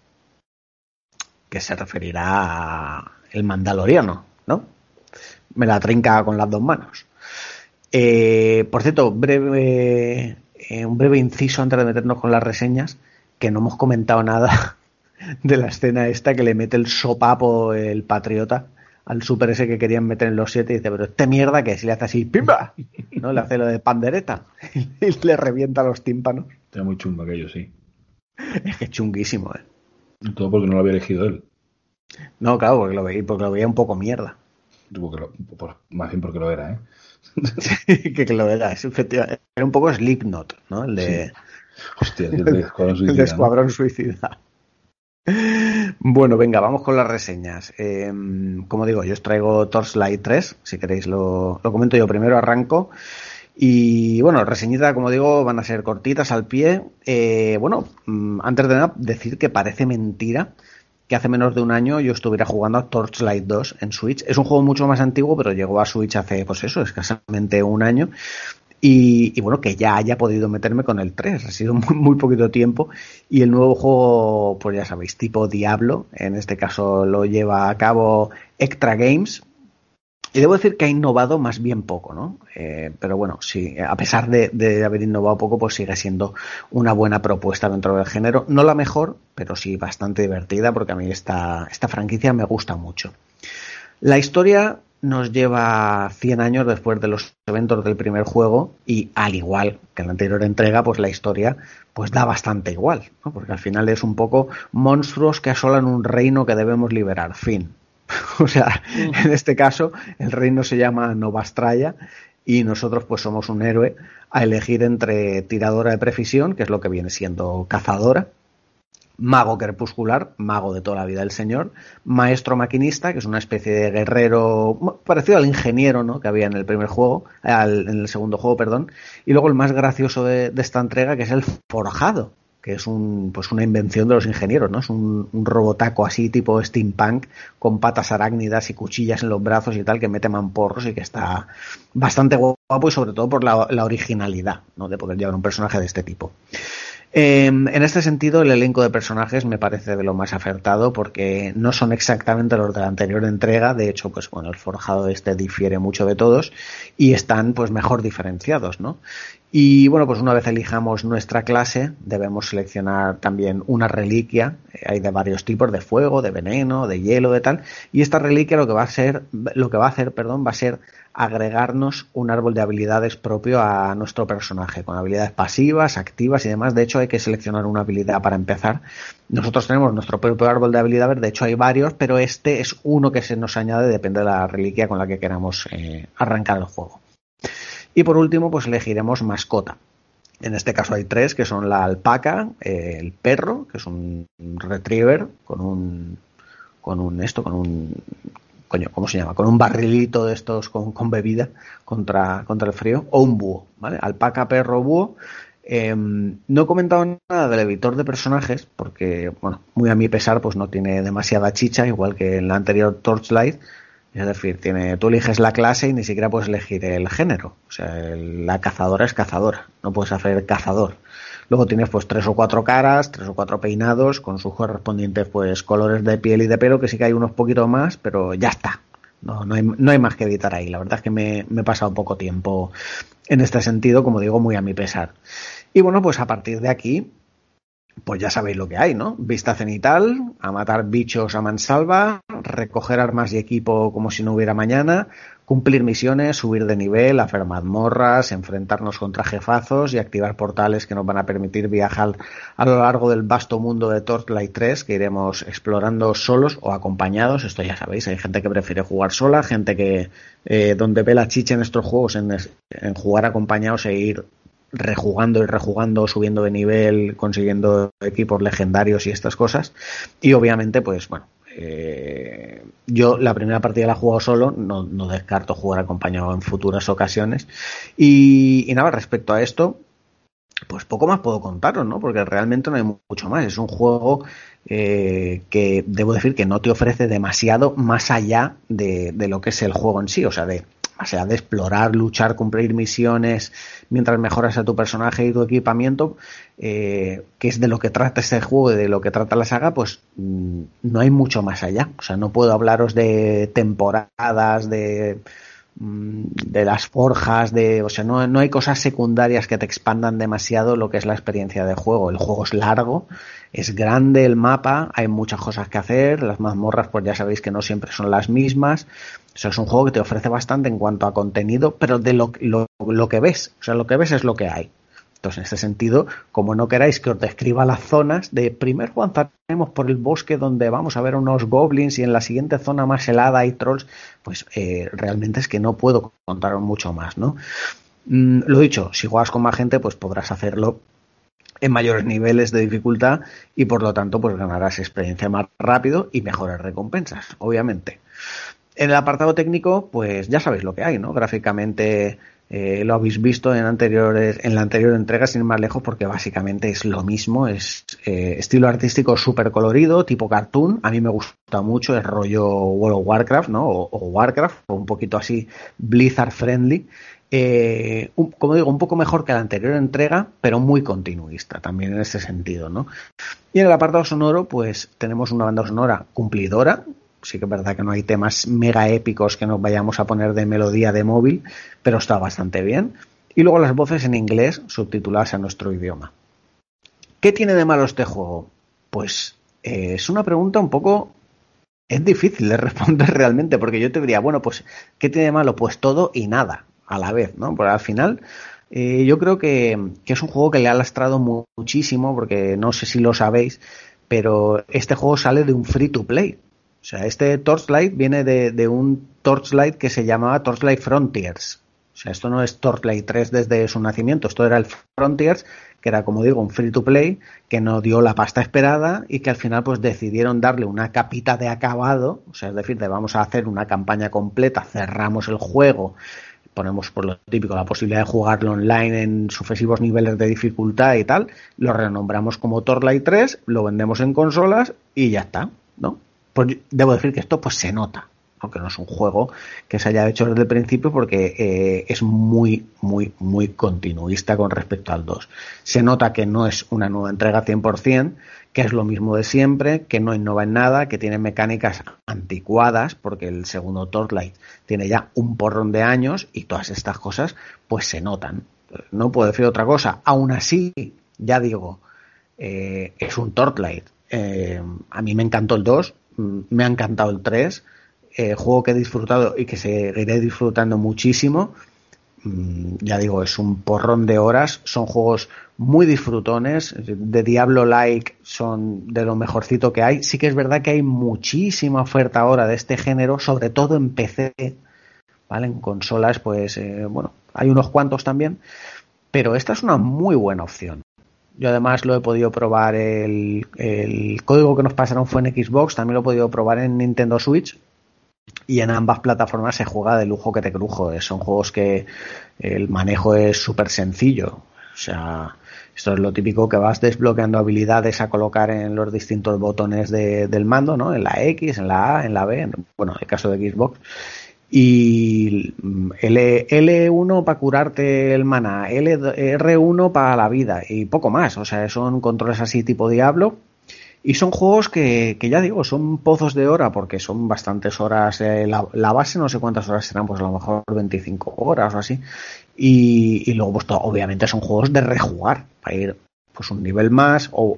Que se referirá a el mandaloriano, ¿no? Me la trinca con las dos manos. Eh, por cierto, breve, eh, un breve inciso antes de meternos con las reseñas, que no hemos comentado nada (laughs) de la escena esta que le mete el sopapo el patriota al super ese que querían meter en los siete y dice, pero este mierda que si le hace así, ¡pimba! (laughs) ¿No? Le hace lo de pandereta (laughs) y le revienta los tímpanos. Está muy chungo aquello, sí. Es que es chunguísimo, ¿eh? Todo porque no lo había elegido él. No, claro, porque lo veía, porque lo veía un poco mierda. Lo, por, más bien porque lo era, ¿eh? (laughs) sí, que, que, lo era, es efectivamente. Era un poco Slipknot, ¿no? El de... Sí. Hostia, el de Escuadrón Suicida. el de Escuadrón Suicida. Bueno, venga, vamos con las reseñas. Eh, como digo, yo os traigo Torchlight 3, si queréis lo, comento yo primero, arranco. Y bueno, reseñitas, como digo, van a ser cortitas al pie. Eh, bueno, antes de nada, decir que parece mentira que hace menos de un año yo estuviera jugando a Torchlight 2 en Switch. Es un juego mucho más antiguo, pero llegó a Switch hace, pues eso, escasamente un año. Y, bueno, que ya haya podido meterme con el 3. Ha sido (laughs) muy, muy, poquito tiempo. Y el nuevo juego, pues ya sabéis, tipo Diablo. En este caso lo lleva a cabo Extra Games. Y debo decir que ha innovado más bien poco, ¿no? Eh, pero bueno, sí, a pesar de, de, haber innovado poco, pues sigue siendo una buena propuesta dentro del género. No la mejor, pero sí bastante divertida, porque a mí esta, esta franquicia me gusta mucho. La historia nos lleva 100 años después de los eventos del primer juego y al igual que en la anterior entrega, pues la historia pues da bastante igual, ¿no? porque al final es un poco monstruos que asolan un reino que debemos liberar, fin. (laughs) o sea, en este caso el reino se llama Novastraya y nosotros pues somos un héroe a elegir entre tiradora de precisión, que es lo que viene siendo cazadora, mago crepuscular, mago de toda la vida del señor, maestro maquinista, que es una especie de guerrero parecido al ingeniero ¿no? que había en el primer juego, al, en el segundo juego, perdón, y luego el más gracioso de, esta entrega, que es el forjado, que es un, pues una invención de los ingenieros, ¿no? Es un, un, robotaco así tipo steampunk, con patas arácnidas y cuchillas en los brazos y tal, que mete mamporros y que está bastante guapo y sobre todo por la, la originalidad, ¿no? De poder llevar un personaje de este tipo. Eh, en este sentido, el elenco de personajes me parece de lo más acertado porque no son exactamente los de la anterior entrega. De hecho, pues bueno, el forjado este difiere mucho de todos y están pues mejor diferenciados, ¿no? Y bueno, pues una vez elijamos nuestra clase, debemos seleccionar también una reliquia. Hay de varios tipos, de fuego, de veneno, de hielo, de tal. Y esta reliquia lo que va a ser, lo que va a hacer, perdón, va a ser agregarnos un árbol de habilidades propio a nuestro personaje, con habilidades pasivas, activas y demás. De hecho, hay que seleccionar una habilidad para empezar. Nosotros tenemos nuestro propio árbol de habilidades, de hecho hay varios, pero este es uno que se nos añade, depende de la reliquia con la que queramos eh, arrancar el juego. Y por último, pues elegiremos mascota. En este caso hay tres, que son la alpaca, eh, el perro, que es un retriever con un con un esto, con un coño, ¿cómo se llama? Con un barrilito de estos con, bebida contra, contra el frío, o un búho, ¿vale? Alpaca, perro, búho. Eh, no he comentado nada del editor de personajes, porque, bueno, muy a mi pesar, pues no tiene demasiada chicha, igual que en la anterior Torchlight. Es decir, tiene, tú eliges la clase y ni siquiera puedes elegir el género. O sea, la cazadora es cazadora, no puedes hacer cazador. Luego tienes pues tres o cuatro caras, tres o cuatro peinados con sus correspondientes pues colores de piel y de pelo, que sí que hay unos poquitos más, pero ya está. No, no, hay, no hay más que editar ahí. La verdad es que me, me he pasado poco tiempo en este sentido, como digo, muy a mi pesar. Y bueno, pues a partir de aquí, pues ya sabéis lo que hay, ¿no? Vista cenital, a matar bichos a mansalva, recoger armas y equipo como si no hubiera mañana, cumplir misiones, subir de nivel, hacer mazmorras, enfrentarnos contra jefazos y activar portales que nos van a permitir viajar a lo largo del vasto mundo de Torchlight 3 que iremos explorando solos o acompañados. Esto ya sabéis, hay gente que prefiere jugar sola, gente que eh, donde ve la chicha en estos juegos en, en jugar acompañados e ir rejugando y rejugando, subiendo de nivel, consiguiendo equipos legendarios y estas cosas. Y obviamente, pues bueno, eh, yo la primera partida la he jugado solo, no, descarto jugar acompañado en futuras ocasiones. Y, y, nada, respecto a esto, pues poco más puedo contaros, ¿no? Porque realmente no hay mucho más. Es un juego eh, que debo decir que no te ofrece demasiado más allá de, de, lo que es el juego en sí, o sea, de o sea, de explorar, luchar, cumplir misiones mientras mejoras a tu personaje y tu equipamiento, eh, que es de lo que trata este juego y de lo que trata la saga, pues mm, no hay mucho más allá. O sea, no puedo hablaros de temporadas, de de las forjas, de, o sea, no, no hay cosas secundarias que te expandan demasiado lo que es la experiencia de juego. El juego es largo, es grande el mapa, hay muchas cosas que hacer, las mazmorras pues ya sabéis que no siempre son las mismas, o sea, es un juego que te ofrece bastante en cuanto a contenido, pero de lo, lo, lo que ves, o sea, lo que ves es lo que hay. Entonces, en este sentido, como no queráis que os describa las zonas, de primero avanzaremos por el bosque donde vamos a ver unos goblins y en la siguiente zona más helada hay trolls, pues eh, realmente es que no puedo contaros mucho más, ¿no? Mm, lo dicho, si juegas con más gente, pues podrás hacerlo en mayores niveles de dificultad y por lo tanto pues ganarás experiencia más rápido y mejores recompensas, obviamente. En el apartado técnico, pues ya sabéis lo que hay, ¿no? Gráficamente eh, lo habéis visto en anteriores, en la anterior entrega, sin ir más lejos, porque básicamente es lo mismo, es eh, estilo artístico súper colorido, tipo cartoon, a mí me gusta mucho, es rollo World of Warcraft, ¿no? O, Warcraft, o un poquito así Blizzard friendly. Eh, como digo, un poco mejor que la anterior entrega, pero muy continuista también en ese sentido, ¿no? Y en el apartado sonoro, pues tenemos una banda sonora cumplidora, sí que es verdad que no hay temas mega épicos que nos vayamos a poner de melodía de móvil, pero está bastante bien. Y luego las voces en inglés subtituladas a nuestro idioma. ¿Qué tiene de malo este juego? Pues eh, es una pregunta un poco... Es difícil de (laughs) responder realmente, porque yo te diría, bueno, pues, ¿qué tiene de malo? Pues todo y nada a la vez, ¿no? Porque al final eh, yo creo que, que, es un juego que le ha lastrado muchísimo, porque no sé si lo sabéis, pero este juego sale de un free to play. O sea, este Torchlight viene de, de, un Torchlight que se llamaba Torchlight Frontiers. O sea, esto no es Torchlight 3 desde su nacimiento, esto era el Frontiers, que era, como digo, un free to play, que no dio la pasta esperada y que al final pues decidieron darle una capita de acabado, o sea, es decir, de vamos a hacer una campaña completa, cerramos el juego, ponemos por lo típico la posibilidad de jugarlo online en sucesivos niveles de dificultad y tal, lo renombramos como Torchlight 3, lo vendemos en consolas y ya está, ¿no? Pues debo decir que esto pues se nota, aunque no es un juego que se haya hecho desde el principio porque eh, es muy, muy, muy continuista con respecto al 2. Se nota que no es una nueva entrega 100%, que es lo mismo de siempre, que no innova en nada, que tiene mecánicas anticuadas, porque el segundo Torchlight tiene ya un porrón de años y todas estas cosas pues se notan. No puedo decir otra cosa. Aún así, ya digo, eh, es un Torchlight. Eh, a mí me encantó el 2, me ha encantado el 3, eh, juego que he disfrutado y que seguiré disfrutando muchísimo. Mm, ya digo, es un porrón de horas, son juegos muy disfrutones, de Diablo Like son de lo mejorcito que hay. Sí que es verdad que hay muchísima oferta ahora de este género, sobre todo en PC, ¿vale? En consolas, pues, eh, bueno, hay unos cuantos también, pero esta es una muy buena opción. Yo además lo he podido probar, el, el, código que nos pasaron fue en Xbox, también lo he podido probar en Nintendo Switch y en ambas plataformas se juega de lujo que te crujo. Son juegos que el manejo es súper sencillo. O sea, esto es lo típico que vas desbloqueando habilidades a colocar en los distintos botones de, del mando, ¿no? En la X, en la A, en la B, bueno, en el caso de Xbox y L, L1 para curarte el mana, L, R1 para la vida y poco más. O sea, son controles así tipo Diablo. Y son juegos que, que ya digo, son pozos de hora porque son bastantes horas. Eh, la, base no sé cuántas horas serán, pues a lo mejor 25 horas o así. Y, y luego, pues obviamente son juegos de rejugar para ir pues un nivel más o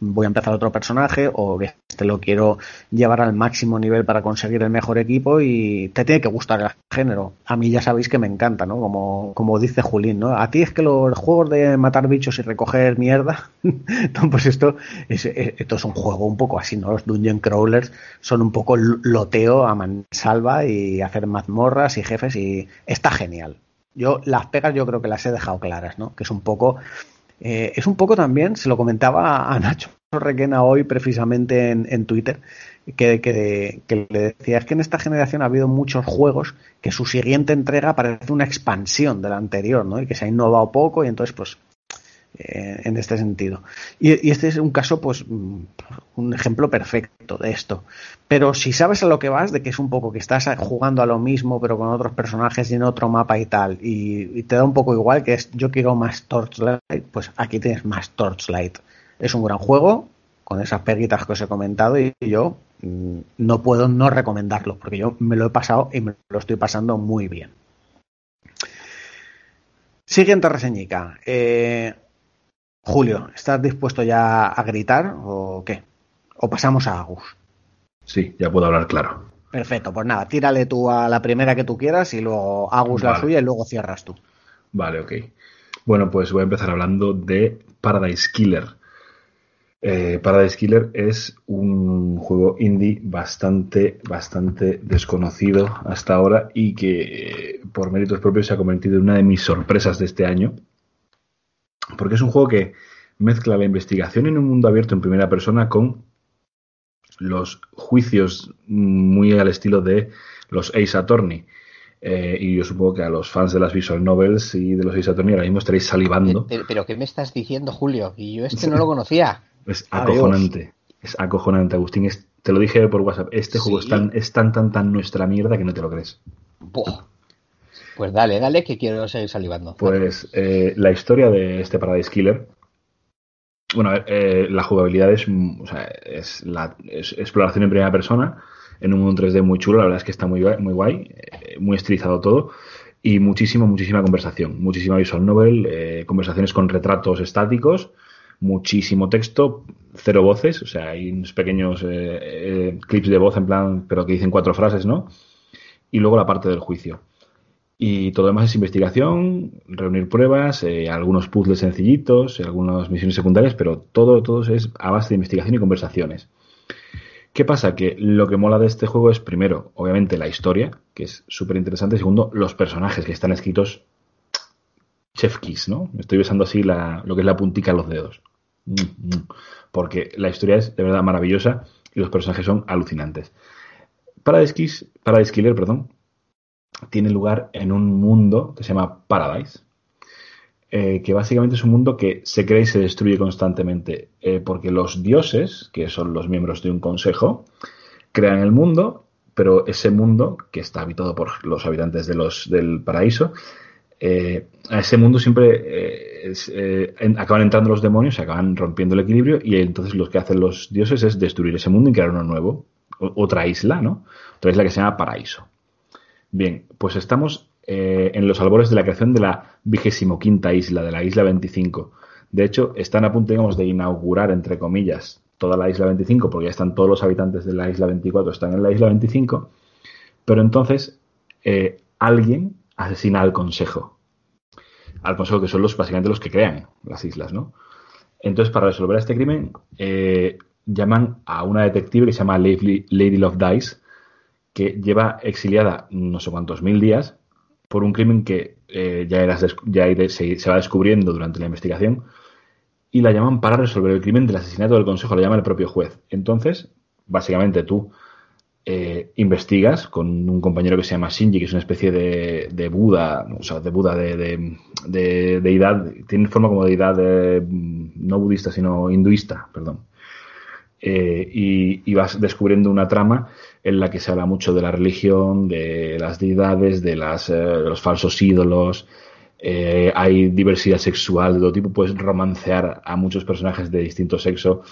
voy a empezar otro personaje o que este lo quiero llevar al máximo nivel para conseguir el mejor equipo y te tiene que gustar el género. A mí ya sabéis que me encanta, ¿no? Como, como dice Julín, ¿no? A ti es que los juegos de matar bichos y recoger mierda, (laughs) pues esto es, esto es un juego un poco así, ¿no? Los dungeon crawlers son un poco loteo a mansalva y hacer mazmorras y jefes y está genial. Yo las pegas yo creo que las he dejado claras, ¿no? Que es un poco eh, es un poco también, se lo comentaba a Nacho Requena hoy precisamente en, Twitter, que, que, le decía, es que en esta generación ha habido muchos juegos que su siguiente entrega parece una expansión de la anterior, ¿no? Y que se ha innovado poco y entonces pues eh, en este sentido. Y, este es un caso, pues, mm, un ejemplo perfecto de esto. Pero si sabes a lo que vas, de que es un poco que estás jugando a lo mismo, pero con otros personajes y en otro mapa y tal, y, te da un poco igual que es yo quiero más Torchlight, pues aquí tienes más Torchlight. Es un gran juego, con esas peguitas que os he comentado, y yo mm, no puedo no recomendarlo, porque yo me lo he pasado y me lo estoy pasando muy bien. Siguiente reseñica. Eh, Julio, ¿estás dispuesto ya a gritar o qué? ¿O pasamos a Agus? Sí, ya puedo hablar claro. Perfecto, pues nada, tírale tú a la primera que tú quieras y luego Agus la suya y luego cierras tú. Vale, ok. Bueno, pues voy a empezar hablando de Paradise Killer. Eh, Paradise Killer es un juego indie bastante, bastante desconocido hasta ahora y que eh, por méritos propios se ha convertido en una de mis sorpresas de este año porque es un juego que mezcla la investigación en un mundo abierto en primera persona con los juicios muy al estilo de los Ace Attorney. Eh, y yo supongo que a los fans de las visual novels y de los Ace Attorney ahora mismo estaréis salivando. Pero, ¿qué me estás diciendo, Julio? Y yo este (laughs) no lo conocía. Es acojonante. Es acojonante, Agustín. te lo dije por WhatsApp. Este juego es tan, es tan, tan, tan nuestra mierda que no te lo crees. Pues dale, dale, que quiero seguir salivando. Pues eh, la historia de este Paradise Killer. Bueno, eh, la jugabilidad es, o sea, es la exploración en primera persona en un mundo 3D muy chulo. La verdad es que está muy, muy guay, eh, muy estilizado todo. Y muchísima, muchísima conversación. Muchísima visual novel, conversaciones con retratos estáticos, muchísimo texto, cero voces. O sea, hay unos pequeños clips de voz en plan, pero que dicen cuatro frases, ¿no? Y luego la parte del juicio y todo lo demás es investigación, reunir pruebas, eh, algunos puzzles sencillitos, algunas misiones secundarias, pero todo, todo es a base de investigación y conversaciones. ¿Qué pasa? Que lo que mola de este juego es, primero, obviamente, la historia, que es súper interesante. Segundo, los personajes que están escritos chef kiss, ¿no? Estoy besando así la, lo que es la puntica de los dedos. Mm, mm. Porque la historia es de verdad maravillosa y los personajes son alucinantes. Para Paradise Killer, perdón, tiene lugar en un mundo que se llama Paradise, eh, que básicamente es un mundo que se crea y se destruye constantemente, eh, porque los dioses, que son los miembros de un consejo, crean el mundo, pero ese mundo, que está habitado por los habitantes del paraíso, eh, a ese mundo siempre acaban entrando los demonios, se acaban rompiendo el equilibrio y entonces lo que hacen los dioses es destruir ese mundo y crear uno nuevo, otra isla, ¿no? Otra isla que se llama Paraíso. Bien, pues estamos eh, en los albores de la creación de la vigésimo quinta isla, de la isla 25. De hecho, están a punto, digamos, de inaugurar, entre comillas, toda la isla 25, porque ya están todos los habitantes de la isla 24, están en la isla 25. Pero entonces, eh, alguien asesina al consejo. Al consejo que son los, básicamente los que crean las islas, ¿no? Entonces, para resolver este crimen, eh, llaman a una detective que se llama Lady Love Dice, que lleva exiliada no sé cuántos mil días por un crimen que eh, ya, ya se, va descubriendo durante la investigación y la llaman para resolver el crimen del asesinato del consejo, la llama el propio juez. Entonces, básicamente tú eh, investigas con un compañero que se llama Shinji, que es una especie de, Buda, o sea, de Buda, de, de, deidad, tiene forma como deidad no budista, sino hinduista, perdón. Eh, y, vas descubriendo una trama en la que se habla mucho de la religión, de las deidades, de, las, eh, los falsos ídolos. Eh, hay diversidad sexual de todo tipo, puedes romancear a muchos personajes de distinto sexo.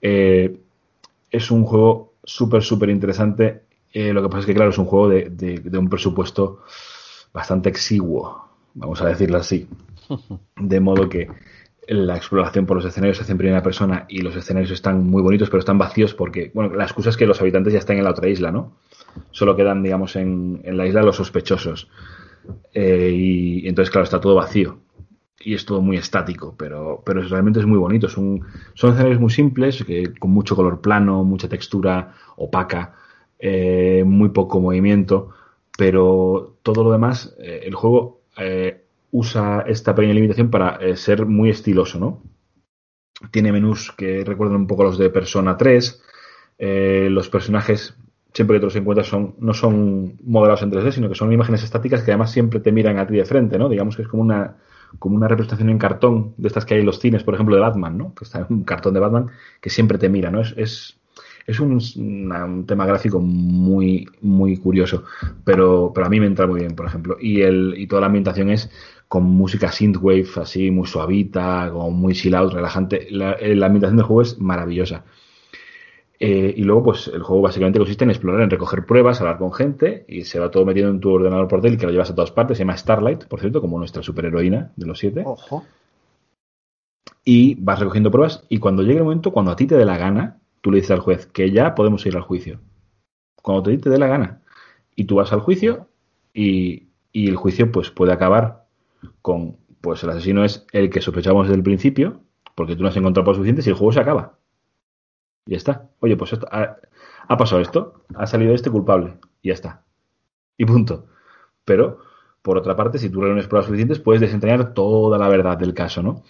es un juego súper, súper interesante. lo que pasa es que, claro, es un juego de, de un presupuesto bastante exiguo, vamos a decirlo así. (laughs) De modo que la exploración por los escenarios se hace en primera persona y los escenarios están muy bonitos, pero están vacíos porque, bueno, la excusa es que los habitantes ya están en la otra isla, ¿no? Solo quedan, digamos, en, en la isla los sospechosos. Eh, y entonces, claro, está todo vacío y es todo muy estático, pero, pero realmente es muy bonito. Son, son escenarios muy simples, que, con mucho color plano, mucha textura opaca, eh, muy poco movimiento, pero todo lo demás, eh, el juego eh, usa esta pequeña limitación para eh, ser muy estiloso, ¿no? Tiene menús que recuerdan un poco a los de Persona 3, eh, los personajes siempre que te los encuentras son, no son modelados en 3D, sino que son imágenes estáticas que además siempre te miran a ti de frente, ¿no? Digamos que es como una, como una representación en cartón de estas que hay en los cines, por ejemplo, de Batman, ¿no? Que está un cartón de Batman que siempre te mira, ¿no? Es, es, es un, tema gráfico muy, muy curioso, pero, pero a mí me entra muy bien, por ejemplo. Y, el, y toda la ambientación es con música synthwave, así muy suavita, como muy chill out, relajante. La, la ambientación del juego es maravillosa. Eh, y luego, pues el juego básicamente consiste en explorar, en recoger pruebas, hablar con gente y se va todo metiendo en tu ordenador portátil que lo llevas a todas partes. Se llama Starlight, por cierto, como nuestra superheroína de los siete. Ojo. Y vas recogiendo pruebas y cuando llegue el momento, cuando a ti te dé la gana, tú le dices al juez que ya podemos ir al juicio. Cuando te, te dé la gana. Y tú vas al juicio y, y el juicio pues puede acabar con, pues el asesino es el que sospechamos desde el principio, porque tú no has encontrado por suficientes y el juego se acaba. Y ya está. Oye, pues esto, ha, ha, pasado esto, ha salido este culpable, y ya está. Y punto. Pero, por otra parte, si tú reúnes pruebas suficientes, puedes desentrañar toda la verdad del caso, ¿no?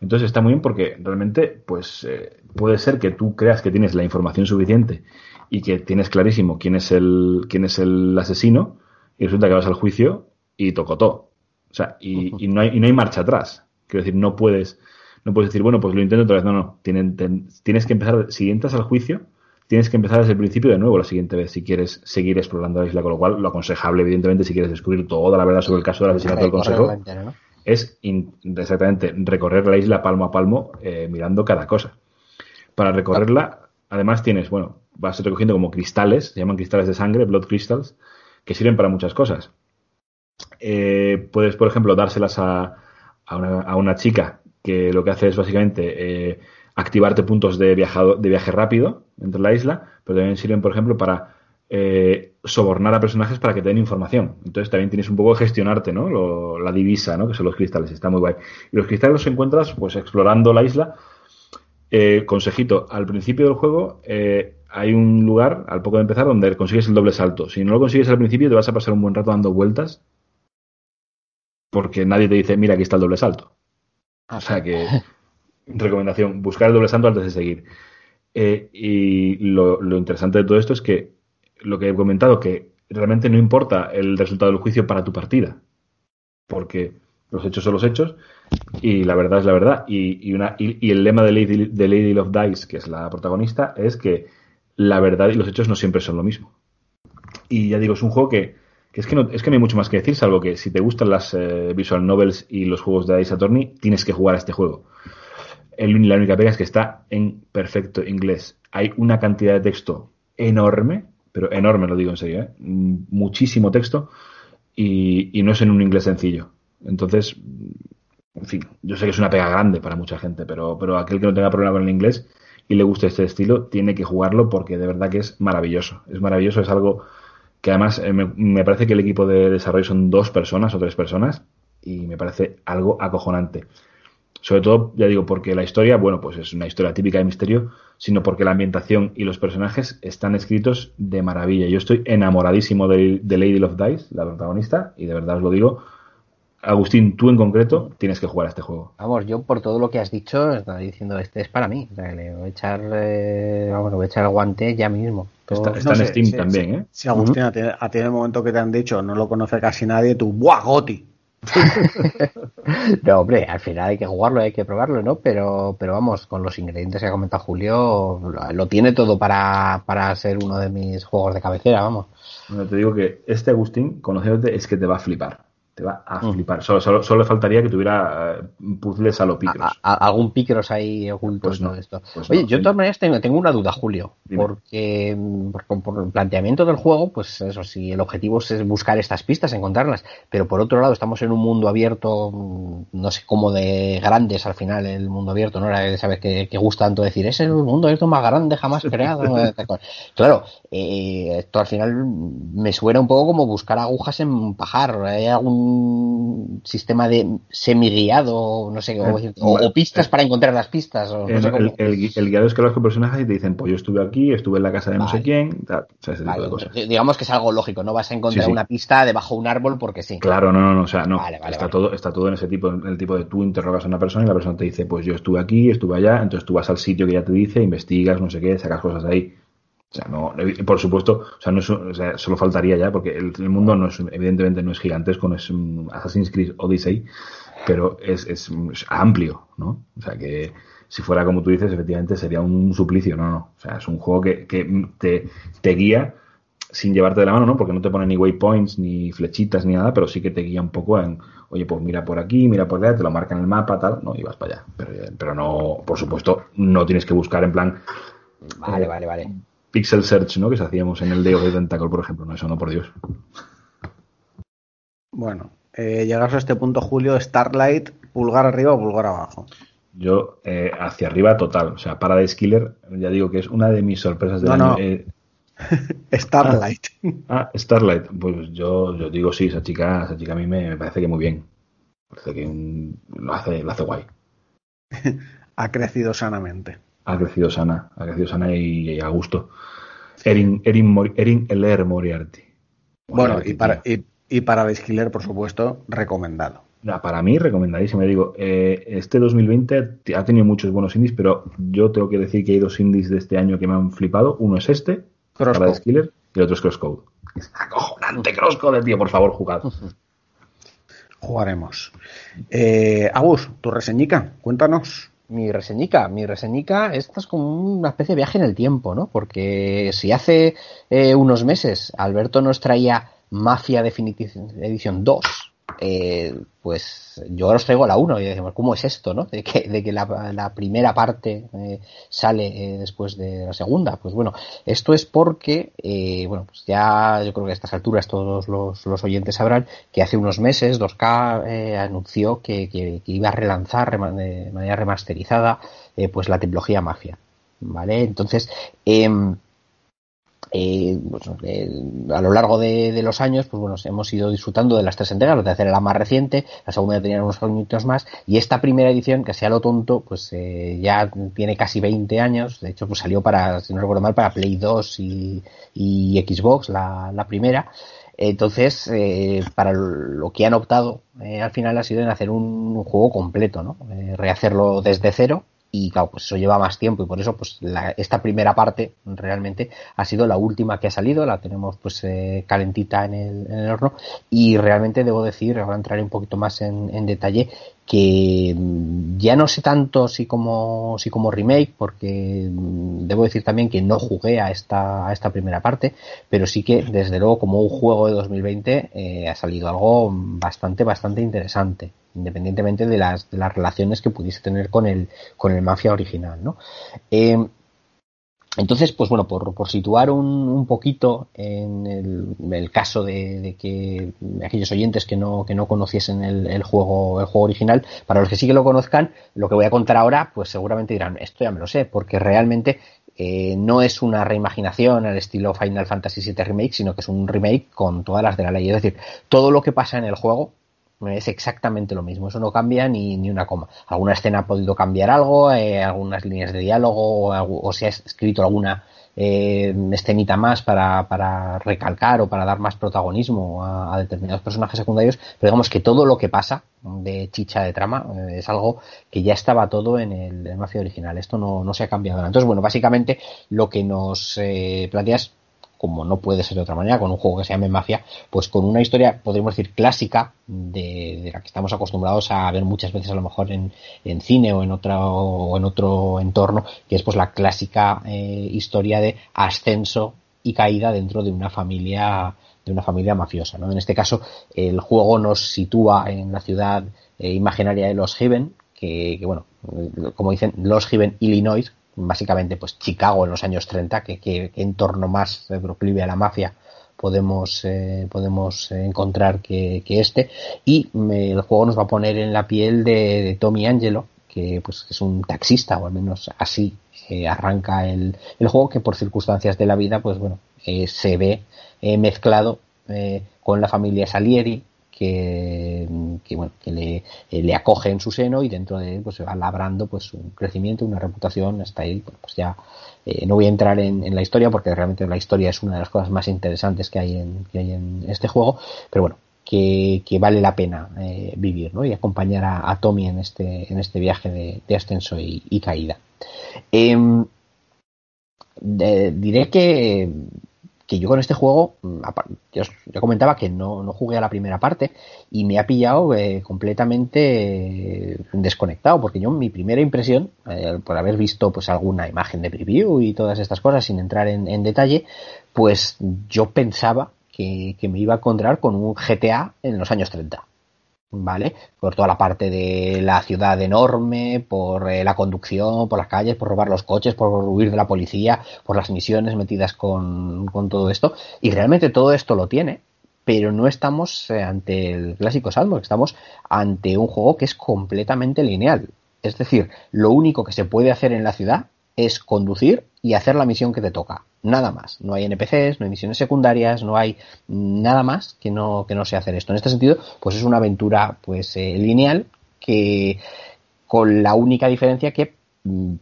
Entonces está muy bien porque realmente, pues, eh, puede ser que tú creas que tienes la información suficiente y que tienes clarísimo quién es el, quién es el asesino, y resulta que vas al juicio y tocó todo. O sea, y, uh -huh. y, no hay, y no hay marcha atrás. Quiero decir, no puedes no puedes decir, bueno, pues lo intento otra vez. No, no. Tienes, tienes que empezar, si entras al juicio, tienes que empezar desde el principio de nuevo la siguiente vez si quieres seguir explorando la isla. Con lo cual, lo aconsejable, evidentemente, si quieres descubrir toda la verdad sobre el caso del asesinato del consejo, ¿no? es in, exactamente recorrer la isla palmo a palmo eh, mirando cada cosa. Para recorrerla, además tienes, bueno, vas recogiendo como cristales, se llaman cristales de sangre, blood crystals, que sirven para muchas cosas. Eh, puedes, por ejemplo, dárselas a, a, una, a una chica que lo que hace es básicamente eh, activarte puntos de, viajado, de viaje rápido dentro de la isla, pero también sirven, por ejemplo, para eh, sobornar a personajes para que te den información. Entonces también tienes un poco de gestionarte, ¿no? Lo, la divisa, ¿no? Que son los cristales, está muy guay. Y los cristales los encuentras, pues, explorando la isla. Eh, consejito, al principio del juego eh, hay un lugar, al poco de empezar, donde consigues el doble salto. Si no lo consigues al principio, te vas a pasar un buen rato dando vueltas, porque nadie te dice, mira, aquí está el doble salto. O sea que, recomendación, buscar el doble santo antes de seguir. Eh, y lo, lo, interesante de todo esto es que lo que he comentado, que realmente no importa el resultado del juicio para tu partida, porque los hechos son los hechos y la verdad es la verdad. Y, y, una, y, el lema de Lady, de Lady Love Dice, que es la protagonista, es que la verdad y los hechos no siempre son lo mismo. Y ya digo, es un juego que, que es que, no, es que no hay mucho más que decir, salvo que si te gustan las eh, visual novels y los juegos de Ace Attorney, tienes que jugar a este juego. El, la única pega es que está en perfecto inglés. Hay una cantidad de texto enorme, pero enorme, lo digo en serio, ¿eh? muchísimo texto, y, y, no es en un inglés sencillo. Entonces, en fin, yo sé que es una pega grande para mucha gente, pero, pero aquel que no tenga problema con el inglés y le guste este estilo, tiene que jugarlo porque de verdad que es maravilloso. Es maravilloso, es algo que además eh, me, parece que el equipo de desarrollo son dos personas o tres personas y me parece algo acojonante. Sobre todo, ya digo, porque la historia, bueno, pues es una historia típica de misterio, sino porque la ambientación y los personajes están escritos de maravilla. Yo estoy enamoradísimo de, Lady Love Dice, la protagonista, y de verdad os lo digo. Agustín, tú en concreto tienes que jugar a este juego. Vamos, yo por todo lo que has dicho, estaba diciendo, este es para mí. O le voy a echar, eh, vamos, le a echar el guante ya mismo. Está, está no en sé, Steam sí, también, sí. ¿eh? Sí, Agustín, uh -huh. a ti en el momento que te han dicho no lo conoce casi nadie, tú, ¡buah, Goti! (laughs) no, hombre, al final hay que jugarlo, hay que probarlo, ¿no? Pero, pero vamos, con los ingredientes que ha comentado Julio, lo tiene todo para, para ser uno de mis juegos de cabecera, vamos. Bueno, te digo que este Agustín, conociéndote, es que te va a flipar. Te va a flipar. Solo, solo, solo le faltaría que tuviera eh, puzzles a lo picros. A- a- algún pícaros ahí oculto Pues no, esto. pues Oye, no, yo de todas maneras tengo, tengo una duda, Julio, Dime. porque mm, por, por el planteamiento del juego, pues eso, si el objetivo es buscar estas pistas, encontrarlas, pero por otro lado estamos en un mundo abierto, mm, no sé cómo de grandes al final el mundo abierto, ¿no? Ahora sabes que, que gusta tanto decir, es el mundo abierto más grande jamás creado. (laughs) claro, eh, esto al final me suena un poco como buscar agujas en pajar. ¿Hay algún sistema de semiguiado, no sé, o, Eh, o- o bueno, pistas para encontrar las pistas? O no El, sé cómo. el, el gui- el guiado es que con personajes te dicen, pues yo estuve aquí, estuve en la casa de no sé quién, tal, o sea, ese tipo de cosas. di- digamos que es algo lógico, no vas a encontrar Sí, sí. una pista debajo de un árbol porque sí. Claro, no, no, no, o sea, no. Vale, está todo, está todo en ese tipo, en el tipo de tú interrogas a una persona y la persona te dice, pues yo estuve aquí, estuve allá, entonces tú vas al sitio que ya te dice, investigas, no sé qué, sacas cosas de ahí. O sea, no, por supuesto, o sea, no es, o sea, solo faltaría ya, porque el, mundo no es, evidentemente no es gigantesco, no es Assassin's Creed Odyssey, pero es, es, amplio, ¿no? O sea, que si fuera como tú dices, efectivamente sería un suplicio, no, no. O sea, es un juego que, que te, te guía sin llevarte de la mano, ¿no? Porque no te pone ni waypoints, ni flechitas, ni nada, pero sí que te guía un poco en, oye, pues mira por aquí, mira por allá, te lo marca en el mapa, tal, no, y vas para allá. Pero, pero no, por supuesto, no tienes que buscar en plan Vale, vale, vale. Pixel search, ¿no? Que se hacíamos en el of the Tentacle, por ejemplo. No, eso no, por Dios. Bueno, eh, llegados a este punto, Julio, Starlight, pulgar arriba o pulgar abajo. Yo, eh, hacia arriba total. O sea, Paradise Killer, ya digo que es una de mis sorpresas del No, año. no. (laughs) Eh, Starlight. ah, Starlight. Pues yo, yo digo sí, esa chica, esa chica a mí me, me parece que muy bien. Parece que lo hace, lo hace guay. (laughs) ha crecido sanamente. Ha crecido sana, ha crecido sana y, y a gusto. Erin, Erin, Mori- Erin Eller Moriarty. Bueno, Moriarty, y para, y, y para por supuesto, recomendado. Para mí, recomendadísimo. Digo, eh, este 2020 t- ha tenido muchos buenos indies, pero yo tengo que decir que hay dos indies de este año que me han flipado. Uno es este. Paradise Killer, y el otro es Crosscode. Es acojonante Crosscode, tío, por favor, jugad. Jugaremos. Eh, Agus, tu reseñica, cuéntanos. Mi reseñica, mi reseñica, esta es como una especie de viaje en el tiempo, ¿no? Porque si hace eh, unos meses Alberto nos traía Mafia Definitive Edition 2, eh, pues yo ahora os traigo la 1 y decimos, ¿cómo es esto, no? De que, de que la, primera parte eh, sale eh, después de la segunda. Pues bueno, esto es porque, bueno, pues ya yo creo que a estas alturas todos los, los oyentes sabrán que hace unos meses 2K eh, anunció que, que- que iba a relanzar de manera remasterizada pues la trilogía Mafia. ¿Vale? Entonces, em, eh, pues, eh, a lo largo de, los años, pues bueno, hemos ido disfrutando de las tres entregas, la tercera era la más reciente, la segunda tenía unos añitos más, y esta primera edición, que sea lo tonto, pues eh, ya tiene casi 20 años, de hecho, pues salió para, si no recuerdo mal, para Play 2 y, y Xbox, la, primera. Entonces, eh, para lo que han optado eh, al final ha sido en hacer un, juego completo, ¿no? Eh, rehacerlo desde cero y claro, pues eso lleva más tiempo y por eso pues la- esta primera parte realmente ha sido la última que ha salido, la tenemos pues eh, calentita en el, horno y realmente debo decir, ahora entraré un poquito más en, en detalle, que mm, ya no sé tanto si como si como remake porque mm, debo decir también que no jugué a esta a esta primera parte pero sí que desde luego como un juego de 2020 eh, ha salido algo bastante bastante interesante independientemente de las de las relaciones que pudiese tener con el con el mafia original no Eh, entonces, pues bueno, por, por situar un, un poquito en el, el caso de, de que aquellos oyentes que no, que no conociesen el, el juego, el juego original, para los que sí que lo conozcan, lo que voy a contar ahora, pues seguramente dirán, esto ya me lo sé, porque realmente eh, no es una reimaginación al estilo Final Fantasy VII Remake, sino que es un remake con todas las de la ley. Es decir, todo lo que pasa en el juego es exactamente lo mismo, eso no cambia ni, ni una coma. Alguna escena ha podido cambiar algo, eh, algunas líneas de diálogo o, o se ha escrito alguna eh, escenita más para, para recalcar o para dar más protagonismo a, determinados personajes secundarios, pero digamos que todo lo que pasa de chicha de trama eh, es algo que ya estaba todo en el, Mafia original. Esto no, no se ha cambiado. Entonces, bueno, básicamente lo que nos eh, plantea es como no puede ser de otra manera, con un juego que se llame Mafia, pues con una historia, podríamos decir, clásica, de, la que estamos acostumbrados a ver muchas veces a lo mejor en, en cine o en, otra, o en otro entorno, que es pues la clásica eh, historia de ascenso y caída dentro de una familia de una familia mafiosa. ¿no? En este caso, el juego nos sitúa en la ciudad eh, imaginaria de Los Haven, que, que, bueno, como dicen, Los Haven, Illinois, básicamente pues Chicago en los años 30, que, que, que entorno más proclive a la mafia podemos, eh, podemos encontrar que, que este. Y me, el juego nos va a poner en la piel de, de Tommy Angelo, que pues es un taxista, o al menos así eh, arranca el, el, juego, que por circunstancias de la vida, pues bueno, eh, se ve eh, mezclado con la familia Salieri, que, que, bueno, que le, le, acoge en su seno y dentro de él pues se va labrando pues un crecimiento, una reputación hasta ahí pues ya eh, no voy a entrar en, la historia porque realmente la historia es una de las cosas más interesantes que hay en, que hay en este juego pero bueno que, que vale la pena eh, vivir ¿no? y acompañar a, a, Tommy en este, en este viaje de, ascenso y, caída eh, de, diré que que yo con este juego, mm, yo, comentaba que no, no, jugué a la primera parte y me ha pillado eh, completamente eh, desconectado, porque yo mi primera impresión, eh, por haber visto pues alguna imagen de preview y todas estas cosas sin entrar en, detalle, pues yo pensaba que, que, me iba a encontrar con un GTA en los años 30. ¿Vale? Por toda la parte de la ciudad enorme, por eh, la conducción, por las calles, por robar los coches, por huir de la policía, por las misiones metidas con, con todo esto. Y realmente todo esto lo tiene, pero no estamos eh, ante el clásico Salmo, estamos ante un juego que es completamente lineal. Es decir, lo único que se puede hacer en la ciudad es conducir y hacer la misión que te toca. Nada más. No hay NPCs, no hay misiones secundarias, no hay nada más que no, que no sea hacer esto. En este sentido, pues es una aventura pues eh, lineal que con la única diferencia que mm,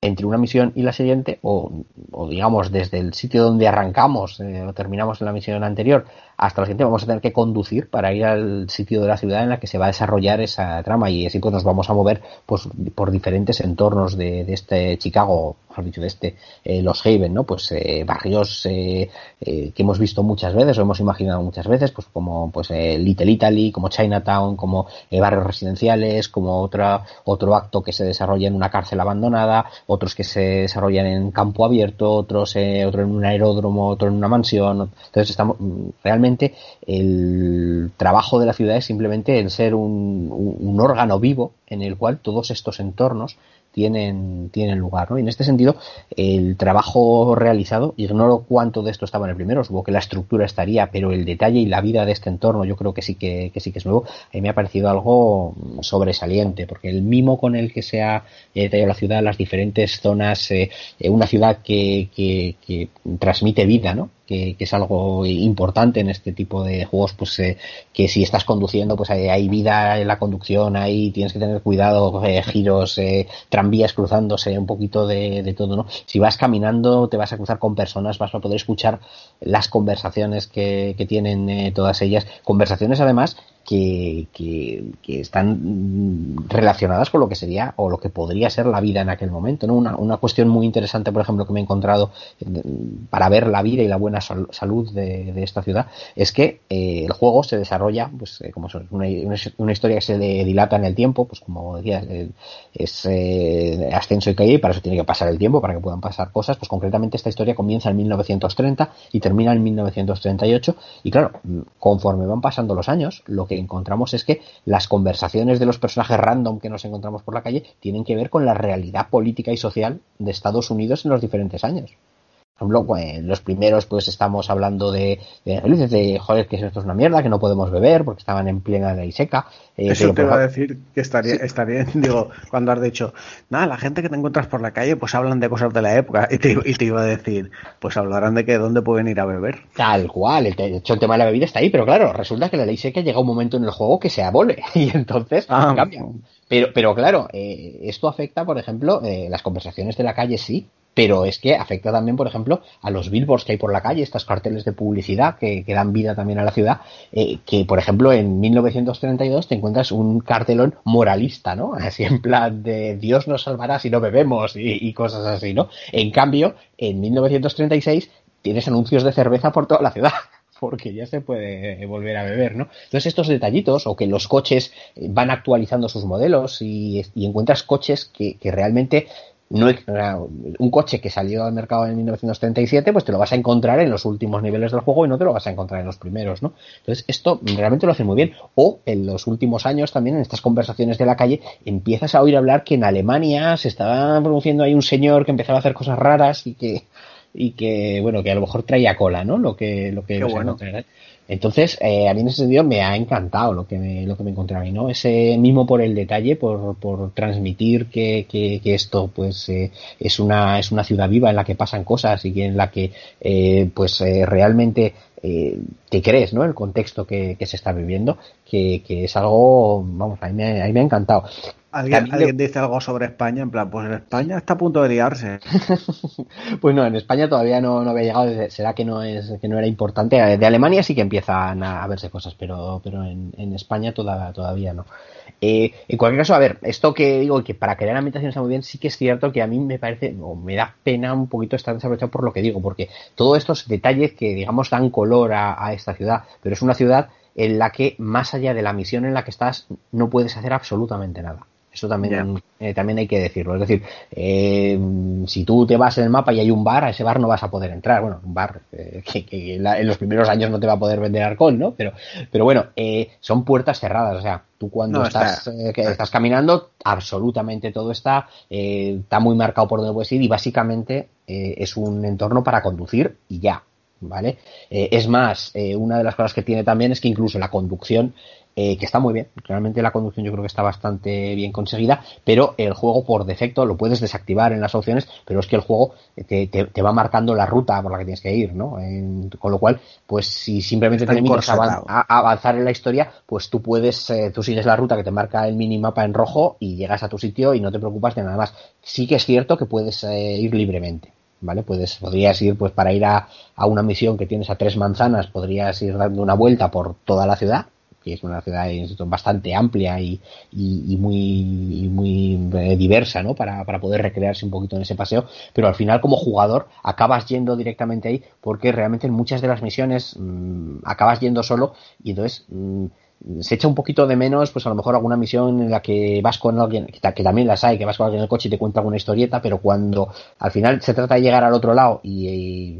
entre una misión y la siguiente, o, o, digamos desde el sitio donde arrancamos eh, o terminamos en la misión anterior hasta la siguiente, vamos a tener que conducir para ir al sitio de la ciudad en la que se va a desarrollar esa trama y así pues nos vamos a mover pues por diferentes entornos de, este Chicago, mejor dicho, de este eh, Los Haven, ¿no? Pues eh, barrios eh, eh, que hemos visto muchas veces o hemos imaginado muchas veces, pues como pues Little Italy, como Chinatown, como barrios residenciales, como otra otro acto que se desarrolla en una cárcel abandonada, otros que se desarrollan en campo abierto, otros otro en un aeródromo, otro en una mansión. Entonces estamos realmente el trabajo de la ciudad es simplemente el ser un, órgano vivo en el cual todos estos entornos tienen, tienen lugar. ¿no? Y en este sentido, el trabajo realizado, ignoro cuánto de esto estaba en el primero, supongo que la estructura estaría, pero el detalle y la vida de este entorno yo creo que sí que, sí que es nuevo. A mí me ha parecido algo sobresaliente, porque el mimo con el que se ha detallado la ciudad, las diferentes zonas, eh, una ciudad que, que, que transmite vida, ¿no? Que, que, es algo importante en este tipo de juegos, pues eh, que si estás conduciendo, pues hay, hay, vida en la conducción, ahí tienes que tener cuidado, eh, giros, eh, tranvías cruzándose, un poquito de, de, todo, ¿no? Si vas caminando, te vas a cruzar con personas, vas a poder escuchar las conversaciones que, que tienen eh, todas ellas, conversaciones además que, están relacionadas con lo que sería o lo que podría ser la vida en aquel momento. ¿no? Una, cuestión muy interesante, por ejemplo, que me he encontrado para ver la vida y la buena sal salud de, esta ciudad es que eh, el juego se desarrolla, pues eh, como una, una, historia que se dilata en el tiempo, pues como decía, eh, es eh, ascenso y caída y para eso tiene que pasar el tiempo, para que puedan pasar cosas. Pues concretamente esta historia comienza en 1930 y termina en 1938 y claro, conforme van pasando los años, lo que encontramos es que las conversaciones de los personajes random que nos encontramos por la calle tienen que ver con la realidad política y social de Estados Unidos en los diferentes años. Por ejemplo, en los primeros pues estamos hablando de, de, de, joder, que esto es una mierda, que no podemos beber porque estaban en plena ley seca. Eh, Eso te iba a decir que estaría, sí. estaría, (laughs) digo, cuando has dicho, nada, la gente que te encuentras por la calle pues hablan de cosas de la época y te, y te iba a decir, pues hablarán de que dónde pueden ir a beber. Tal cual, de hecho el tema de la bebida está ahí, pero claro, resulta que la ley seca llega un momento en el juego que se abole (laughs) y entonces ah, cambia. Pero, pero claro, eh, esto afecta, por ejemplo, eh, las conversaciones de la calle sí, pero es que afecta también, por ejemplo, a los billboards que hay por la calle, estos carteles de publicidad que, dan vida también a la ciudad, eh, que por ejemplo en 1932 te encuentras un cartelón moralista, ¿no? (laughs) Así en plan de Dios nos salvará si no bebemos y, cosas así, ¿no? En cambio, en 1936 tienes anuncios de cerveza por toda la ciudad (laughs) porque ya se puede volver a beber, ¿no? Entonces estos detallitos, o que los coches van actualizando sus modelos y, encuentras coches que realmente no un coche que salió al mercado en 1937, pues te lo vas a encontrar en los últimos niveles del juego y no te lo vas a encontrar en los primeros, ¿no? Entonces, esto realmente lo hace muy bien. O en los últimos años también, en estas conversaciones de la calle, empiezas a oír hablar que en Alemania se estaba produciendo ahí un señor que empezaba a hacer cosas raras y que y que bueno que a lo mejor traía cola no lo que lo que bueno. Entonces, eh, a mí en ese sentido me ha encantado lo que me, lo que me encontré a ¿no? Ese mismo por el detalle, por, por transmitir que, que, que esto, pues, eh, es una, es una ciudad viva en la que pasan cosas y en la que, eh, pues, eh, realmente, eh, te crees, ¿no? El contexto que, que se está viviendo, que, que es algo, vamos, a me, a me ha encantado. ¿Alguien, dice algo sobre España? En plan, pues en España está a punto de liarse. (laughs) Pues no, en España todavía no, no había llegado, será que no es que no era importante. De Alemania sí que empiezan a, a verse cosas, pero, pero en, en España toda, todavía no. Eh, en cualquier caso, a ver, esto que digo que para crear ambientación está muy bien, sí que es cierto que a mí me parece, o me da pena un poquito estar desaprovechado por lo que digo, porque todos estos detalles que, digamos, dan color a, a esta ciudad, pero es una ciudad en la que, más allá de la misión en la que estás, no puedes hacer absolutamente nada. Eso también, eh, también hay que decirlo. Es decir, eh, si tú te vas en el mapa y hay un bar, a ese bar no vas a poder entrar. Bueno, un bar eh, que, que en, la- en los primeros años no te va a poder vender alcohol, ¿no? Pero, pero bueno, son puertas cerradas. O sea, tú cuando No, estás, está- que estás caminando, absolutamente todo está, está muy marcado por donde puedes ir y básicamente es un entorno para conducir y ya. ¿Vale? Eh, es más, eh, una de las cosas que tiene también es que incluso la conducción eh, que está muy bien. Realmente la conducción yo creo que está bastante bien conseguida, pero el juego por defecto lo puedes desactivar en las opciones, pero es que el juego te, te- te va marcando la ruta por la que tienes que ir, ¿no? En- con lo cual, pues si simplemente te limitas a avanzar en la historia, pues tú puedes, eh, tú sigues la ruta que te marca el minimapa en rojo y llegas a tu sitio y no te preocupas de nada más. Sí que es cierto que puedes eh, ir libremente. ¿Vale? Puedes, podrías ir, pues para ir a, a una misión que tienes a tres manzanas, podrías ir dando una vuelta por toda la ciudad, es una ciudad bastante amplia y, y, y muy, y muy eh, diversa, ¿no? Para, para poder recrearse un poquito en ese paseo, pero al final como jugador acabas yendo directamente ahí porque realmente en muchas de las misiones mm, acabas yendo solo y entonces mm, se echa un poquito de menos, pues a lo mejor alguna misión en la que vas con alguien, que, ta- que también las hay, que vas con alguien en el coche y te cuenta alguna historieta, pero cuando al final se trata de llegar al otro lado y,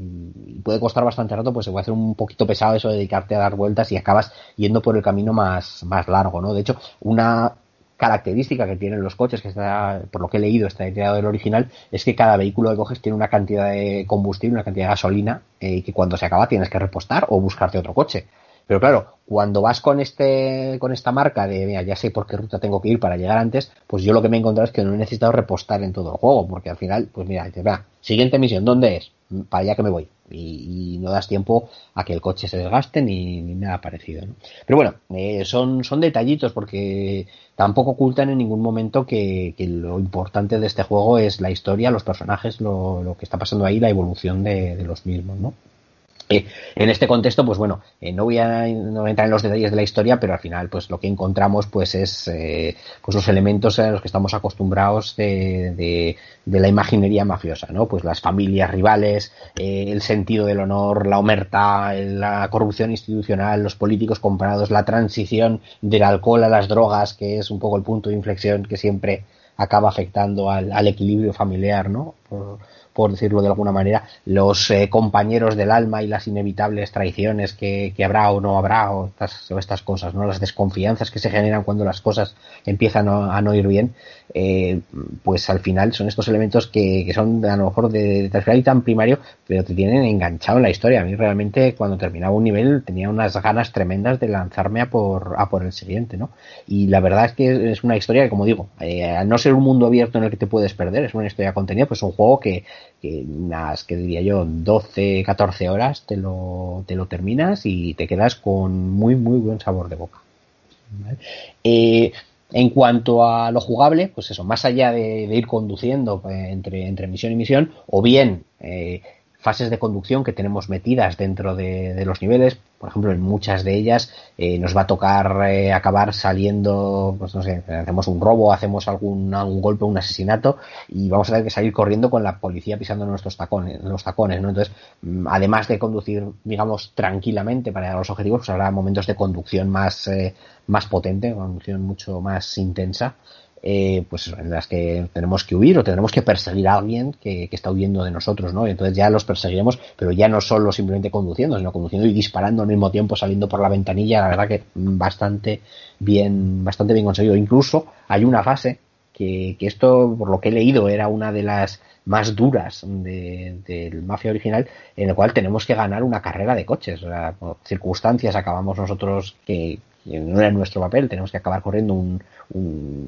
puede costar bastante rato, pues se puede hacer un poquito pesado eso de dedicarte a dar vueltas y acabas yendo por el camino más, más largo, ¿no? De hecho, una característica que tienen los coches, que está, por lo que he leído, está ideado del original, es que cada vehículo que coges tiene una cantidad de combustible, una cantidad de gasolina, eh, que cuando se acaba tienes que repostar o buscarte otro coche. Pero claro, cuando vas con este, con esta marca de, mira, ya sé por qué ruta tengo que ir para llegar antes, pues yo lo que me he encontrado es que no he necesitado repostar en todo el juego, porque al final, pues mira, dices, va, siguiente misión, ¿dónde es? Para allá que me voy. Y, y no das tiempo a que el coche se desgaste ni, ni nada parecido, ¿no? Pero bueno, eh, son, son detallitos porque tampoco ocultan en ningún momento que, que lo importante de este juego es la historia, los personajes, lo, lo que está pasando ahí, la evolución de, de los mismos, ¿no? Eh, en este contexto, pues bueno, eh, no, voy a, entrar en los detalles de la historia, pero al final, pues lo que encontramos, pues es eh, pues los elementos a los que estamos acostumbrados de, de, de la imaginería mafiosa, ¿no? Pues las familias rivales, eh, el sentido del honor, la omerta, la corrupción institucional, los políticos comprados, la transición del alcohol a las drogas, que es un poco el punto de inflexión que siempre acaba afectando al, equilibrio familiar, ¿no? Por decirlo de alguna manera, los eh, compañeros del alma y las inevitables traiciones que, habrá o no habrá, o estas, o estas cosas, ¿no? Las desconfianzas que se generan cuando las cosas empiezan a, no ir bien, eh, pues al final son estos elementos que, que son a lo mejor de, de y tan primario, pero te tienen enganchado en la historia. A mí realmente cuando terminaba un nivel tenía unas ganas tremendas de lanzarme a por, a por el siguiente, ¿no? Y la verdad es que es una historia que, como digo, eh, al no ser un mundo abierto en el que te puedes perder, es una historia contenida, pues es un juego que, que unas, que diría yo, 12, 14 horas te lo, te lo terminas y te quedas con muy, muy buen sabor de boca. ¿vale? Eh, en cuanto a lo jugable, pues eso, más allá de, ir conduciendo eh, entre, entre misión y misión, o bien eh, fases de conducción que tenemos metidas dentro de, los niveles. Por ejemplo, en muchas de ellas eh, nos va a tocar eh, acabar saliendo, pues no sé, hacemos un robo, hacemos algún, algún golpe, un asesinato y vamos a tener que salir corriendo con la policía pisando nuestros tacones, los tacones, ¿no? Entonces, mm, además de conducir, digamos, tranquilamente para llegar a los objetivos, pues habrá momentos de conducción más, eh, más potente, conducción mucho más intensa eh, pues en las que tenemos que huir o tenemos que perseguir a alguien que, está huyendo de nosotros, ¿no? Entonces ya los perseguiremos, pero ya no solo simplemente conduciendo, sino conduciendo y disparando al mismo tiempo, saliendo por la ventanilla, la verdad que bastante bien, bastante bien conseguido. Incluso hay una fase que, que esto, por lo que he leído, era una de las más duras del Mafia original, en el cual tenemos que ganar una carrera de coches. O sea, por circunstancias acabamos nosotros que, no era nuestro papel, tenemos que acabar corriendo un,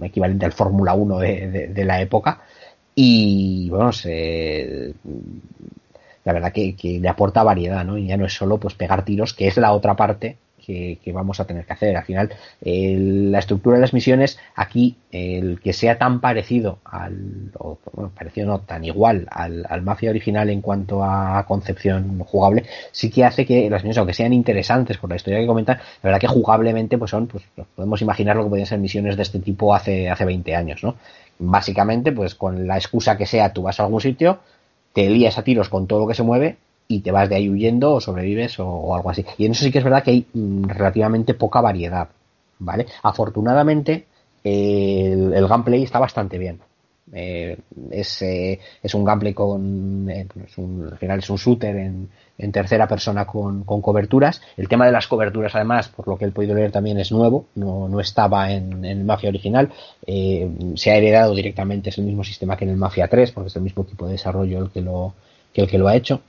equivalente al Fórmula 1 de, la época. Y bueno, la verdad que, que, le aporta variedad, ¿no? Y ya no es solo pues pegar tiros, que es la otra parte que, vamos a tener que hacer. Al final, la estructura de las misiones, aquí, el que sea tan parecido al, o bueno, parecido no, tan igual al, Mafia original en cuanto a concepción jugable, sí que hace que las misiones, aunque sean interesantes por la historia que comentan, la verdad que jugablemente, pues son, pues podemos imaginar lo que podían ser misiones de este tipo hace, hace 20 años, ¿no? Básicamente, pues con la excusa que sea, tú vas a algún sitio, te lías a tiros con todo lo que se mueve y te vas de ahí huyendo o sobrevives o, algo así. Y en eso sí que es verdad que hay mm, relativamente poca variedad, ¿vale? Afortunadamente, el, gameplay está bastante bien. Eh, es, eh, es, un gameplay con eh, pues al final es un shooter en, tercera persona con, con, coberturas el tema de las coberturas además por lo que he podido leer también es nuevo no, no estaba en, el Mafia original se ha heredado directamente es el mismo sistema que en el Mafia 3 porque es el mismo equipo de desarrollo el que lo que el que lo ha hecho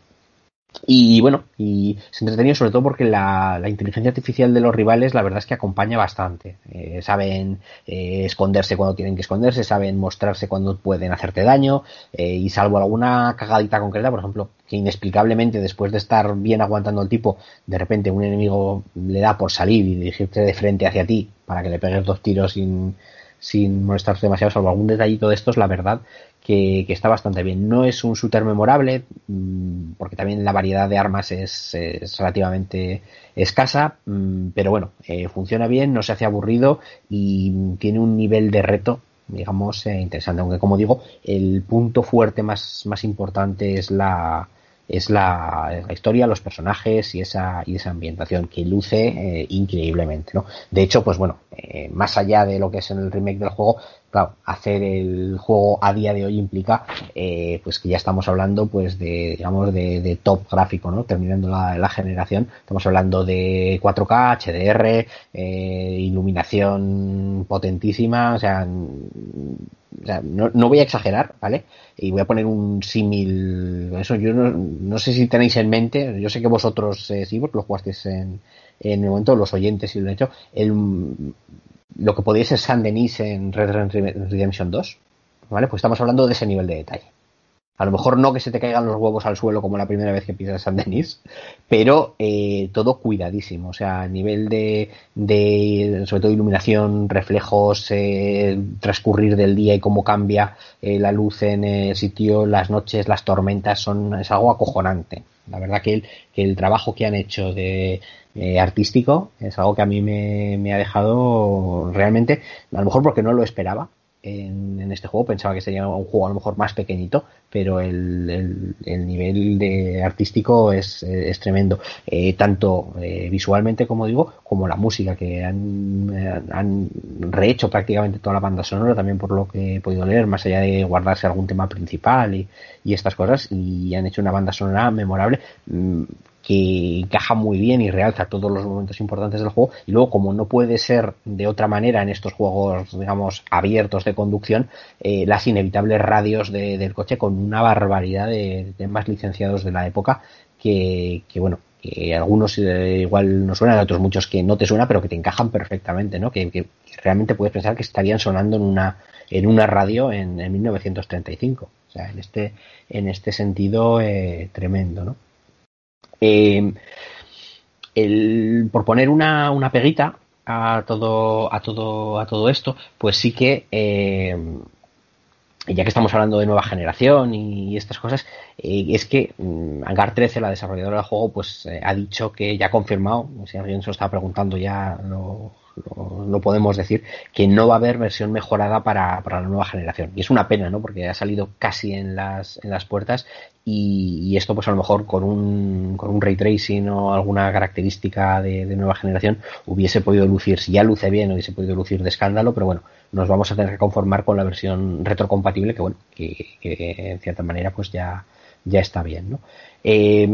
y bueno, y es entretenido sobre todo porque la, inteligencia artificial de los rivales la verdad es que acompaña bastante. Eh, saben eh, esconderse cuando tienen que esconderse, saben mostrarse cuando pueden hacerte daño eh, y salvo alguna cagadita concreta, por ejemplo, que inexplicablemente después de estar bien aguantando el tipo, de repente un enemigo le da por salir y dirigirte de frente hacia ti para que le pegues dos tiros sin, sin molestarse demasiado, salvo algún detallito de estos, la verdad que, está bastante bien. No es un shooter memorable, mm, porque también la variedad de armas es, relativamente escasa, mm, pero bueno, eh, funciona bien, no se hace aburrido y tiene un nivel de reto digamos eh, interesante aunque como digo el punto fuerte más, más importante es la, es la, historia, los personajes y esa, y esa ambientación que luce eh, increíblemente, ¿no? De hecho, pues bueno, más allá de lo que es en el remake del juego, claro, hacer el juego a día de hoy implica, eh, pues que ya estamos hablando, pues de, digamos, de, top gráfico, ¿no? Terminando la, generación, estamos hablando de 4K, HDR, iluminación potentísima, o sea, no, voy a exagerar, ¿vale? Y voy a poner un símil. Eso yo no, sé si tenéis en mente, yo sé que vosotros eh, sí, porque lo jugasteis en, en el momento, los oyentes y lo han hecho, el, lo que podía ser San Denis en Red Dead Redemption 2, ¿vale? Pues estamos hablando de ese nivel de detalle. A lo mejor no que se te caigan los huevos al suelo como la primera vez que pisas San Denis, pero eh, todo cuidadísimo. O sea, a nivel de, de sobre todo iluminación, reflejos, eh, transcurrir del día y cómo cambia eh, la luz en el sitio, las noches, las tormentas, son es algo acojonante. La verdad que el, que el trabajo que han hecho de, artístico es algo que a mí me, ha dejado realmente, a lo mejor porque no lo esperaba, en, este juego. Pensaba que sería un juego a lo mejor más pequeñito, pero el, el, nivel de artístico es, tremendo. Eh, tanto eh, visualmente, como digo, como la música, que han, han rehecho prácticamente toda la banda sonora, también por lo que he podido leer, más allá de guardarse algún tema principal y, y estas cosas, y han hecho una banda sonora memorable. Que encaja muy bien y realza todos los momentos importantes del juego. Y luego, como no puede ser de otra manera en estos juegos, digamos, abiertos de conducción, eh, las inevitables radios del coche con una barbaridad de temas licenciados de la época que, que bueno, que algunos eh, igual no suenan, otros muchos que no te suenan, pero que te encajan perfectamente, ¿no? Que, realmente puedes pensar que estarían sonando en una, en una radio en, 1935. O sea, en este, en este sentido, eh, tremendo, ¿no? Eh, el, por poner una, una, peguita a todo, a todo, a todo esto, pues sí que eh, ya que estamos hablando de nueva generación y, estas cosas, eh, es que mm, Hangar 13, la desarrolladora del juego, pues ha dicho que ya ha confirmado, si alguien se lo estaba preguntando ya lo, no podemos decir que no va a haber versión mejorada para, para la nueva generación. Y es una pena, ¿no? Porque ha salido casi en las, en las puertas y, esto pues a lo mejor con un, con un ray tracing o alguna característica de, nueva generación hubiese podido lucir, si ya luce bien, hubiese podido lucir de escándalo, pero bueno, nos vamos a tener que conformar con la versión retrocompatible que bueno, que, que en cierta manera pues ya, ya está bien, ¿no? Eh,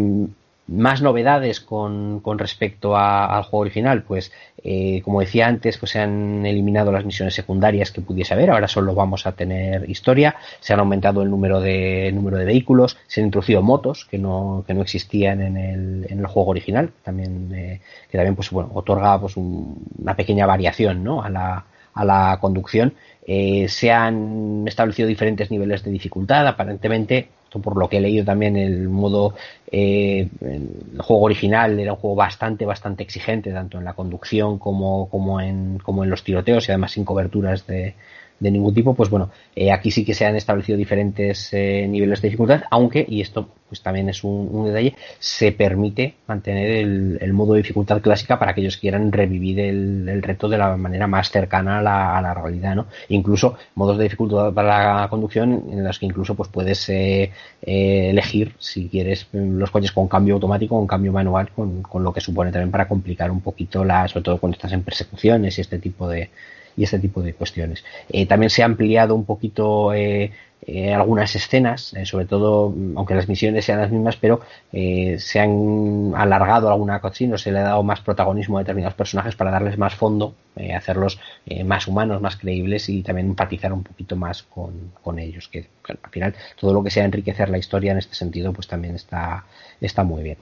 más novedades con, con respecto al juego original, pues eh, como decía antes, pues se han eliminado las misiones secundarias que pudiese haber, ahora solo vamos a tener historia, se han aumentado el número de número de vehículos, se han introducido motos que no, que no existían en el, en el juego original, también eh, que también pues bueno otorga pues una pequeña variación ¿no? a la, a la conducción. Eh, se han establecido diferentes niveles de dificultad, aparentemente por lo que he leído también el modo eh, el juego original era un juego bastante bastante exigente tanto en la conducción como como en como en los tiroteos y además sin coberturas de, de ningún tipo, pues bueno, eh, aquí sí que se han establecido diferentes eh, niveles de dificultad, aunque, y esto pues también es un, detalle, se permite mantener el, modo de dificultad clásica para que quieran revivir el, reto de la manera más cercana a la, realidad, ¿no? Incluso modos de dificultad para la conducción en los que incluso pues puedes eh, elegir si quieres los coches con cambio automático o con cambio manual, con, con lo que supone también para complicar un poquito la, sobre todo cuando estás en persecuciones y este tipo de, y este tipo de cuestiones. Eh, también se ha ampliado un poquito eh, eh, algunas escenas, sobre todo, aunque las misiones sean las mismas, pero se han alargado alguna cocina, se le ha dado más protagonismo a determinados personajes para darles más fondo, hacerlos más humanos, más creíbles y también empatizar un poquito más con, con ellos, que al final todo lo que sea enriquecer la historia en este sentido, pues también está, está muy bien.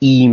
Y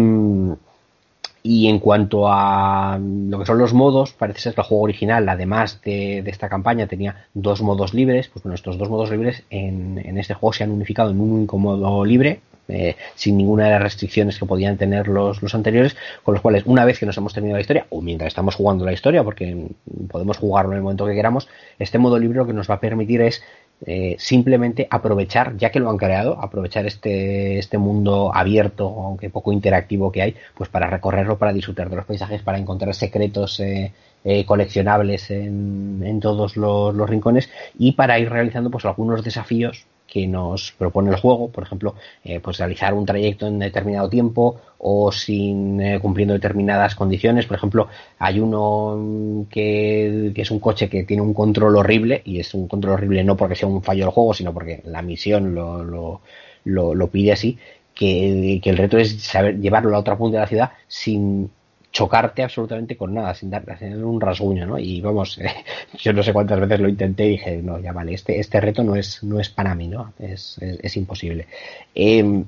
y en cuanto a lo que son los modos, parece ser que el juego original, además de, esta campaña, tenía dos modos libres. Pues bueno, estos dos modos libres en, este juego se han unificado en un único modo libre, eh, sin ninguna de las restricciones que podían tener los, los, anteriores, con los cuales una vez que nos hemos terminado la historia, o mientras estamos jugando la historia, porque podemos jugarlo en el momento que queramos, este modo libre lo que nos va a permitir es eh, simplemente aprovechar, ya que lo han creado, aprovechar este, este mundo abierto, aunque poco interactivo que hay, pues para recorrerlo, para disfrutar de los paisajes, para encontrar secretos eh, eh, coleccionables en, en todos los, los, rincones y para ir realizando pues algunos desafíos que nos propone el juego, por ejemplo, eh, pues realizar un trayecto en determinado tiempo o sin eh, cumpliendo determinadas condiciones. Por ejemplo, hay uno que, es un coche que tiene un control horrible y es un control horrible no porque sea un fallo del juego, sino porque la misión lo, lo, lo, pide así. Que, el reto es saber llevarlo a otra punta de la ciudad sin chocarte absolutamente con nada, sin dar un rasguño, ¿no? Y vamos, (laughs) yo no sé cuántas veces lo intenté y dije, no, ya vale, este, este reto no es, no es para mí, ¿no? Es, es, imposible. Em,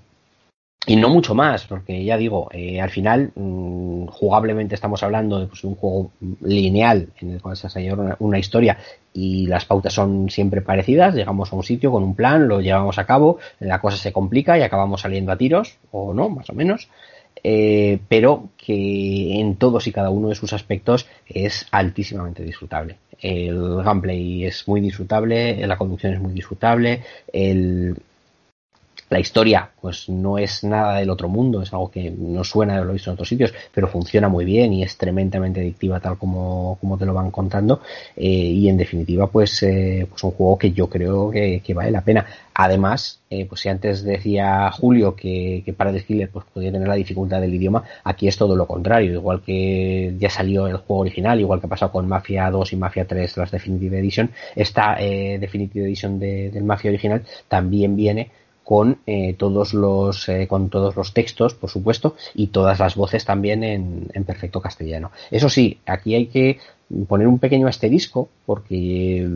y no mucho más, porque ya digo, eh, al final, mm, jugablemente estamos hablando de pues, un juego lineal en el cual se ha una, una historia y las pautas son siempre parecidas. Llegamos a un sitio con un plan, lo llevamos a cabo, la cosa se complica y acabamos saliendo a tiros, o no, más o menos. Eh, pero que en todos y cada uno de sus aspectos es altísimamente disfrutable. El gameplay es muy disfrutable, la conducción es muy disfrutable, el, la historia, pues no es nada del otro mundo, es algo que no suena de lo visto en otros sitios, pero funciona muy bien y es tremendamente adictiva tal como, como te lo van contando. Eh, y en definitiva, pues, eh, pues un juego que yo creo que, vale la pena. Además, eh, pues si antes decía Julio que, que para Killer pues podía tener la dificultad del idioma, aquí es todo lo contrario. Igual que ya salió el juego original, igual que ha pasado con Mafia 2 y Mafia 3, las Definitive Edition, esta Definitive Edition del Mafia original también viene con eh, todos los eh, con todos los textos por supuesto y todas las voces también en, en, perfecto castellano. Eso sí aquí hay que poner un pequeño asterisco porque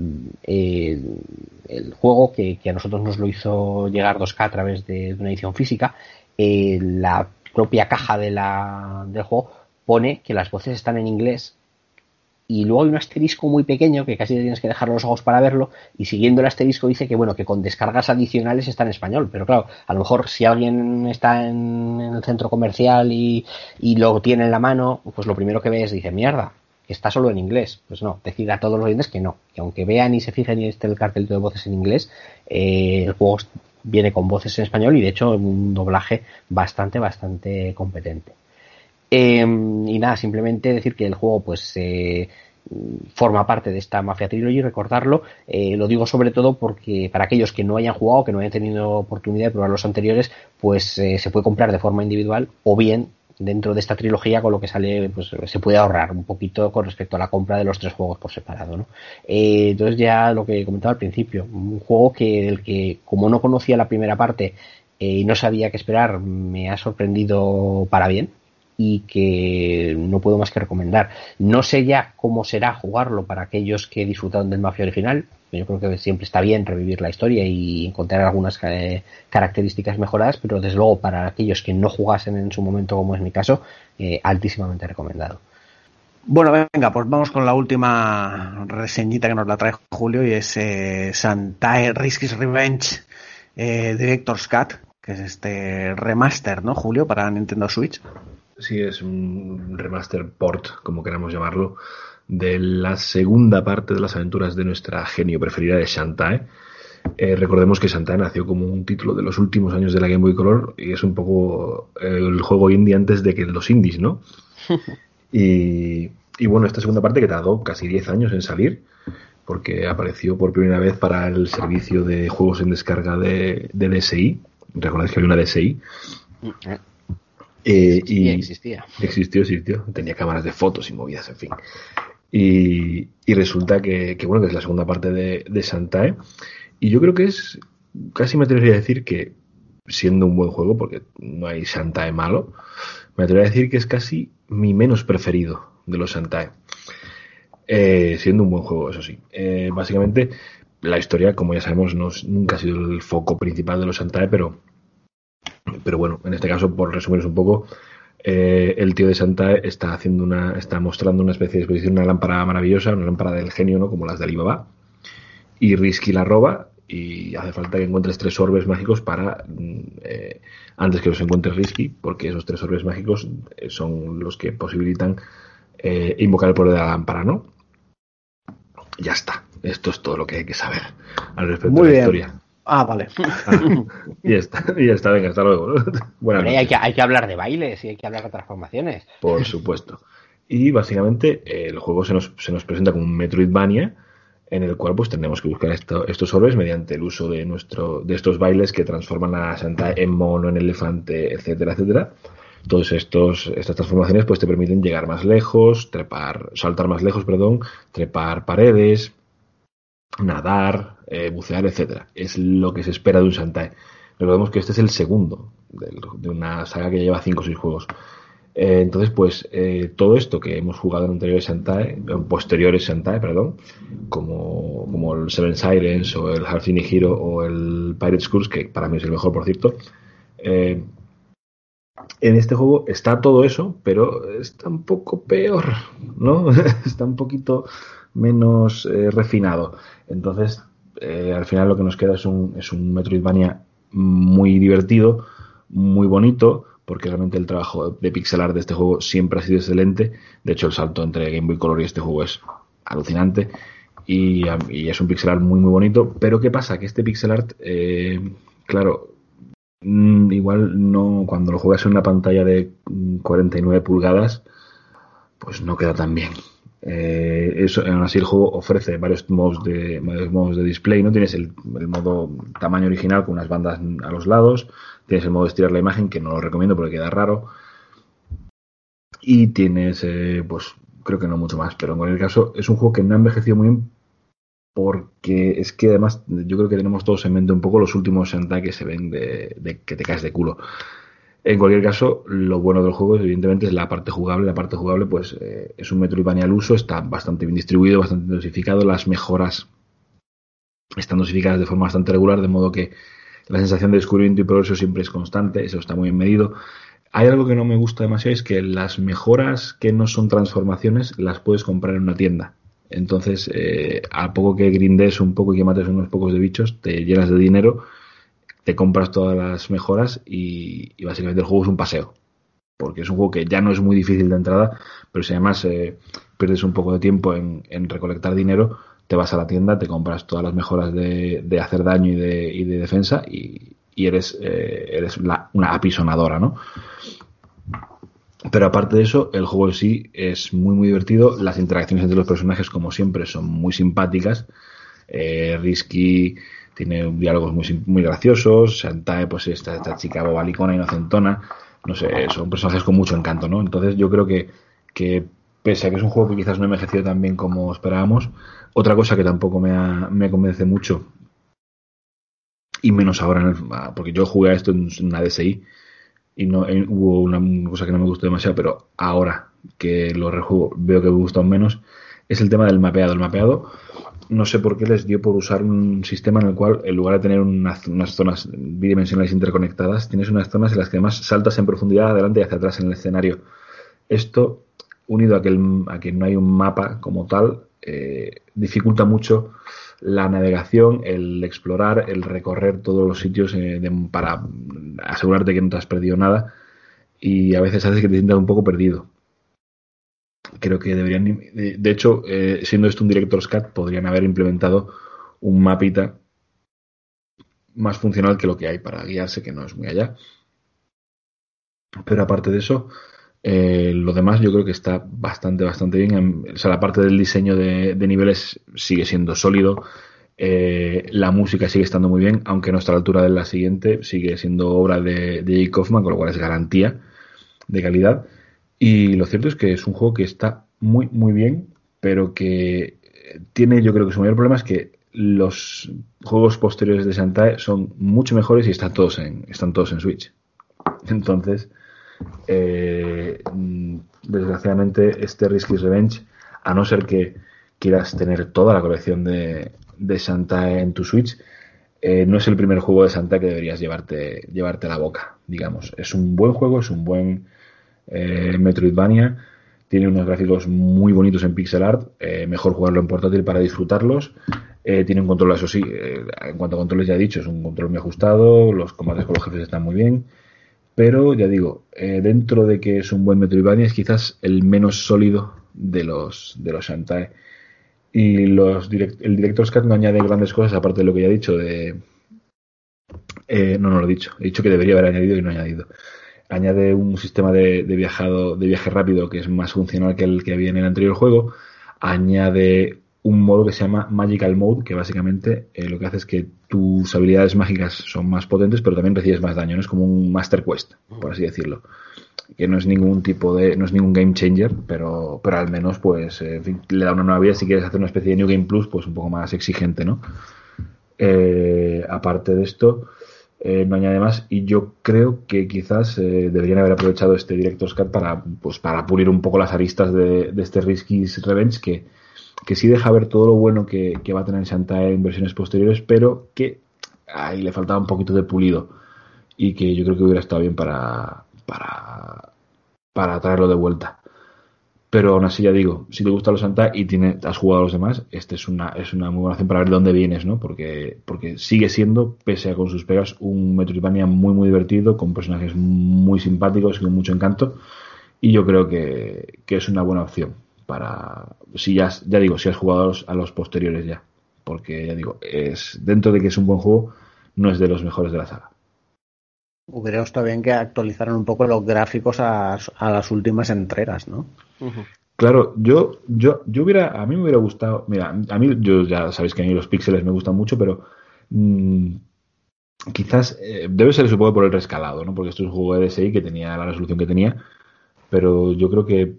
eh, el juego que, que, a nosotros nos lo hizo llegar 2K a través de, una edición física la propia caja de la, del juego pone que las voces están en inglés y luego hay un asterisco muy pequeño que casi tienes que dejar los ojos para verlo y siguiendo el asterisco dice que bueno que con descargas adicionales está en español. Pero claro a lo mejor si alguien está en, el centro comercial y, y, lo tiene en la mano pues lo primero que ve es dice mierda está solo en inglés pues no decir a todos los oyentes que no. Que aunque vean y se fijen y esté el cartelito de voces en inglés eh, el juego viene con voces en español y de hecho un doblaje bastante bastante competente Em, y nada, simplemente decir que el juego, pues, eh, forma parte de esta Mafia Trilogy, recordarlo. Eh, lo digo sobre todo porque para aquellos que no hayan jugado, que no hayan tenido oportunidad de probar los anteriores, pues eh, se puede comprar de forma individual o bien dentro de esta trilogía con lo que sale pues se puede ahorrar un poquito con respecto a la compra de los tres juegos por separado ¿no? Eh, entonces ya lo que comentaba al principio un juego que del que como no conocía la primera parte y no sabía qué esperar me ha sorprendido para bien y que no puedo más que recomendar. No sé ya cómo será jugarlo para aquellos que disfrutaron del Mafia original. Yo creo que siempre está bien revivir la historia y encontrar algunas características mejoradas, pero desde luego para aquellos que no jugasen en su momento, como es mi caso, eh, altísimamente recomendado. Bueno, venga, pues vamos con la última reseñita que nos la trae Julio y es eh, Santae Risky's Revenge eh, Director's Cut, que es este remaster, ¿no, Julio, para Nintendo Switch? Sí, es un remaster port, como queramos llamarlo, de la segunda parte de las aventuras de nuestra genio preferida de Shantae. Eh, recordemos que Shantae nació como un título de los últimos años de la Game Boy Color y es un poco eh, el juego indie antes de que los indies, ¿no? (laughs) y, y, bueno, esta segunda parte que tardó casi 10 años en salir, porque apareció por primera vez para el servicio de juegos en descarga de, de DSI. Recordáis que había una DSI. Eh, y existía. Existió, existió. Tenía cámaras de fotos y movidas, en fin. Y, y resulta que, que, bueno, que es la segunda parte de, de Santae. Y yo creo que es, casi me atrevería a decir que, siendo un buen juego, porque no hay Santae malo, me atrevería a decir que es casi mi menos preferido de los Santae. Eh, siendo un buen juego, eso sí. Eh, básicamente, la historia, como ya sabemos, no, nunca ha sido el foco principal de los Santae, pero pero bueno, en este caso, por resumiros un poco, eh, el tío de Santa está haciendo una, está mostrando una especie de exposición, una lámpara maravillosa, una lámpara del genio, ¿no? Como las de Alibaba. Y Risky la roba y hace falta que encuentres tres orbes mágicos para eh, antes que los encuentres Risky, porque esos tres orbes mágicos eh, son los que posibilitan eh, invocar el poder de la lámpara, ¿no? Ya está. Esto es todo lo que hay que saber al respecto Muy de la bien. historia. Ah, vale. Ah, (laughs) y ya está, y ya está, venga, hasta luego. (laughs) Buenas hay, que, hay que hablar de bailes y hay que hablar de transformaciones. Por (laughs) supuesto. Y básicamente eh, el juego se nos, se nos presenta como un Metroidvania en el cual pues tendremos que buscar esto, estos orbes mediante el uso de nuestro de estos bailes que transforman a Santa en mono, en elefante, etcétera, etcétera. Todos estos estas transformaciones pues te permiten llegar más lejos, trepar, saltar más lejos, perdón, trepar paredes, nadar, eh, bucear, etcétera. Es lo que se espera de un Shantae. Recordemos que este es el segundo de, una saga que lleva 5 o 6 juegos. Eh, entonces, pues eh, todo esto que hemos jugado en anteriores Shantae, en posteriores Shantae, perdón, como, como el Seven Sirens o el Half Hero o el Pirate's Curse, que para mí es el mejor, por cierto, en este juego está todo eso, pero está un poco peor, ¿no? (laughs) está un poquito menos refinado. Entonces, eh, al final lo que nos queda es un, es un Metroidvania muy divertido, muy bonito, porque realmente el trabajo de pixel art de este juego siempre ha sido excelente. De hecho, el salto entre Game Boy Color y este juego es alucinante. Y, y es un pixel art muy, muy bonito. Pero ¿qué pasa? Que este pixel art, eh, claro, mm, igual no, cuando lo juegas en una pantalla de 49 pulgadas, pues no queda tan bien. Eh, eso, aún así el juego ofrece varios modos de, modos de display, ¿no? Tienes el, el, modo tamaño original con unas bandas a los lados, tienes el modo de estirar la imagen, que no lo recomiendo porque queda raro, y tienes, eh, pues creo que no mucho más, pero en cualquier caso es un juego que no ha envejecido muy bien porque es que además yo creo que tenemos todos en mente un poco los últimos Sentai que se ven de, de que te caes de culo. En cualquier caso, lo bueno del juego, evidentemente, es la parte jugable. La parte jugable, pues, eh, es un Metroidvania al uso, está bastante bien distribuido, bastante dosificado. Las mejoras están dosificadas de forma bastante regular, de modo que la sensación de descubrimiento y progreso siempre es constante, eso está muy bien medido. Hay algo que no me gusta demasiado, es que las mejoras que no son transformaciones las puedes comprar en una tienda. Entonces, eh, a poco que grindes un poco y que mates unos pocos de bichos, te llenas de dinero te compras todas las mejoras y, y, básicamente el juego es un paseo. Porque es un juego que ya no es muy difícil de entrada, pero si además eh, pierdes un poco de tiempo en, recolectar dinero, te vas a la tienda, te compras todas las mejoras de, hacer daño y de, y de defensa y, y eres, eh, eres una apisonadora, ¿no? Pero aparte de eso, el juego en sí es muy, muy divertido. Las interacciones entre los personajes, como siempre, son muy simpáticas. Eh, Risky tiene diálogos muy, muy graciosos. Shantae, pues esta, esta chica bobalicona, inocentona. No sé, son personajes con mucho encanto, ¿no? Entonces yo creo que, que pese a que es un juego que quizás no ha envejecido tan bien como esperábamos, otra cosa que tampoco me, ha- me convence mucho, y menos ahora, en el- ah, porque yo jugué a esto en una DSI y no eh, hubo una, cosa que no me gustó demasiado, pero ahora que lo rejuego veo que me gusta menos, es el tema del mapeado. El mapeado, no sé por qué les dio por usar un sistema en el cual, en lugar de tener unas, zonas bidimensionales interconectadas, tienes unas zonas en las que además saltas en profundidad adelante y hacia atrás en el escenario. Esto, unido a que, a que no hay un mapa como tal, eh, dificulta mucho la navegación, el explorar, el recorrer todos los sitios eh, para asegurarte que no te has perdido nada y a veces hace que te sientas un poco perdido. Creo que deberían, de, hecho, eh, siendo esto un Director's Cut, podrían haber implementado un mapita más funcional que lo que hay para guiarse, que no es muy allá. Pero aparte de eso, eh, lo demás yo creo que está bastante, bastante bien. Em, O sea, la parte del diseño de, de niveles sigue siendo sólido. Eh, la música sigue estando muy bien, aunque no está a la altura de la siguiente. Sigue siendo obra de, de Jake Kaufman, con lo cual es garantía de calidad. Y lo cierto es que es un juego que está muy, muy bien, pero que eh, tiene, yo creo que su mayor problema es que los juegos posteriores de Shantae son mucho mejores y están todos en, están todos en Switch. (laughs) Entonces, eh, mm, desgraciadamente, este Risky Revenge, a no ser que quieras tener toda la colección de, de Shantae en tu Switch, eh, no es el primer juego de Shantae que deberías llevarte, llevarte a la boca, digamos. Es un buen juego, es un buen eh, Metroidvania, tiene unos gráficos muy bonitos en pixel art, eh, mejor jugarlo en portátil para disfrutarlos. Eh, tiene un control, eso sí, eh, en cuanto a controles ya he dicho, es un control muy ajustado, los combates con los jefes están muy bien, pero ya digo, eh, dentro de que es un buen Metroidvania es quizás el menos sólido de los de los Shantae. Y los el Director's Cut no añade grandes cosas, aparte de lo que ya he dicho de... eh, no, no lo he dicho. He dicho que debería haber añadido y no he añadido. Añade un sistema de, viajado, de viaje rápido que es más funcional que el que había en el anterior juego. Añade un modo que se llama Magical Mode, que básicamente eh, lo que hace es que tus habilidades mágicas son más potentes, pero también recibes más daño. Es como un Master Quest, por así decirlo que no es ningún tipo de, no es ningún game changer, pero, pero al menos pues eh, en fin, le da una nueva vida si quieres hacer una especie de New Game Plus, pues un poco más exigente, ¿no? Eh, aparte de esto, eh, no añade más y yo creo que quizás eh, deberían haber aprovechado este Director's Cut para, pues, para pulir un poco las aristas de, de este Risky's Revenge que, que sí deja ver todo lo bueno que, que va a tener Shantae en versiones posteriores, pero que ahí le faltaba un poquito de pulido y que yo creo que hubiera estado bien para, para, para traerlo de vuelta. Pero aún así ya digo, si te gusta los Santa y tiene, has jugado a los demás, este es una, es una muy buena opción para ver de dónde vienes, ¿no? Porque, porque sigue siendo, pese a con sus pegas, un Metroidvania muy muy divertido, con personajes muy simpáticos y con mucho encanto. Y yo creo que, que es una buena opción para, si ya, ya digo, si has jugado a los, a los posteriores ya. Porque ya digo, es, dentro de que es un buen juego, no es de los mejores de la saga. Hubiera estado bien que actualizaran un poco los gráficos a, a las últimas entregas, ¿no? Claro, yo, yo, yo hubiera, a mí me hubiera gustado, mira, a mí, yo ya sabéis que a mí los píxeles me gustan mucho, pero mm, quizás eh, debe ser, supongo, por el rescalado, ¿no? Porque esto es un juego de DSI que tenía la resolución que tenía, pero yo creo que,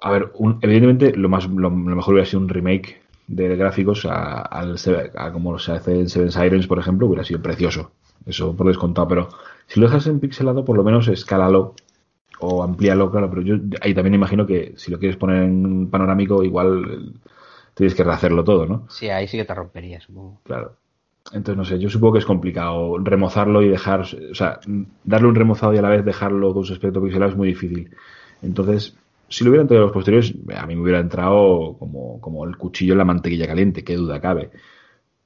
a ver, un- evidentemente lo más, lo, lo mejor hubiera sido un remake de gráficos a, al, a como se hace en Seven Sirens, por ejemplo, hubiera sido precioso, eso por descontado, pero si lo dejas en pixelado, por lo menos escálalo o amplíalo, claro, pero yo ahí también imagino que si lo quieres poner en panorámico, igual eh, tienes que rehacerlo todo, ¿no? Sí, ahí sí que te rompería, supongo. Claro. Entonces, no sé, yo supongo que es complicado remozarlo y dejar, o sea, darle un remozado y a la vez dejarlo con su aspecto pixelado es muy difícil. Entonces, si lo hubieran traído los posteriores, a mí me hubiera entrado como, como el cuchillo en la mantequilla caliente, qué duda cabe.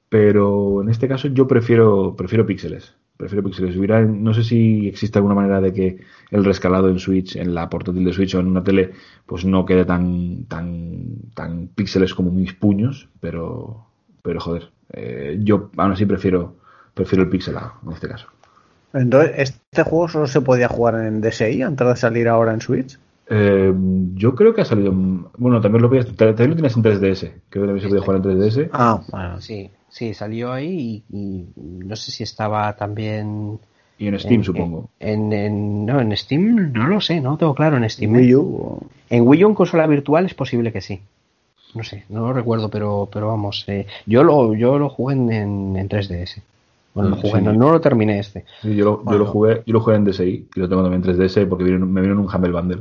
Pero en este caso yo prefiero, prefiero píxeles. Prefiero píxeles. Hubiera, no sé si existe alguna manera de que el rescalado en Switch, en la portátil de Switch o en una tele, pues no quede tan, tan, tan píxeles como mis puños, pero, pero joder, eh, yo aún así prefiero, prefiero el pixelado en este caso. Entonces, ¿este juego solo se podía jugar en DSi antes de salir ahora en Switch? Eh, yo creo que ha salido. Bueno, también lo, podías- también lo tienes en 3DS. Creo que también se podía jugar en 3DS. Ah, bueno. Sí, sí, salió ahí y, y no sé si estaba también... Y en Steam, supongo. En, en- no, en Steam no lo sé, no tengo claro en Steam. ¿eh? Wii U. En Wii U en consola virtual es posible que sí. No sé, no lo recuerdo, pero, pero vamos. eh, yo lo yo lo jugué en, en, en 3DS. Bueno, lo Mm, jugué, sí. no, no lo terminé este. Sí, yo, lo, yo lo jugué, yo lo jugué en DSi y lo tengo también en 3DS porque vino- me vino en un Humble Bundle.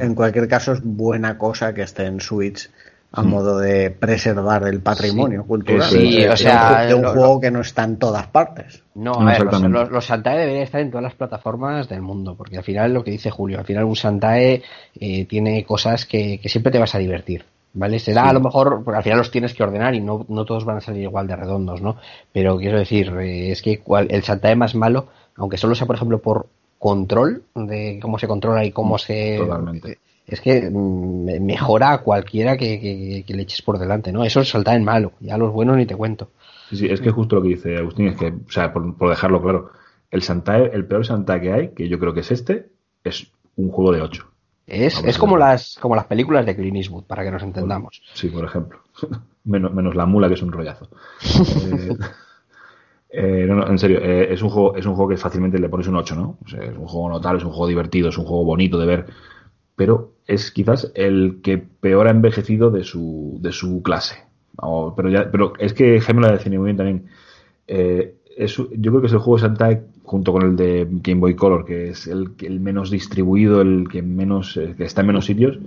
En cualquier caso, es buena cosa que esté en Switch a modo de preservar el patrimonio cultural. Sí, de, o sea, de un, lo- juego que no está en todas partes. No, a ver, los, exactamente. los, los Santae deberían estar en todas las plataformas del mundo, porque al final lo que dice Julio, al final un Santae eh, tiene cosas que, que siempre te vas a divertir, ¿vale? Será Sí. a lo mejor, porque al final los tienes que ordenar y no, no todos van a salir igual de redondos, ¿no? Pero quiero decir, eh, es que cual- el Santae más malo, aunque solo sea, por ejemplo, por control de cómo se controla y cómo se... Totalmente. Es que mm, me- mejora a cualquiera que, que- que le eches por delante, ¿no? Eso es Santae malo, ya los buenos ni te cuento. Sí, sí, es que justo lo que dice Agustín es que, o sea, por, por dejarlo claro, el Santae, el peor Santae que hay, que yo creo que es este, es un juego de 8. Es, es como las, como las películas de Clint Eastwood, para que nos entendamos. Sí, por ejemplo. (laughs) menos, menos la mula, que es un rollazo. Eh, (laughs) eh, no, no, en serio, eh, es, un juego, es un juego que fácilmente le pones un 8, ¿no? Es un juego notable, es un juego divertido, es un juego bonito de ver, pero es quizás el que peor ha envejecido de su, de su clase. O- pero, ya, pero es que Gemma lo define muy bien también. Eh, yo creo que es el juego de Santae junto con el de Game Boy Color, que es el, el menos distribuido, el que menos eh, que está en menos sitios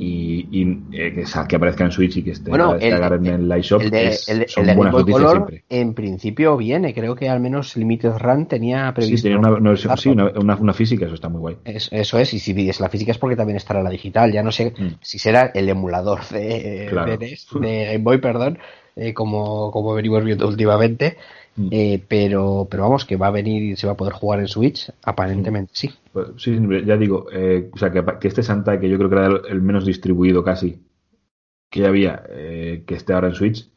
y, y, eh, que, aparezca en Switch y que esté Bueno, el- en el Live Shop El de, es- el son de buenas noticias Color, siempre. en principio viene, creo que al menos Limited Run tenía previsto. Sí, tiene una, una versión- sí, lanzarlo. una, una- una física, eso está muy guay. Es- eso es, y si es la física es porque también estará la digital. Ya no sé si será el emulador de, Mm. Claro. de de Game Boy, perdón, eh, como, como venimos viendo últimamente. Mm. Eh, pero, pero vamos, que va a venir y se va a poder jugar en Switch, aparentemente sí. Pues, sí, ya digo, eh, o sea, que, que este Santa, que yo creo que era el, menos distribuido casi que había, eh, que esté ahora en Switch,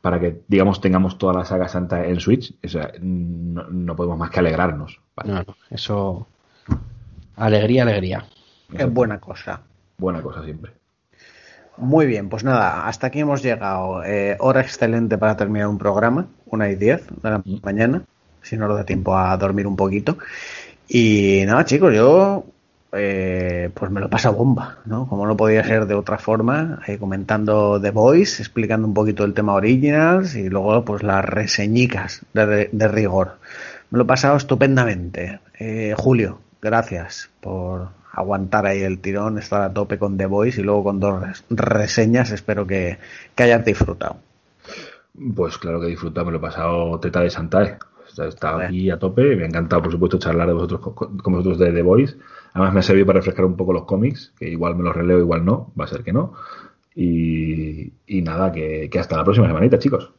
para que, digamos, tengamos toda la saga Santa en Switch, o sea, no, no podemos más que alegrarnos. ¿vale? No, no, eso. Alegría, alegría. Es buena cosa. Buena cosa siempre. Muy bien, pues nada, hasta aquí hemos llegado. Eh, hora excelente para terminar un programa, una y diez de la mañana, si no nos da tiempo a dormir un poquito. Y nada, chicos, yo eh, pues me lo pasa bomba, ¿no? Como no podía ser de otra forma, eh, comentando The Voice, explicando un poquito el tema Originals y luego pues las reseñicas de, de rigor. Me lo he pasado estupendamente. Eh, Julio, gracias por aguantar ahí el tirón, estar a tope con The Voice y luego con dos res- reseñas. Espero que, que hayas disfrutado. Pues claro que he disfrutado, me lo he pasado teta de Santae. O sea, Estaba aquí a tope, me ha encantado, por supuesto, charlar de vosotros con, con vosotros de The Voice. Además, me ha servido para refrescar un poco los cómics, que igual me los releo, igual no, va a ser que no. Y, y nada, que, que hasta la próxima semanita, chicos.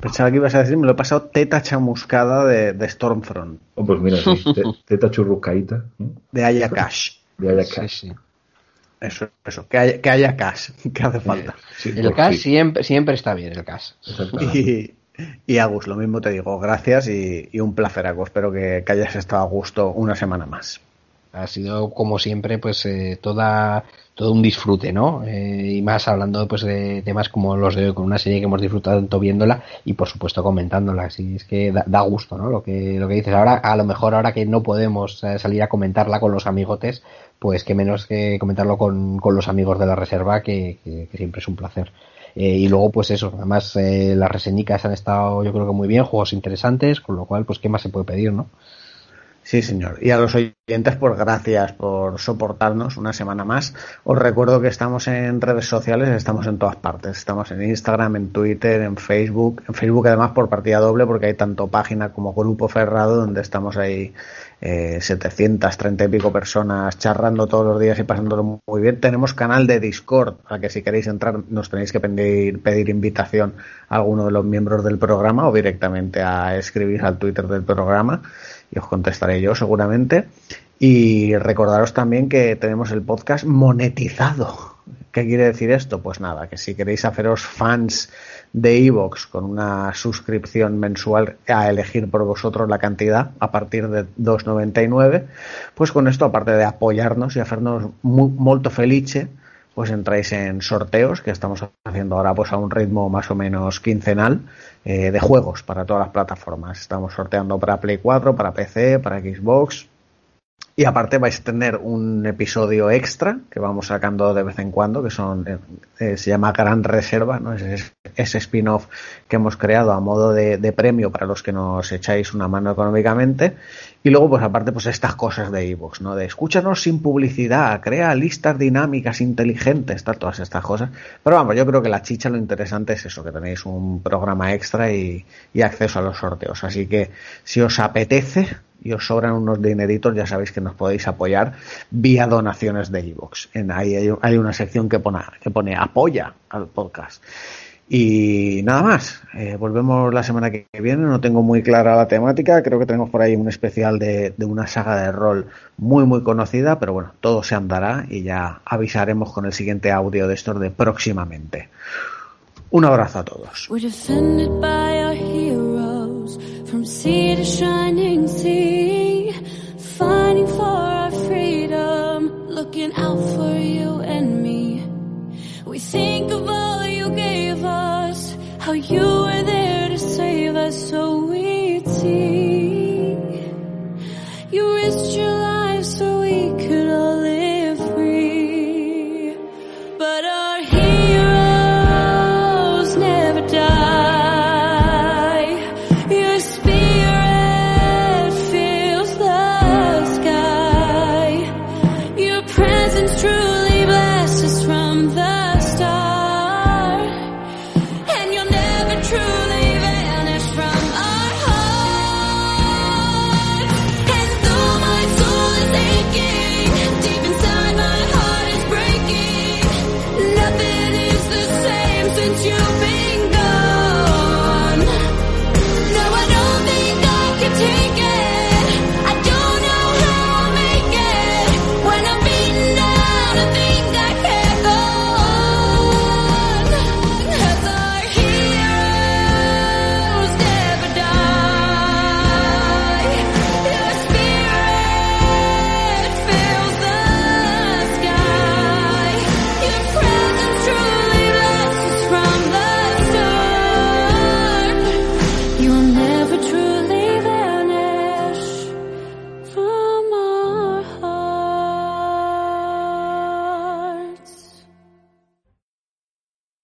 Pensaba que ibas a decir, me lo he pasado teta chamuscada de, de Stormfront, Oh, pues mira, sí, (laughs) te- teta churruscaíta ¿no? de Haya Cash. de Ayacash. Eso, eso, que haya, que haya cash, (laughs) que hace falta. Sí, El pues CAS sí, siempre, siempre está bien, el CAS. exactamente. Y, y Agus, lo mismo te digo, gracias y, y un placer, Agus. Espero que, que hayas estado a gusto una semana más. Ha sido, como siempre, pues eh, toda, todo un disfrute, ¿no? Eh, y más hablando pues de temas como los de hoy, con una serie que hemos disfrutado tanto viéndola y, por supuesto, comentándola. Así es que da, da gusto, ¿no? Lo que, lo que dices. Ahora, a lo mejor, ahora que no podemos eh, salir a comentarla con los amigotes, pues que menos que comentarlo con, con los amigos de la reserva, que, que- siempre es un placer. Eh, y luego, pues eso, además eh, las reseñicas han estado, yo creo que muy bien, juegos interesantes, con lo cual, pues, ¿qué más se puede pedir, no? Sí, señor. Y a los oyentes, pues gracias por soportarnos una semana más. Os recuerdo que estamos en redes sociales, estamos en todas partes. Estamos en Instagram, en Twitter, en Facebook. En Facebook además por partida doble porque hay tanto página como grupo cerrado donde estamos ahí eh, 730 y pico personas charrando todos los días y pasándolo muy bien. Tenemos canal de Discord, a que si queréis entrar nos tenéis que pedir, pedir invitación a alguno de los miembros del programa o directamente a escribir al Twitter del programa y os contestaré yo seguramente. Y recordaros también que tenemos el podcast monetizado. ¿Qué quiere decir esto? Pues nada, que si queréis haceros fans de Evox con una suscripción mensual a elegir por vosotros la cantidad a partir de 2,99, pues con esto, aparte de apoyarnos y hacernos muy, molto felice, pues entráis en sorteos que estamos haciendo ahora pues a un ritmo más o menos quincenal eh, de juegos para todas las plataformas. Estamos sorteando para Play 4, para PC, para Xbox, y aparte vais a tener un episodio extra que vamos sacando de vez en cuando, que son eh, eh, se llama Gran Reserva, ¿no? Es ese spin-off que hemos creado a modo de, premio para los que nos echáis una mano económicamente. Y luego, pues aparte, pues estas cosas de iVoox, ¿no? De escúchanos sin publicidad, crea listas dinámicas inteligentes, todas estas cosas. Pero vamos, yo creo que la chicha, lo interesante es eso, que tenéis un programa extra y, y acceso a los sorteos. Así que si os apetece, y os sobran unos dineritos, ya sabéis que nos podéis apoyar vía donaciones de iVoox. En ahí hay, una sección que pone, que pone apoya al podcast. Y nada más, eh, volvemos la semana que viene, no tengo muy clara la temática, creo que tenemos por ahí un especial de, de, una saga de rol muy muy conocida, pero bueno, todo se andará y ya avisaremos con el siguiente audio de estos de próximamente. Un abrazo a todos. From sea to shining sea, fighting for our freedom, looking out for you and me. We think of all you gave us, how you were there to save us so we'd see.